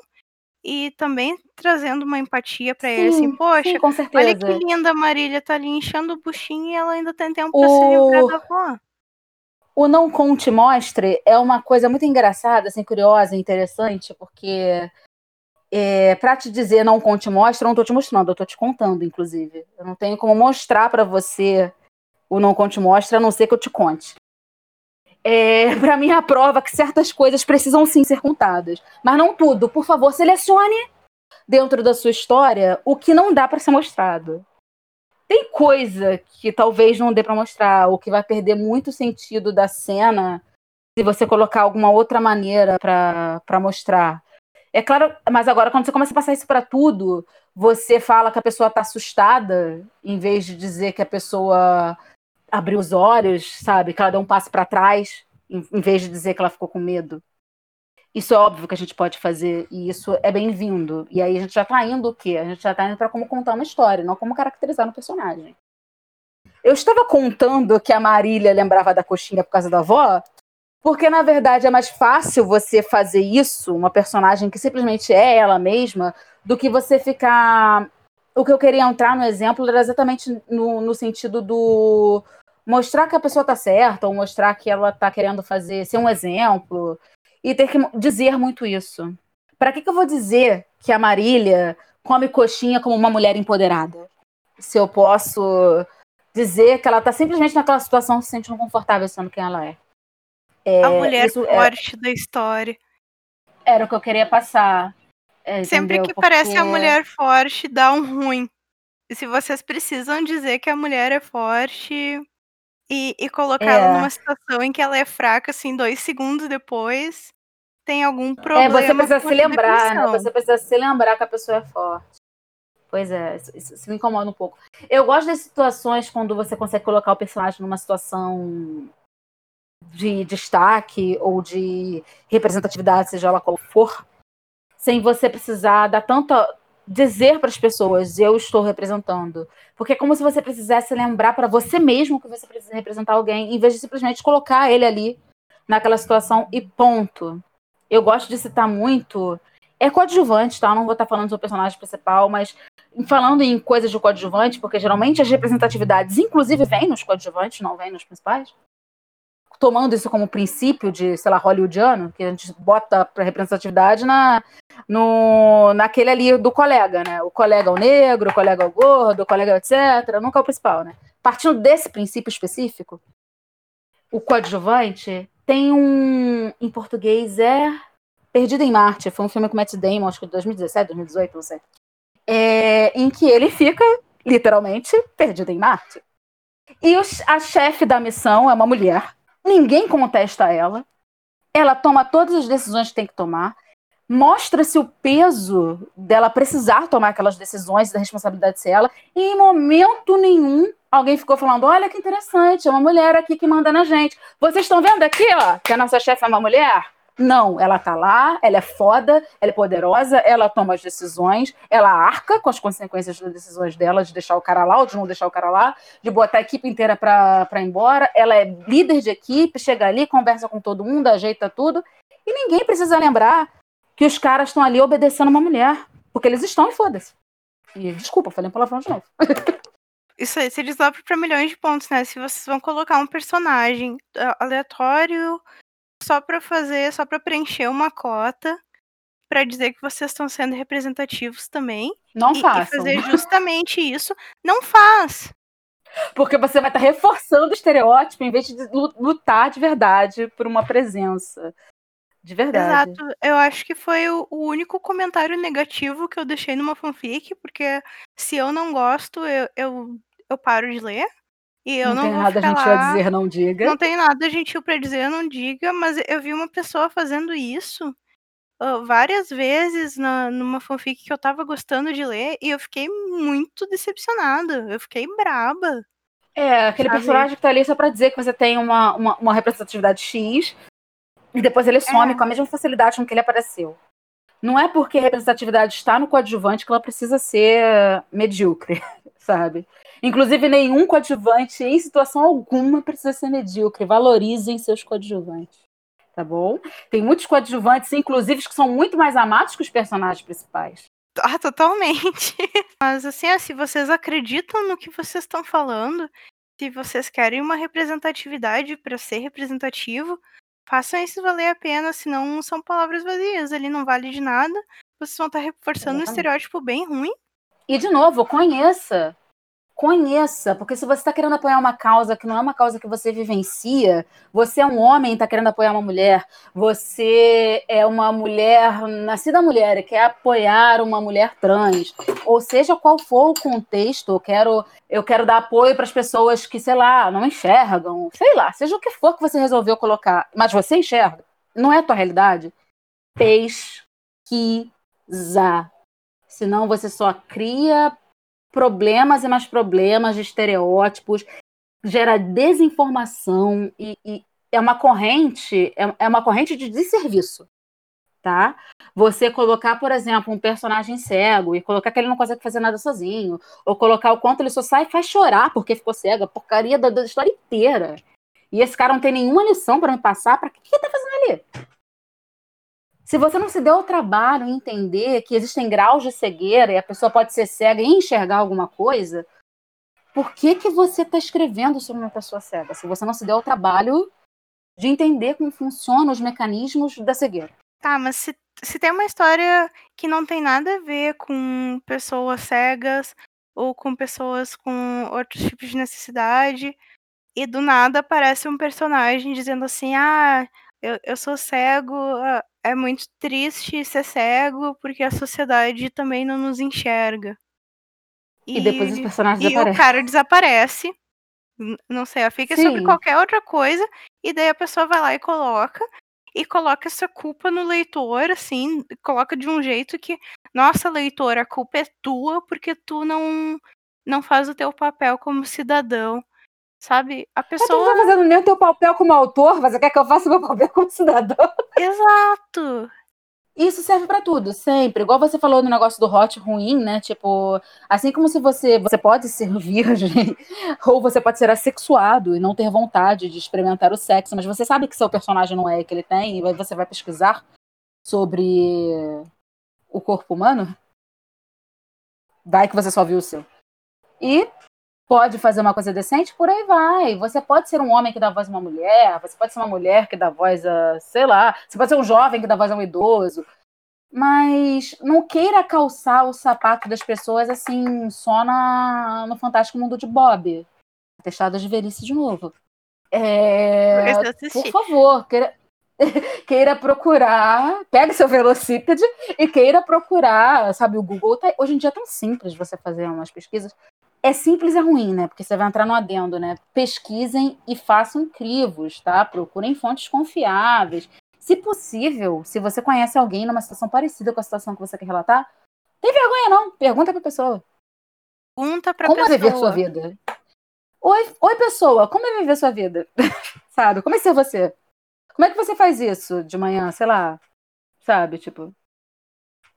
e também trazendo uma empatia pra ele, assim, Sim, poxa, sim, com olha certeza. que linda a Marília, tá ali enchendo o buchinho e ela ainda tem tempo pra se livrar O, da avó. o Não Conte Mostre é uma coisa muito engraçada, assim, curiosa e interessante, porque é, para te dizer não conte mostre, eu não tô te mostrando, eu tô te contando, inclusive. Eu não tenho como mostrar pra você o não conte mostre, a não ser que eu te conte. É, para mim, é a prova que certas coisas precisam sim ser contadas. Mas não tudo. Por favor, selecione dentro da sua história o que não dá para ser mostrado. Tem coisa que talvez não dê para mostrar, ou que vai perder muito sentido da cena se você colocar alguma outra maneira para mostrar. É claro, mas agora quando você começa a passar isso para tudo, você fala que a pessoa tá assustada, em vez de dizer que a pessoa abriu os olhos, sabe? Que ela deu um passo para trás, em, em vez de dizer que ela ficou com medo. Isso é óbvio que a gente pode fazer e isso é bem-vindo. E aí a gente já tá indo o quê? A gente já tá indo para como contar uma história, não como caracterizar um personagem. Eu estava contando que a Marília lembrava da coxinha por causa da avó, porque na verdade é mais fácil você fazer isso, uma personagem que simplesmente é ela mesma, do que você ficar. O que eu queria entrar no exemplo era exatamente no, no sentido do mostrar que a pessoa tá certa, ou mostrar que ela tá querendo fazer, ser um exemplo, e ter que dizer muito isso. Para que, que eu vou dizer que a Marília come coxinha como uma mulher empoderada? Se eu posso dizer que ela tá simplesmente naquela situação se sentindo confortável sendo quem ela é. É, A mulher isso é- forte da história. era o que eu queria passar. É, Sempre entendeu? que parece a Porque- mulher forte, dá um ruim. E se vocês precisam dizer que a mulher é forte e, e colocar ela É. numa situação em que ela é fraca, assim, dois segundos depois, tem algum É, problema. você precisa se lembrar, né? Você precisa se lembrar que a pessoa é forte. Pois é, isso, isso- isso me incomoda um pouco. Eu gosto das situações quando você consegue colocar o personagem numa situação de destaque ou de representatividade, seja ela qual for, sem você precisar dar tanta dizer para as pessoas eu estou representando, porque é como se você precisasse lembrar para você mesmo que você precisa representar alguém, em vez de simplesmente colocar ele ali naquela situação e ponto. Eu gosto de citar muito é coadjuvante, tá? Eu não vou estar falando do personagem principal, mas falando em coisas de coadjuvante, porque geralmente as representatividades, inclusive, vêm nos coadjuvantes, não vêm nos principais. Tomando isso como princípio de, sei lá, hollywoodiano, que a gente bota para representatividade na, no, naquele ali do colega, né? O colega é o negro, o colega é o gordo, o colega é etc. Nunca é o principal, né? Partindo desse princípio específico, o coadjuvante tem um. Em português é. Perdido em Marte. Foi um filme com Matt Damon, acho que de 2017, 2018, não sei. É, em que ele fica, literalmente, perdido em Marte. E a chefe da missão é uma mulher. Ninguém contesta ela. Ela toma todas as decisões que tem que tomar. Mostra-se o peso dela precisar tomar aquelas decisões, da responsabilidade ser ela. E em momento nenhum alguém ficou falando: olha que interessante, é uma mulher aqui que manda na gente. Vocês estão vendo aqui, ó, que a nossa chefe é uma mulher? Não, ela tá lá, ela é foda, ela é poderosa, ela toma as decisões, ela arca com as consequências das decisões dela, de deixar o cara lá ou de não deixar o cara lá, de botar a equipe inteira pra, pra ir embora. Ela é líder de equipe, chega ali, conversa com todo mundo, ajeita tudo. E ninguém precisa lembrar que os caras estão ali obedecendo uma mulher. Porque eles estão e foda-se. E desculpa, falei um palavrão de novo. Isso aí se desdobra para milhões de pontos, né? Se vocês vão colocar um personagem aleatório só para fazer, só para preencher uma cota, para dizer que vocês estão sendo representativos também. Não e, façam. E fazer justamente isso, não faz. Porque você vai estar tá reforçando o estereótipo em vez de lutar de verdade por uma presença. De verdade. Exato. Eu acho que foi o, o, único comentário negativo que eu deixei numa fanfic, porque se eu não gosto, eu, eu eu paro de ler. E eu não, não tem nada gentil lá, a dizer, não diga. Não tem nada gentil para dizer, não diga, mas eu vi uma pessoa fazendo isso uh, várias vezes na, numa fanfic que eu tava gostando de ler e eu fiquei muito decepcionada. Eu fiquei braba. É, aquele sabe? personagem que tá ali só pra dizer que você tem uma, uma, uma representatividade X e depois ele some é. com a mesma facilidade com que ele apareceu. Não é porque a representatividade está no coadjuvante que ela precisa ser medíocre, sabe? Inclusive, nenhum coadjuvante, em situação alguma, precisa ser medíocre. Valorizem seus coadjuvantes. Tá bom? Tem muitos coadjuvantes, inclusive, que são muito mais amados que os personagens principais. Ah, totalmente. Mas assim, se vocês acreditam no que vocês estão falando, se vocês querem uma representatividade para ser representativo, façam isso valer a pena, senão são palavras vazias, ele não vale de nada. Vocês vão estar reforçando Exatamente. um estereótipo bem ruim. E de novo, conheça conheça, porque se você está querendo apoiar uma causa que não é uma causa que você vivencia, você é um homem e está querendo apoiar uma mulher, você é uma mulher, nascida mulher e quer apoiar uma mulher trans, ou seja qual for o contexto, eu quero, eu quero dar apoio para as pessoas que, sei lá, não enxergam, sei lá, seja o que for que você resolveu colocar, mas você enxerga, não é a tua realidade, pesquisa. Senão você só cria problemas e mais problemas de estereótipos, gera desinformação e, e é uma corrente, é, é uma corrente de desserviço. Tá? Você colocar, por exemplo, um personagem cego e colocar que ele não consegue fazer nada sozinho, ou colocar o quanto ele só sai e faz chorar porque ficou cego, porcaria da, da história inteira. E esse cara não tem nenhuma lição para me passar, para que, que ele tá fazendo ali? Se você não se deu o trabalho em entender que existem graus de cegueira e a pessoa pode ser cega e enxergar alguma coisa, por que, que você está escrevendo sobre uma pessoa cega? Se você não se deu o trabalho de entender como funcionam os mecanismos da cegueira. Tá, mas se, se tem uma história que não tem nada a ver com pessoas cegas ou com pessoas com outros tipos de necessidade, e do nada aparece um personagem dizendo assim: ah, eu, eu sou cego, ah, é muito triste ser cego porque a sociedade também não nos enxerga. E, e depois os personagens e o cara desaparece. Não sei, fica Sim. sobre qualquer outra coisa, e daí a pessoa vai lá e coloca, e coloca essa culpa no leitor, assim, coloca de um jeito que, nossa, leitor, a culpa é tua porque tu não, não faz o teu papel como cidadão. Sabe? A pessoa. Mas tu não tá fazendo nem o teu papel como autor, você quer que eu faça o meu papel como cidadão? Exato! Isso serve para tudo, sempre. Igual você falou no negócio do hot ruim, né? Tipo, assim como se você você pode ser virgem ou você pode ser assexuado e não ter vontade de experimentar o sexo, mas você sabe que seu personagem não é que ele tem e você vai pesquisar sobre o corpo humano, vai que você só viu o seu. E pode fazer uma coisa decente, por aí vai. Você pode ser um homem que dá voz a uma mulher, você pode ser uma mulher que dá voz a, sei lá, você pode ser um jovem que dá voz a um idoso. Mas não queira calçar o sapato das pessoas assim, só na, no Fantástico Mundo de Bob. Testado de velhice de novo. É, por favor, queira, queira procurar, pegue seu velocípede e queira procurar, sabe, o Google tá, hoje em dia é tão simples você fazer umas pesquisas. É simples e ruim, né? Porque você vai entrar no adendo, né? Pesquisem e façam crivos, tá? Procurem fontes confiáveis. Se possível, se você conhece alguém numa situação parecida com a situação que você quer relatar, tem vergonha não, pergunta pra pessoa. Pergunta pra como pessoa. Como é viver sua vida? Oi, oi pessoa, como é viver sua vida? Sabe? Como é ser você? Como é que você faz isso de manhã, sei lá? Sabe, tipo,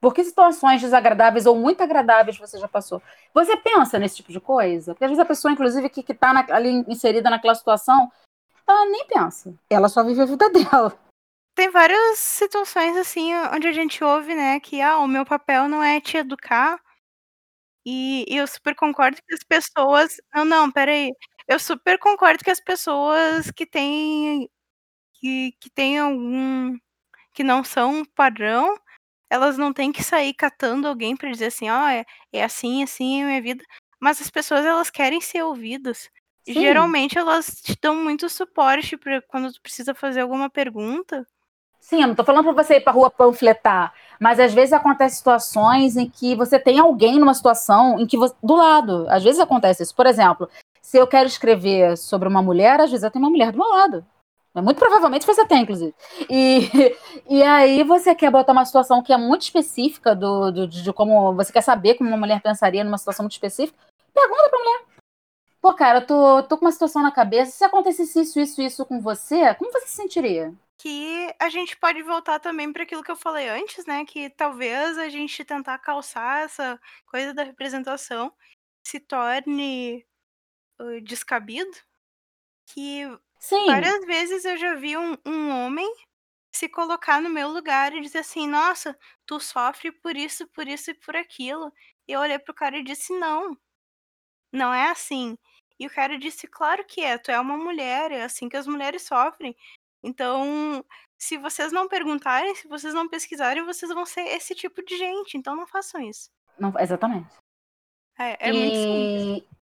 por que situações desagradáveis ou muito agradáveis você já passou? Você pensa nesse tipo de coisa? Porque às vezes a pessoa, inclusive, que, está ali inserida naquela situação, ela nem pensa. Ela só vive a vida dela. Tem várias situações, assim, onde a gente ouve, né, que ah, o meu papel não é te educar. E, e eu super concordo que as pessoas. Não, não, peraí. Eu super concordo que as pessoas que têm. que, que têm algum. que não são padrão, elas não têm que sair catando alguém para dizer assim, ó, oh, é, é assim, assim é a minha vida. Mas as pessoas, elas querem ser ouvidas. Sim. Geralmente elas te dão muito suporte para quando tu precisa fazer alguma pergunta. Sim, eu não tô falando para você ir pra rua panfletar, mas às vezes acontece situações em que você tem alguém numa situação em que você, do lado, às vezes acontece isso. Por exemplo, se eu quero escrever sobre uma mulher, às vezes eu tenho uma mulher do meu lado. Muito provavelmente você tem, inclusive. E, e aí você quer botar uma situação que é muito específica do, do, de como você quer saber como uma mulher pensaria numa situação muito específica. Pergunta pra mulher. Pô, cara, eu tô, tô com uma situação na cabeça. Se acontecesse isso, isso, isso com você, como você se sentiria? que a gente pode voltar também para aquilo que eu falei antes, né? Que talvez a gente tentar calçar essa coisa da representação se torne uh, descabido. Que Sim. várias vezes eu já vi um, um homem se colocar no meu lugar e dizer assim: Nossa, tu sofre por isso, por isso e por aquilo. E eu olhei pro cara e disse: Não, não é assim. E o cara disse: Claro que é, tu é uma mulher, é assim que as mulheres sofrem. Então, se vocês não perguntarem, se vocês não pesquisarem, vocês vão ser esse tipo de gente. Então, não façam isso. Não, exatamente. É, é e... muito simples.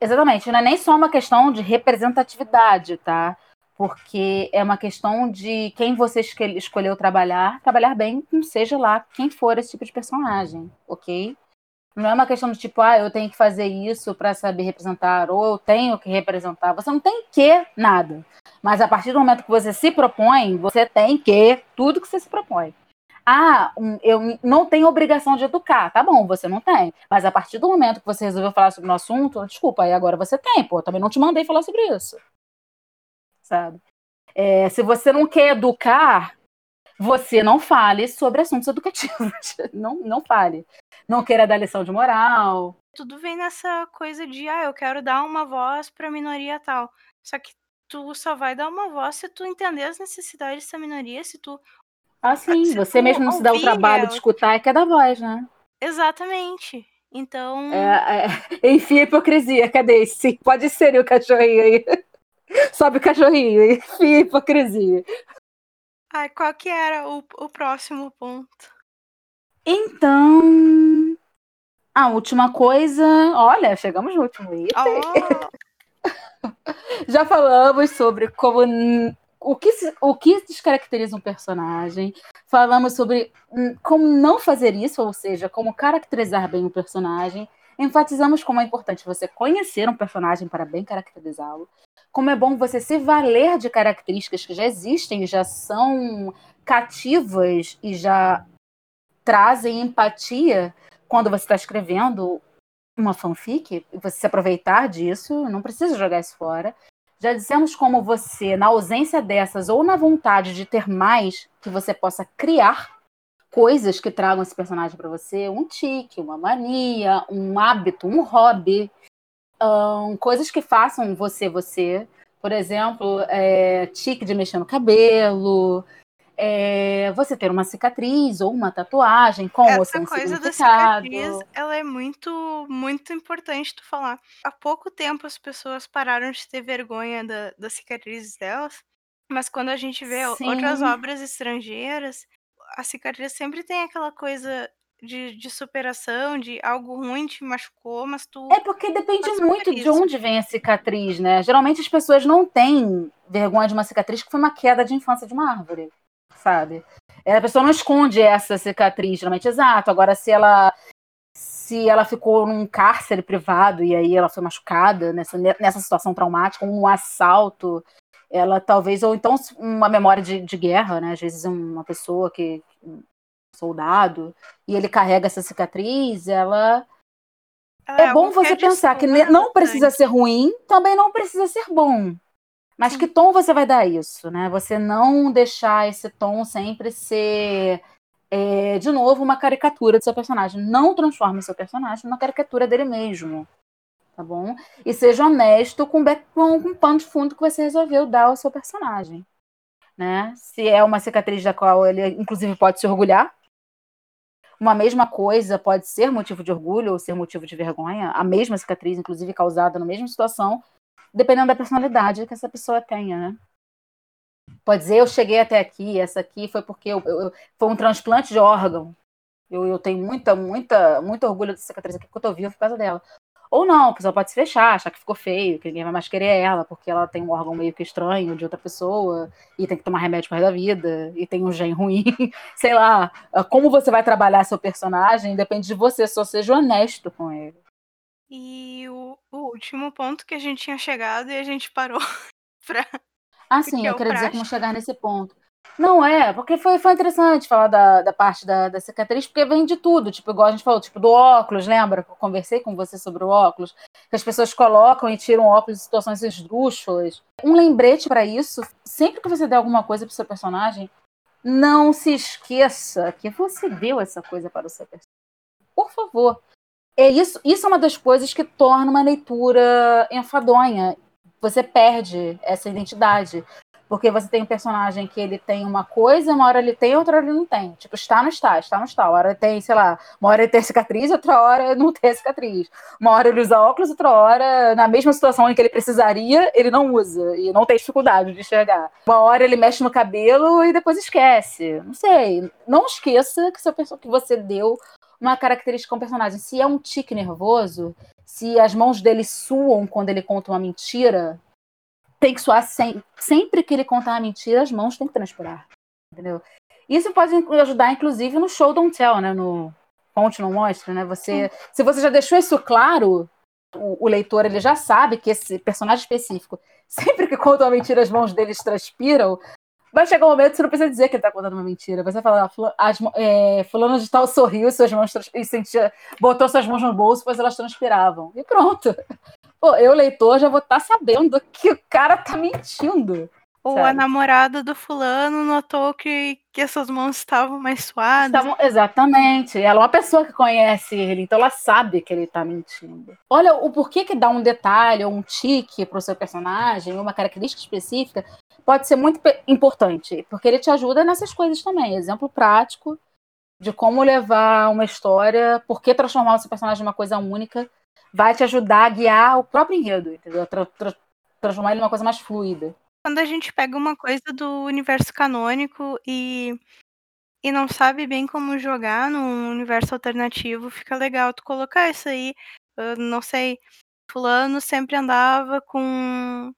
Exatamente. Não é nem só uma questão de representatividade, tá? Porque é uma questão de quem você escolheu trabalhar, trabalhar bem seja lá quem for esse tipo de personagem, ok? Não é uma questão de tipo, ah, eu tenho que fazer isso para saber representar, ou eu tenho que representar. Você não tem que nada. Mas a partir do momento que você se propõe, você tem que tudo que você se propõe. Ah, eu não tenho obrigação de educar. Tá bom, você não tem. Mas a partir do momento que você resolveu falar sobre o assunto, desculpa, aí agora você tem, pô. Também não te mandei falar sobre isso. Sabe? É, se você não quer educar, você não fale sobre assuntos educativos. Não, não fale não queira dar lição de moral. Tudo vem nessa coisa de, ah, eu quero dar uma voz para a minoria tal. Só que tu só vai dar uma voz se tu entender as necessidades dessa minoria, se tu. Ah, sim, se você mesmo não se dá o trabalho de escutar e quer dar voz, né? Exatamente. Então. É, é, enfim, a hipocrisia, cadê esse? Pode ser o cachorrinho aí. Sobe o cachorrinho, enfim, a hipocrisia. Ai, qual que era o, o próximo ponto? Então, a última coisa. Olha, chegamos no último item. Oh. Já falamos sobre como o que, o que descaracteriza um personagem. Falamos sobre como não fazer isso, ou seja, como caracterizar bem um personagem. Enfatizamos como é importante você conhecer um personagem para bem caracterizá-lo. Como é bom você se valer de características que já existem, já são cativas e já trazem empatia quando você está escrevendo uma fanfic, você se aproveitar disso, não precisa jogar isso fora. Já dissemos como você, na ausência dessas ou na vontade de ter mais, que você possa criar coisas que tragam esse personagem para você, um tique, uma mania, um hábito, um hobby, um, coisas que façam você você. Por exemplo, é, tique de mexer no cabelo, é, você ter uma cicatriz ou uma tatuagem com Essa ou sem coisa da cicatriz, ela é muito, muito importante tu falar. Há pouco tempo as pessoas pararam de ter vergonha da, das cicatrizes delas, mas quando a gente vê outras Sim. obras estrangeiras, a cicatriz sempre tem aquela coisa de, de superação, de algo ruim te machucou, mas tu. É porque depende muito de onde vem a cicatriz, né? Geralmente as pessoas não têm vergonha de uma cicatriz que foi uma queda de infância de uma árvore, sabe? É, A pessoa não esconde essa cicatriz, geralmente, exato. Agora, se ela se ela ficou num cárcere privado e aí ela foi machucada nessa, nessa situação traumática, um assalto, ela talvez, ou então uma memória de, de guerra, né? Às vezes uma pessoa que. um soldado, e ele carrega essa cicatriz, ela Ela é bom algo que você pensar que não precisa ser ruim, também não precisa ser bom. Mas que tom você vai dar isso, né? Você não deixar esse tom sempre ser, é, de novo, uma caricatura do seu personagem. Não transforme o seu personagem numa caricatura dele mesmo, tá bom? E seja honesto com, o back- com, com o pano de fundo que você resolveu dar ao seu personagem, né? Se é uma cicatriz da qual ele, inclusive, pode se orgulhar, uma mesma coisa pode ser motivo de orgulho ou ser motivo de vergonha, a mesma cicatriz, inclusive causada na mesma situação, dependendo da personalidade que essa pessoa tenha, né? Pode dizer, eu cheguei até aqui, essa aqui foi porque eu, eu- foi um transplante de órgão. Eu, eu tenho muita, muita, muito orgulho dessa cicatriz aqui, porque eu tô viva por causa dela. Ou não, a pessoa pode se fechar, achar que ficou feio, que ninguém vai mais querer ela, porque ela tem um órgão meio que estranho de outra pessoa, e tem que tomar remédio pro resto da vida, e tem um gene ruim. Sei lá, como você vai trabalhar seu personagem depende de você, só seja honesto com ele. E o último ponto que a gente tinha chegado e a gente parou pra. Ah, sim, é eu o queria dizer como chegar nesse ponto. Não é, porque foi, foi interessante falar da, da parte da, da cicatriz, porque vem de tudo, tipo, igual a gente falou, tipo, do óculos, lembra? que Eu conversei com você sobre o óculos, que as pessoas colocam e tiram óculos em situações esdrúxulas. Um lembrete para isso, sempre que você der alguma coisa pro seu personagem, não se esqueça que você deu essa coisa para o seu personagem. Por favor. É isso, isso é uma das coisas que torna uma leitura enfadonha. Você perde essa identidade. Porque você tem um personagem que ele tem uma coisa, uma hora ele tem, outra hora ele não tem. Tipo, está, não está, está, não está. Uma hora ele tem, sei lá, uma hora ele tem cicatriz, outra hora não tem cicatriz. Uma hora ele usa óculos, outra hora, na mesma situação em que ele precisaria, ele não usa. E não tem dificuldade de enxergar. Uma hora ele mexe no cabelo e depois esquece. Não sei. Não esqueça que, seu, que você deu uma característica ao personagem. Se é um tique nervoso, se as mãos dele suam quando ele conta uma mentira, tem que suar sem, sempre que ele contar uma mentira, as mãos têm que transpirar. Entendeu? Isso pode ajudar, inclusive, no show don't tell, né? No Conte não mostra, né? Você, se você já deixou isso claro, o, o leitor ele já sabe que esse personagem específico, sempre que conta uma mentira, as mãos deles transpiram. Vai chegar um momento que você não precisa dizer que ele tá contando uma mentira. Você vai falar, "Fula- as mão- é, fulano de tal sorriu, suas mãos e sentia, botou suas mãos no bolso, pois elas transpiravam. E pronto. Pô, eu, leitor, já vou estar sabendo que o cara tá mentindo. Ou Sabe? a namorada do fulano notou que, que essas mãos estavam mais suadas. Estavam- exatamente. Ela é uma pessoa que conhece ele, então ela sabe que ele tá mentindo. Olha, o porquê que dá um detalhe ou um tique pro seu personagem, uma característica específica, pode ser muito importante, porque ele te ajuda nessas coisas também. Exemplo prático de como levar uma história, por que transformar o seu personagem numa coisa única, vai te ajudar a guiar o próprio enredo, entendeu? Tra- tra- transformar ele numa coisa mais fluida. Quando a gente pega uma coisa do universo canônico e, e não sabe bem como jogar num universo alternativo, fica legal tu colocar isso aí. Eu não sei, fulano sempre andava com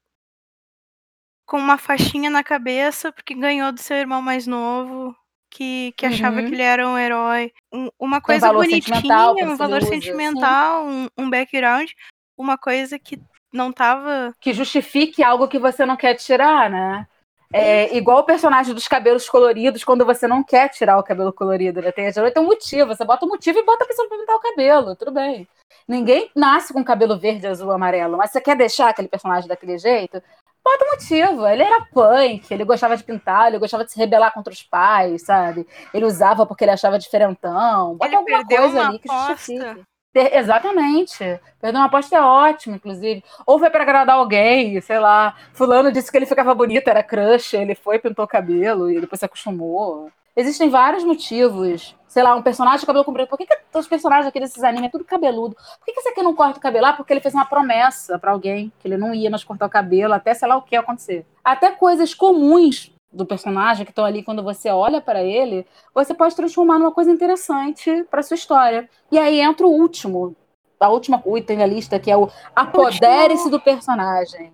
com uma faixinha na cabeça porque ganhou do seu irmão mais novo, que, que achava Uhum. que ele era um herói. Um- uma coisa valor bonitinha, um valor ele usa, sim. sentimental, um, um background, uma coisa que não tava. que justifique algo que você não quer tirar, né? É igual o personagem dos cabelos coloridos, quando você não quer tirar o cabelo colorido, né? Tem, tem um motivo, você bota o motivo e bota a pessoa pra pintar o cabelo, tudo bem. Ninguém nasce com cabelo verde, azul, amarelo, mas você quer deixar aquele personagem daquele jeito? Bota o motivo. Ele era punk, ele gostava de pintar, ele gostava de se rebelar contra os pais, sabe? Ele usava porque ele achava diferentão. Bota Ele alguma coisa ali que aposta. justifique. Exatamente. Perder uma aposta é ótimo, inclusive. Ou foi para agradar alguém, sei lá. Fulano disse que ele ficava bonito, era crush, ele foi, pintou o cabelo e depois se acostumou. Existem vários motivos. Sei lá, um personagem de cabelo comprido. Por que, que os personagens aqui desses animes é tudo cabeludo? Por que, que esse aqui não corta o cabelo? Ah, porque ele fez uma promessa para alguém que ele não ia mais cortar o cabelo até sei lá o que acontecer. Até coisas comuns do personagem que estão ali quando você olha para ele, você pode transformar numa coisa interessante para sua história. E aí entra o último, a última item da lista, que é o apodere-se do personagem.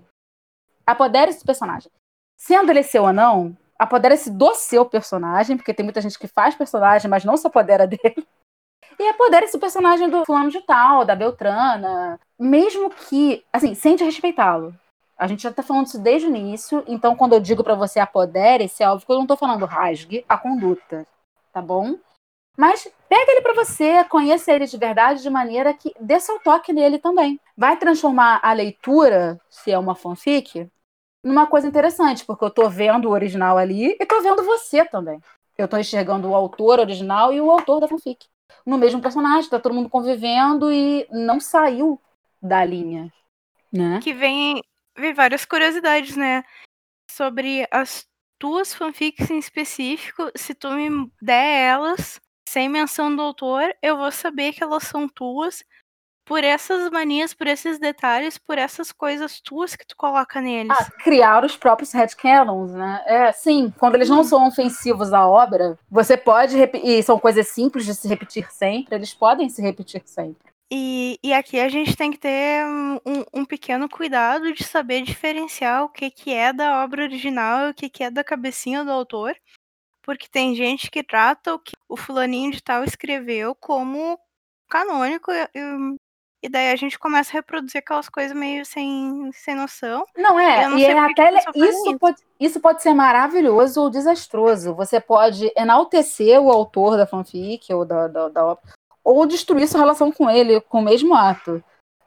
Apodere-se do personagem. Sendo ele seu ou não, apodere-se do seu personagem, porque tem muita gente que faz personagem, mas não se apodera dele. E apodere-se do personagem do fulano de tal, da Beltrana. Mesmo que, assim, sente respeitá-lo. A gente já tá falando isso desde o início, então quando eu digo para você apodere-se, é óbvio que eu não tô falando rasgue a conduta, tá bom? Mas pega ele para você, conheça ele de verdade de maneira que dê seu toque nele também. Vai transformar a leitura, se é uma fanfic, numa coisa interessante, porque eu tô vendo o original ali e tô vendo você também. Eu tô enxergando o autor original e o autor da fanfic. No mesmo personagem, tá todo mundo convivendo e não saiu da linha, né? Que vem vi várias curiosidades, né? Sobre as tuas fanfics em específico. Se tu me der elas, sem menção do autor, eu vou saber que elas são tuas por essas manias, por esses detalhes, por essas coisas tuas que tu coloca neles. Ah, criar os próprios headcanons, né? É, sim, quando eles não são ofensivos à obra, você pode, e são coisas simples de se repetir sempre, eles podem se repetir sempre. E, e aqui a gente tem que ter um, um pequeno cuidado de saber diferenciar o que, que é da obra original e o que, que é da cabecinha do autor, porque tem gente que trata o que o fulaninho de tal escreveu como canônico e, e daí a gente começa a reproduzir aquelas coisas meio sem, sem noção. Não é, não e é até isso pode, isso pode ser maravilhoso ou desastroso. Você pode enaltecer o autor da fanfic ou da, da, da obra, ou destruir sua relação com ele com o mesmo ato.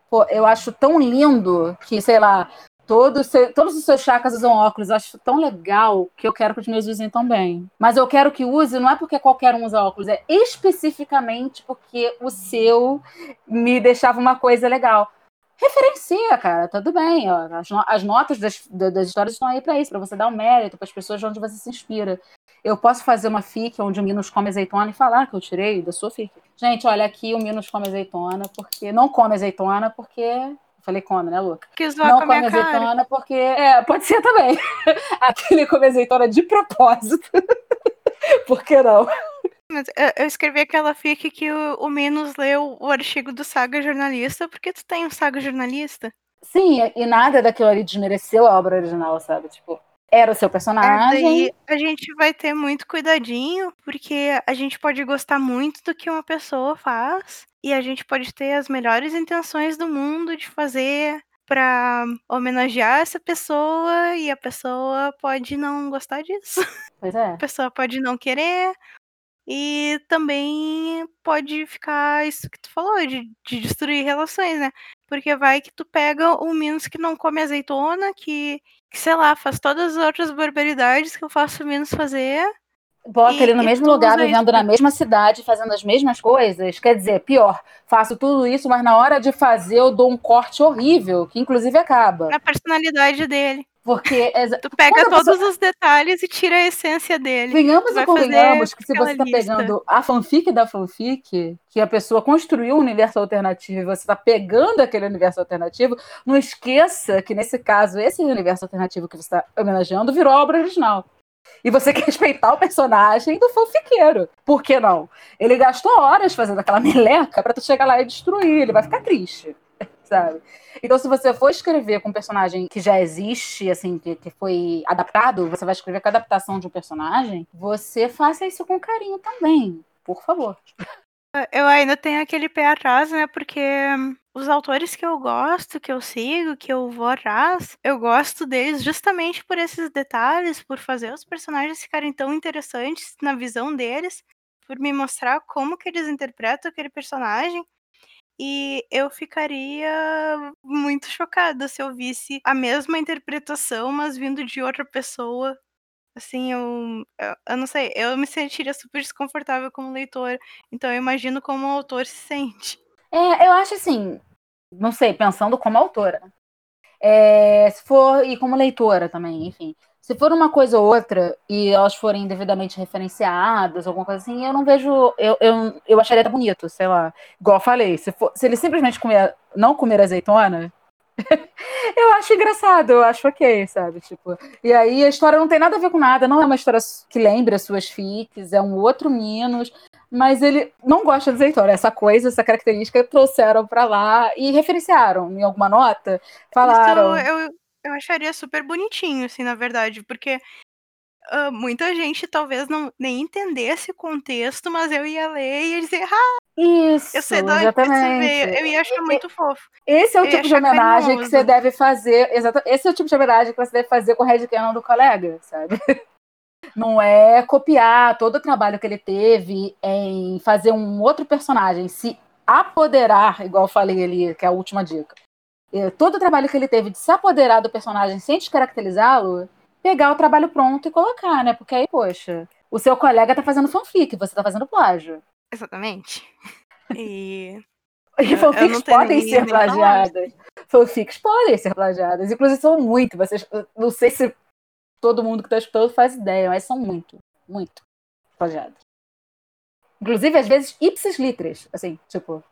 Pô, eu acho tão lindo que, sei lá, todos, todos os seus chakras usam óculos. Eu acho tão legal que eu quero que os meus usem também. Mas eu quero que use, não é porque qualquer um usa óculos, é especificamente porque o seu me deixava uma coisa legal. Referencia, cara, tudo bem. Ó. As, as notas das, das histórias estão aí para isso, para você dar um mérito para as pessoas de onde você se inspira. Eu posso fazer uma fic onde o Minos come azeitona e falar que eu tirei da sua fic. Gente, olha aqui o Minos come azeitona, porque. Não come azeitona porque. falei come, né, Luca? Que não come azeitona cara. porque. É, pode ser também. Aqui ele come azeitona de propósito. Por que não? Eu escrevi aquela fic que o, o Minos leu o artigo do Saga Jornalista, porque tu tem um Saga Jornalista. Sim, e nada daquilo ali desmereceu a obra original, sabe? Tipo, era o seu personagem. É, a gente vai ter muito cuidadinho, porque a gente pode gostar muito do que uma pessoa faz e a gente pode ter as melhores intenções do mundo de fazer para homenagear essa pessoa e a pessoa pode não gostar disso. Pois é. A pessoa pode não querer, e também pode ficar isso que tu falou, de, de destruir relações, né? Porque vai que tu pega o Minos que não come azeitona, que, que, sei lá, faz todas as outras barbaridades que eu faço o Minos fazer. Bota e, ele no mesmo lugar, vivendo na mesma cidade, fazendo as mesmas coisas. Quer dizer, pior, faço tudo isso, mas na hora de fazer eu dou um corte horrível, que inclusive acaba. Na personalidade dele. Porque tu pega todos pessoa... os detalhes e tira a essência dele. Venhamos e convenhamos que se você está pegando a fanfic da fanfic, que a pessoa construiu um universo alternativo e você está pegando aquele universo alternativo, não esqueça que nesse caso, esse universo alternativo que você está homenageando virou a obra original. E você quer respeitar o personagem do fanfiqueiro. Por que não? Ele gastou horas fazendo aquela meleca para tu chegar lá e destruir. Ele vai ficar triste sabe? Então, se você for escrever com um personagem que já existe, assim, que, que foi adaptado, você vai escrever com a adaptação de um personagem, você faça isso com carinho também, por favor. Eu ainda tenho aquele pé atrás, né? Porque os autores que eu gosto, que eu sigo, que eu vou atrás, eu gosto deles justamente por esses detalhes, por fazer os personagens ficarem tão interessantes na visão deles, por me mostrar como que eles interpretam aquele personagem. E eu ficaria muito chocada se eu visse a mesma interpretação, mas vindo de outra pessoa. Assim, eu, eu, eu não sei, eu me sentiria super desconfortável como leitor. Então eu imagino como o autor se sente. É, eu acho assim, não sei, pensando como autora. É, se for, e como leitora também, enfim. Se for uma coisa ou outra e elas forem devidamente referenciadas, alguma coisa assim, eu não vejo. Eu, eu, eu acharia até bonito, sei lá. Igual eu falei, se, for, se ele simplesmente comer, não comer azeitona, eu acho engraçado, eu acho ok, sabe? Tipo, e aí a história não tem nada a ver com nada, não é uma história que lembra as suas fics, é um outro Minos, mas ele não gosta de azeitona. Essa coisa, essa característica trouxeram para lá e referenciaram em alguma nota, falaram. Isso eu, eu acharia super bonitinho, assim, na verdade, porque uh, muita gente talvez não nem entendesse o contexto, mas eu ia ler e ia dizer, ah, isso, eu sei exatamente. Eu ia achar muito fofo. Esse é o eu tipo de homenagem carinhoso. que você deve fazer. Exato, esse é o tipo de homenagem que você deve fazer com o Red Cannon do colega, sabe? Não é copiar todo o trabalho que ele teve em fazer um outro personagem, se apoderar, igual eu falei ali, que é a última dica. Todo o trabalho que ele teve de se apoderar do personagem sem descaracterizá-lo, pegar o trabalho pronto e colocar, né? Porque aí, poxa, o seu colega tá fazendo fanfic, você tá fazendo plágio. Exatamente. E. E fanfics podem ser plagiadas. Fanfics podem ser plagiadas. Inclusive, são muito. Vocês, não sei se todo mundo que está escutando faz ideia, mas são muito, muito plagiadas. Inclusive, às vezes, ipsis litres. Assim, tipo,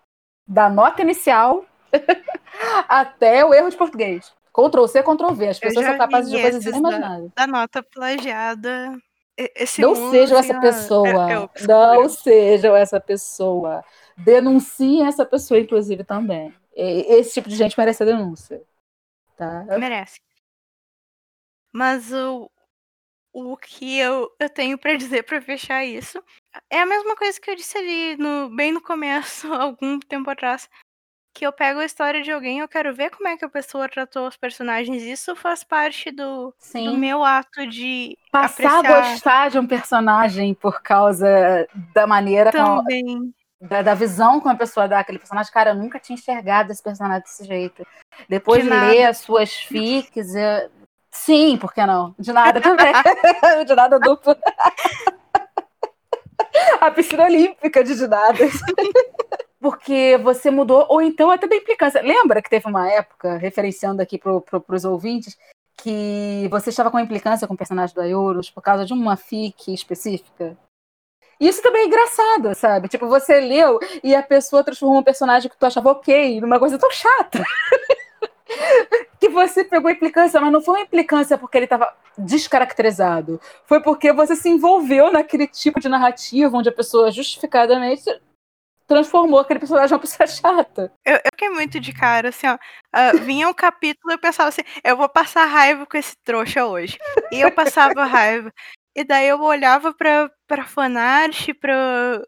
da nota inicial até o erro de português. Ctrl C, Ctrl V. As pessoas são capazes de coisas inimagináveis. Da, nota plagiada esse não sejam essa pessoa. É, é não sejam essa pessoa. Denunciem essa pessoa, inclusive, também. Esse tipo de gente merece a denúncia. Tá? Merece. Mas o, o que eu, eu tenho para dizer para fechar isso é a mesma coisa que eu disse ali no, bem no começo, algum tempo atrás que eu pego a história de alguém, eu quero ver como é que a pessoa tratou os personagens. Isso faz parte do, do meu ato de passar apreciar. a gostar de um personagem por causa da maneira também da, da, visão que uma pessoa dá aquele personagem. Cara, eu nunca tinha enxergado esse personagem desse jeito. Depois de, de ler as suas fics, eu... sim, por que não? De nada também. de nada duplo. a piscina olímpica de dinadas porque você mudou, ou então até da implicância. Lembra que teve uma época, referenciando aqui para pro, os ouvintes, que você estava com implicância com o personagem do Ayorus por causa de uma fic específica? Isso também é engraçado, sabe? Tipo, você leu e a pessoa transformou um personagem que tu achava ok numa coisa tão chata. que você pegou implicância, mas não foi uma implicância porque ele estava descaracterizado. Foi porque você se envolveu naquele tipo de narrativa onde a pessoa justificadamente transformou aquele personagem uma pessoa chata. Eu, eu fiquei muito de cara, assim, ó. Uh, vinha um capítulo e eu pensava assim, eu vou passar raiva com esse trouxa hoje. E eu passava raiva. E daí eu olhava pra, pra fanart, pra.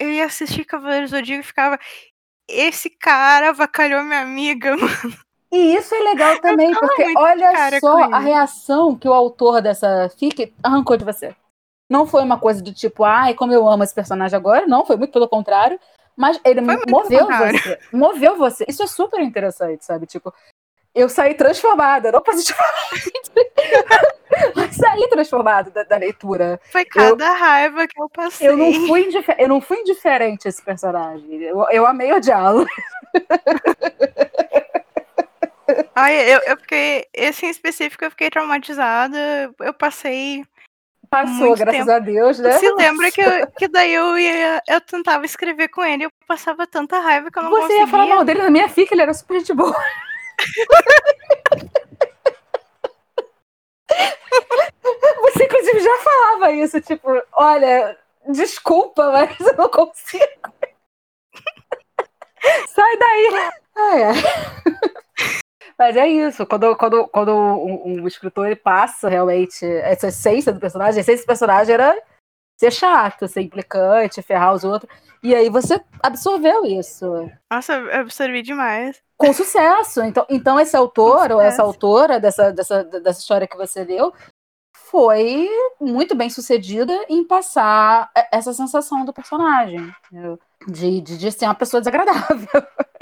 Eu ia assistir Cavaleiros do Zodíaco e ficava. Esse cara avacalhou minha amiga, mano. E isso é legal também, porque olha só a reação que o autor dessa fic arrancou de você. Não foi uma coisa do tipo, ai, como eu amo esse personagem agora. Não, foi muito pelo contrário. Mas ele moveu você. Moveu você. Isso é super interessante, sabe? Tipo, eu saí transformada, não positivamente. mas saí transformada da, da, leitura. Foi cada eu, raiva que eu passei. Eu não fui, eu não fui indiferente a esse personagem. Eu, eu amei o diálogo. Ai, eu, eu fiquei. Esse em específico eu fiquei traumatizada. Eu passei Passou, graças tempo. a Deus, né? Se lembra que, eu, que daí eu ia, eu tentava escrever com ele, eu passava tanta raiva que eu não Você conseguia. ia falar mal dele na minha filha, ele era super gente boa. Você, inclusive, já falava isso, tipo, olha, desculpa, mas eu não consigo. Sai daí. Ai, ai. Mas é isso, quando, quando, quando um, um escritor ele passa realmente essa essência do personagem, a essência do personagem era ser chato, ser implicante, ferrar os outros. E aí você absorveu isso. Nossa, eu absorvi demais. Com sucesso. Então, então esse autor ou essa autora dessa, dessa, dessa história que você leu foi muito bem sucedida em passar essa sensação do personagem. De, de, de ser uma pessoa desagradável.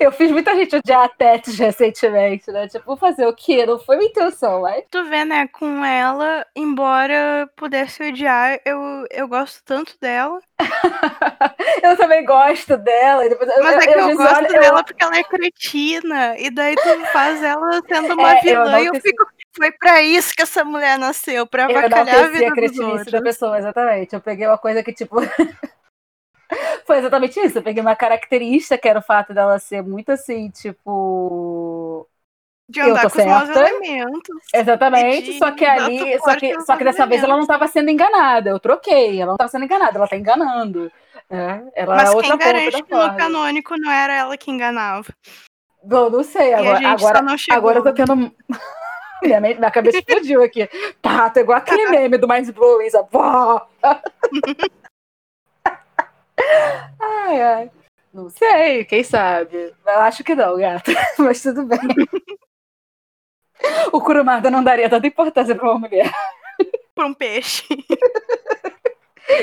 Eu fiz muita gente odiar a Tets recentemente, né? Tipo, vou fazer o quê? Não foi minha intenção, mas. Tu vê, né, com ela, embora pudesse odiar, eu, eu gosto tanto dela. eu também gosto dela. Mas é que eu, eu gosto dela eu... porque ela é cretina. E daí tu faz ela sendo uma é, vilã e eu fico. Foi pra isso que essa mulher nasceu, pra avacalhar a vida a cretinice da pessoa, exatamente. Eu peguei uma coisa que, tipo. Foi exatamente isso. Eu peguei uma característica que era o fato dela ser muito assim, tipo. De andar com certa. os elementos. Exatamente. Só que ali. Só que, só que dessa vez ela não estava sendo enganada. Eu troquei. Ela não estava sendo enganada, ela está enganando. É, ela Mas é outra quem garante que no canônico não era ela que enganava? Não, não sei. Agora, agora, agora eu tô tendo. minha, minha cabeça explodiu aqui. Tá, tô igual aquele meme do Mind Blowing. ai, ai. Não sei, quem sabe? Eu acho que não, gato. Mas tudo bem. O Kurumada não daria tanta importância pra uma mulher. Pra um peixe.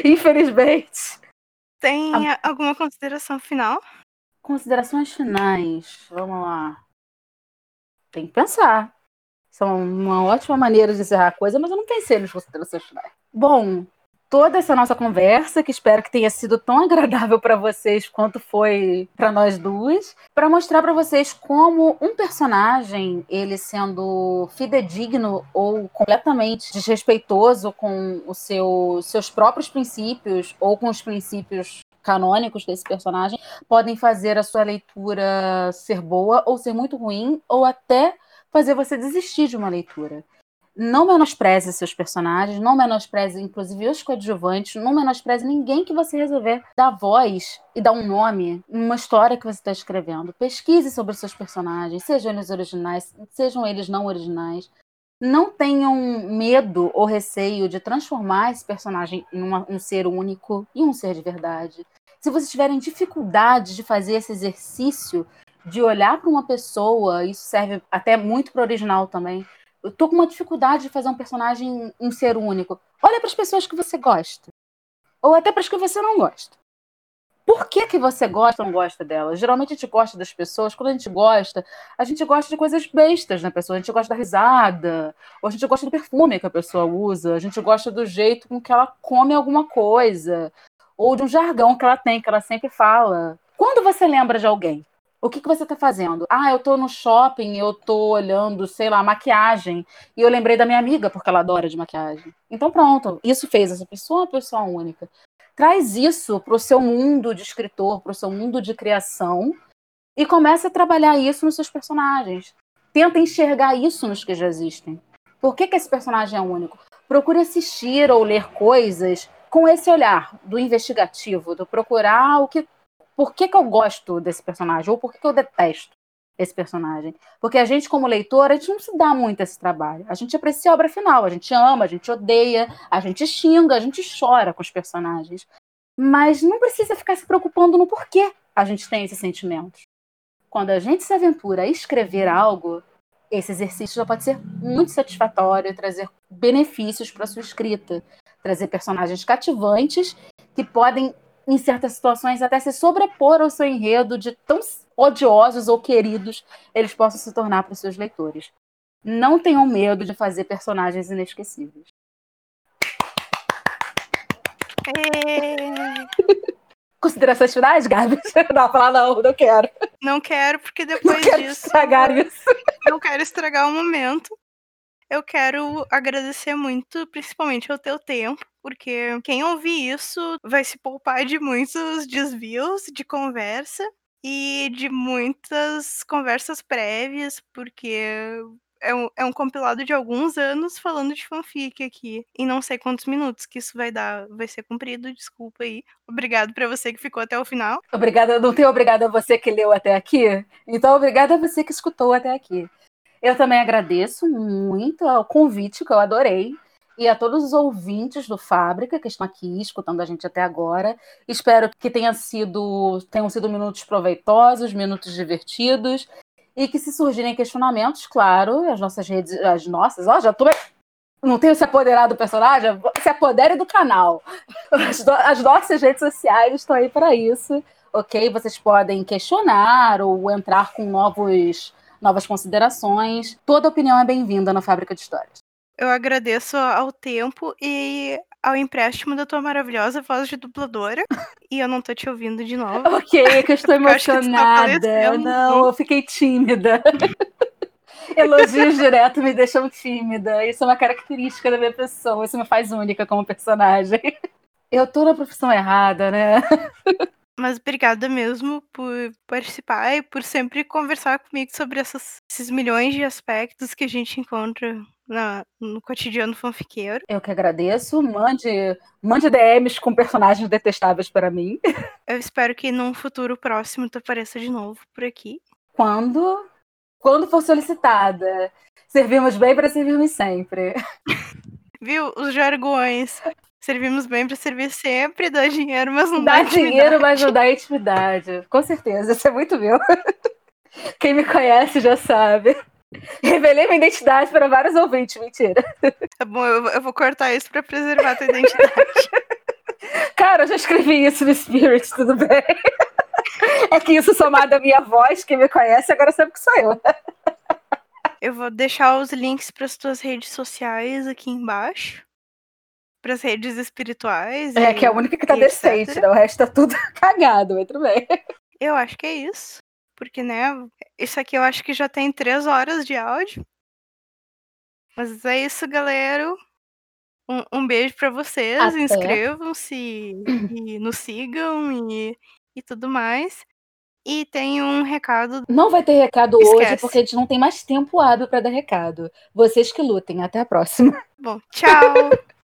Infelizmente. Tem ah. alguma consideração final? Considerações finais. Vamos lá. Tem que pensar. São uma ótima maneira de encerrar a coisa, mas eu não pensei nas considerações finais. Bom, toda essa nossa conversa, que espero que tenha sido tão agradável para vocês quanto foi para nós duas, para mostrar para vocês como um personagem, ele sendo fidedigno ou completamente desrespeitoso com os seu, seus próprios princípios ou com os princípios canônicos desse personagem, podem fazer a sua leitura ser boa ou ser muito ruim, ou até fazer você desistir de uma leitura não menospreze seus personagens, não menospreze, inclusive, os coadjuvantes, não menospreze ninguém que você resolver dar voz e dar um nome numa história que você está escrevendo. Pesquise sobre seus personagens, sejam eles originais, sejam eles não originais. Não tenham medo ou receio de transformar esse personagem em uma, um ser único e um ser de verdade. Se vocês tiverem dificuldade de fazer esse exercício de olhar para uma pessoa, isso serve até muito para o original também, eu tô com uma dificuldade de fazer um personagem um ser único. Olha para as pessoas que você gosta. Ou até para as que você não gosta. Por que, que você gosta ou não gosta delas? Geralmente a gente gosta das pessoas, quando a gente gosta, a gente gosta de coisas bestas na pessoa. A gente gosta da risada, ou a gente gosta do perfume que a pessoa usa, a gente gosta do jeito com que ela come alguma coisa, ou de um jargão que ela tem, que ela sempre fala. Quando você lembra de alguém, o que, que você está fazendo? Ah, eu estou no shopping, eu estou olhando, sei lá, maquiagem. E eu lembrei da minha amiga, porque ela adora de maquiagem. Então, pronto, isso fez essa pessoa uma pessoa única. Traz isso para o seu mundo de escritor, para o seu mundo de criação, e começa a trabalhar isso nos seus personagens. Tenta enxergar isso nos que já existem. Por que, que esse personagem é único? Procure assistir ou ler coisas com esse olhar do investigativo, do procurar o que por que, que eu gosto desse personagem ou por que, que eu detesto esse personagem. Porque a gente, como leitor, a gente não se dá muito esse trabalho. A gente aprecia a obra final, a gente ama, a gente odeia, a gente xinga, a gente chora com os personagens. Mas não precisa ficar se preocupando no porquê a gente tem esses sentimentos. Quando a gente se aventura a escrever algo, esse exercício já pode ser muito satisfatório, trazer benefícios para sua escrita, trazer personagens cativantes que podem em certas situações, até se sobrepor ao seu enredo de tão odiosos ou queridos eles possam se tornar para os seus leitores. Não tenham medo de fazer personagens inesquecíveis. É... Considerações finais, Gabi? Não, falar não, não quero. Não quero, porque depois não quero disso. Estragar isso. Eu quero estragar o momento. Eu quero agradecer muito, principalmente ao teu tempo, porque quem ouvir isso vai se poupar de muitos desvios de conversa e de muitas conversas prévias, porque é um, é um compilado de alguns anos falando de fanfic aqui. E não sei quantos minutos que isso vai dar. Vai ser cumprido, desculpa aí. Obrigado para você que ficou até o final. Obrigada, não tenho obrigada a você que leu até aqui. Então, obrigada a você que escutou até aqui. Eu também agradeço muito ao convite, que eu adorei, e a todos os ouvintes do Fábrica que estão aqui escutando a gente até agora. Espero que tenha sido, tenham sido minutos proveitosos, minutos divertidos, e que se surgirem questionamentos, claro, as nossas redes, as nossas, ó, já tô não tenho se apoderar do personagem, se apodere do canal. As, as nossas redes sociais estão aí para isso. ok? Vocês podem questionar ou entrar com novos, novas considerações. Toda opinião é bem-vinda na Fábrica de Histórias. Eu agradeço ao tempo e ao empréstimo da tua maravilhosa voz de dubladora. e eu não tô te ouvindo de novo. Ok, é que eu estou Eu tá emocionada. parecendo. não, eu fiquei tímida. Elogios direto me deixam tímida. Isso é uma característica da minha pessoa. Isso me faz única como personagem. Eu tô na profissão errada, né? Mas obrigada mesmo por participar e por sempre conversar comigo sobre essas- esses milhões de aspectos que a gente encontra na- no cotidiano fanfiqueiro. Eu que agradeço. Mande, mande DMs com personagens detestáveis para mim. Eu espero que num futuro próximo tu apareça de novo por aqui. Quando, quando for solicitada. Servimos bem para servirmos sempre. Viu? Os jargões. Servimos bem pra servir sempre, dá dinheiro, mas não Dá dá, dinheiro, mas não dá intimidade. Com certeza, isso é muito meu. Quem me conhece já sabe. Revelei minha identidade para vários ouvintes, mentira. Tá bom, eu, vou- eu vou cortar isso pra preservar tua identidade. Cara, eu já escrevi isso no Spirit, tudo bem. É que isso somado à minha voz, quem me conhece agora sabe que sou eu. Eu vou deixar os links para as tuas redes sociais aqui embaixo. Para as redes espirituais. É e- que é a única que tá decente, né? O resto tá tudo cagado, mas tudo bem. Eu acho que é isso. Porque, né? Isso aqui eu acho que já tem três horas de áudio. Mas é isso, galera. Um, um beijo pra vocês. Inscrevam-se e nos sigam e, e tudo mais. E tem um recado. Não vai ter recado hoje, Esquece. porque a gente não tem mais tempo hábil pra dar recado. Vocês que lutem. Até a próxima. Bom, tchau!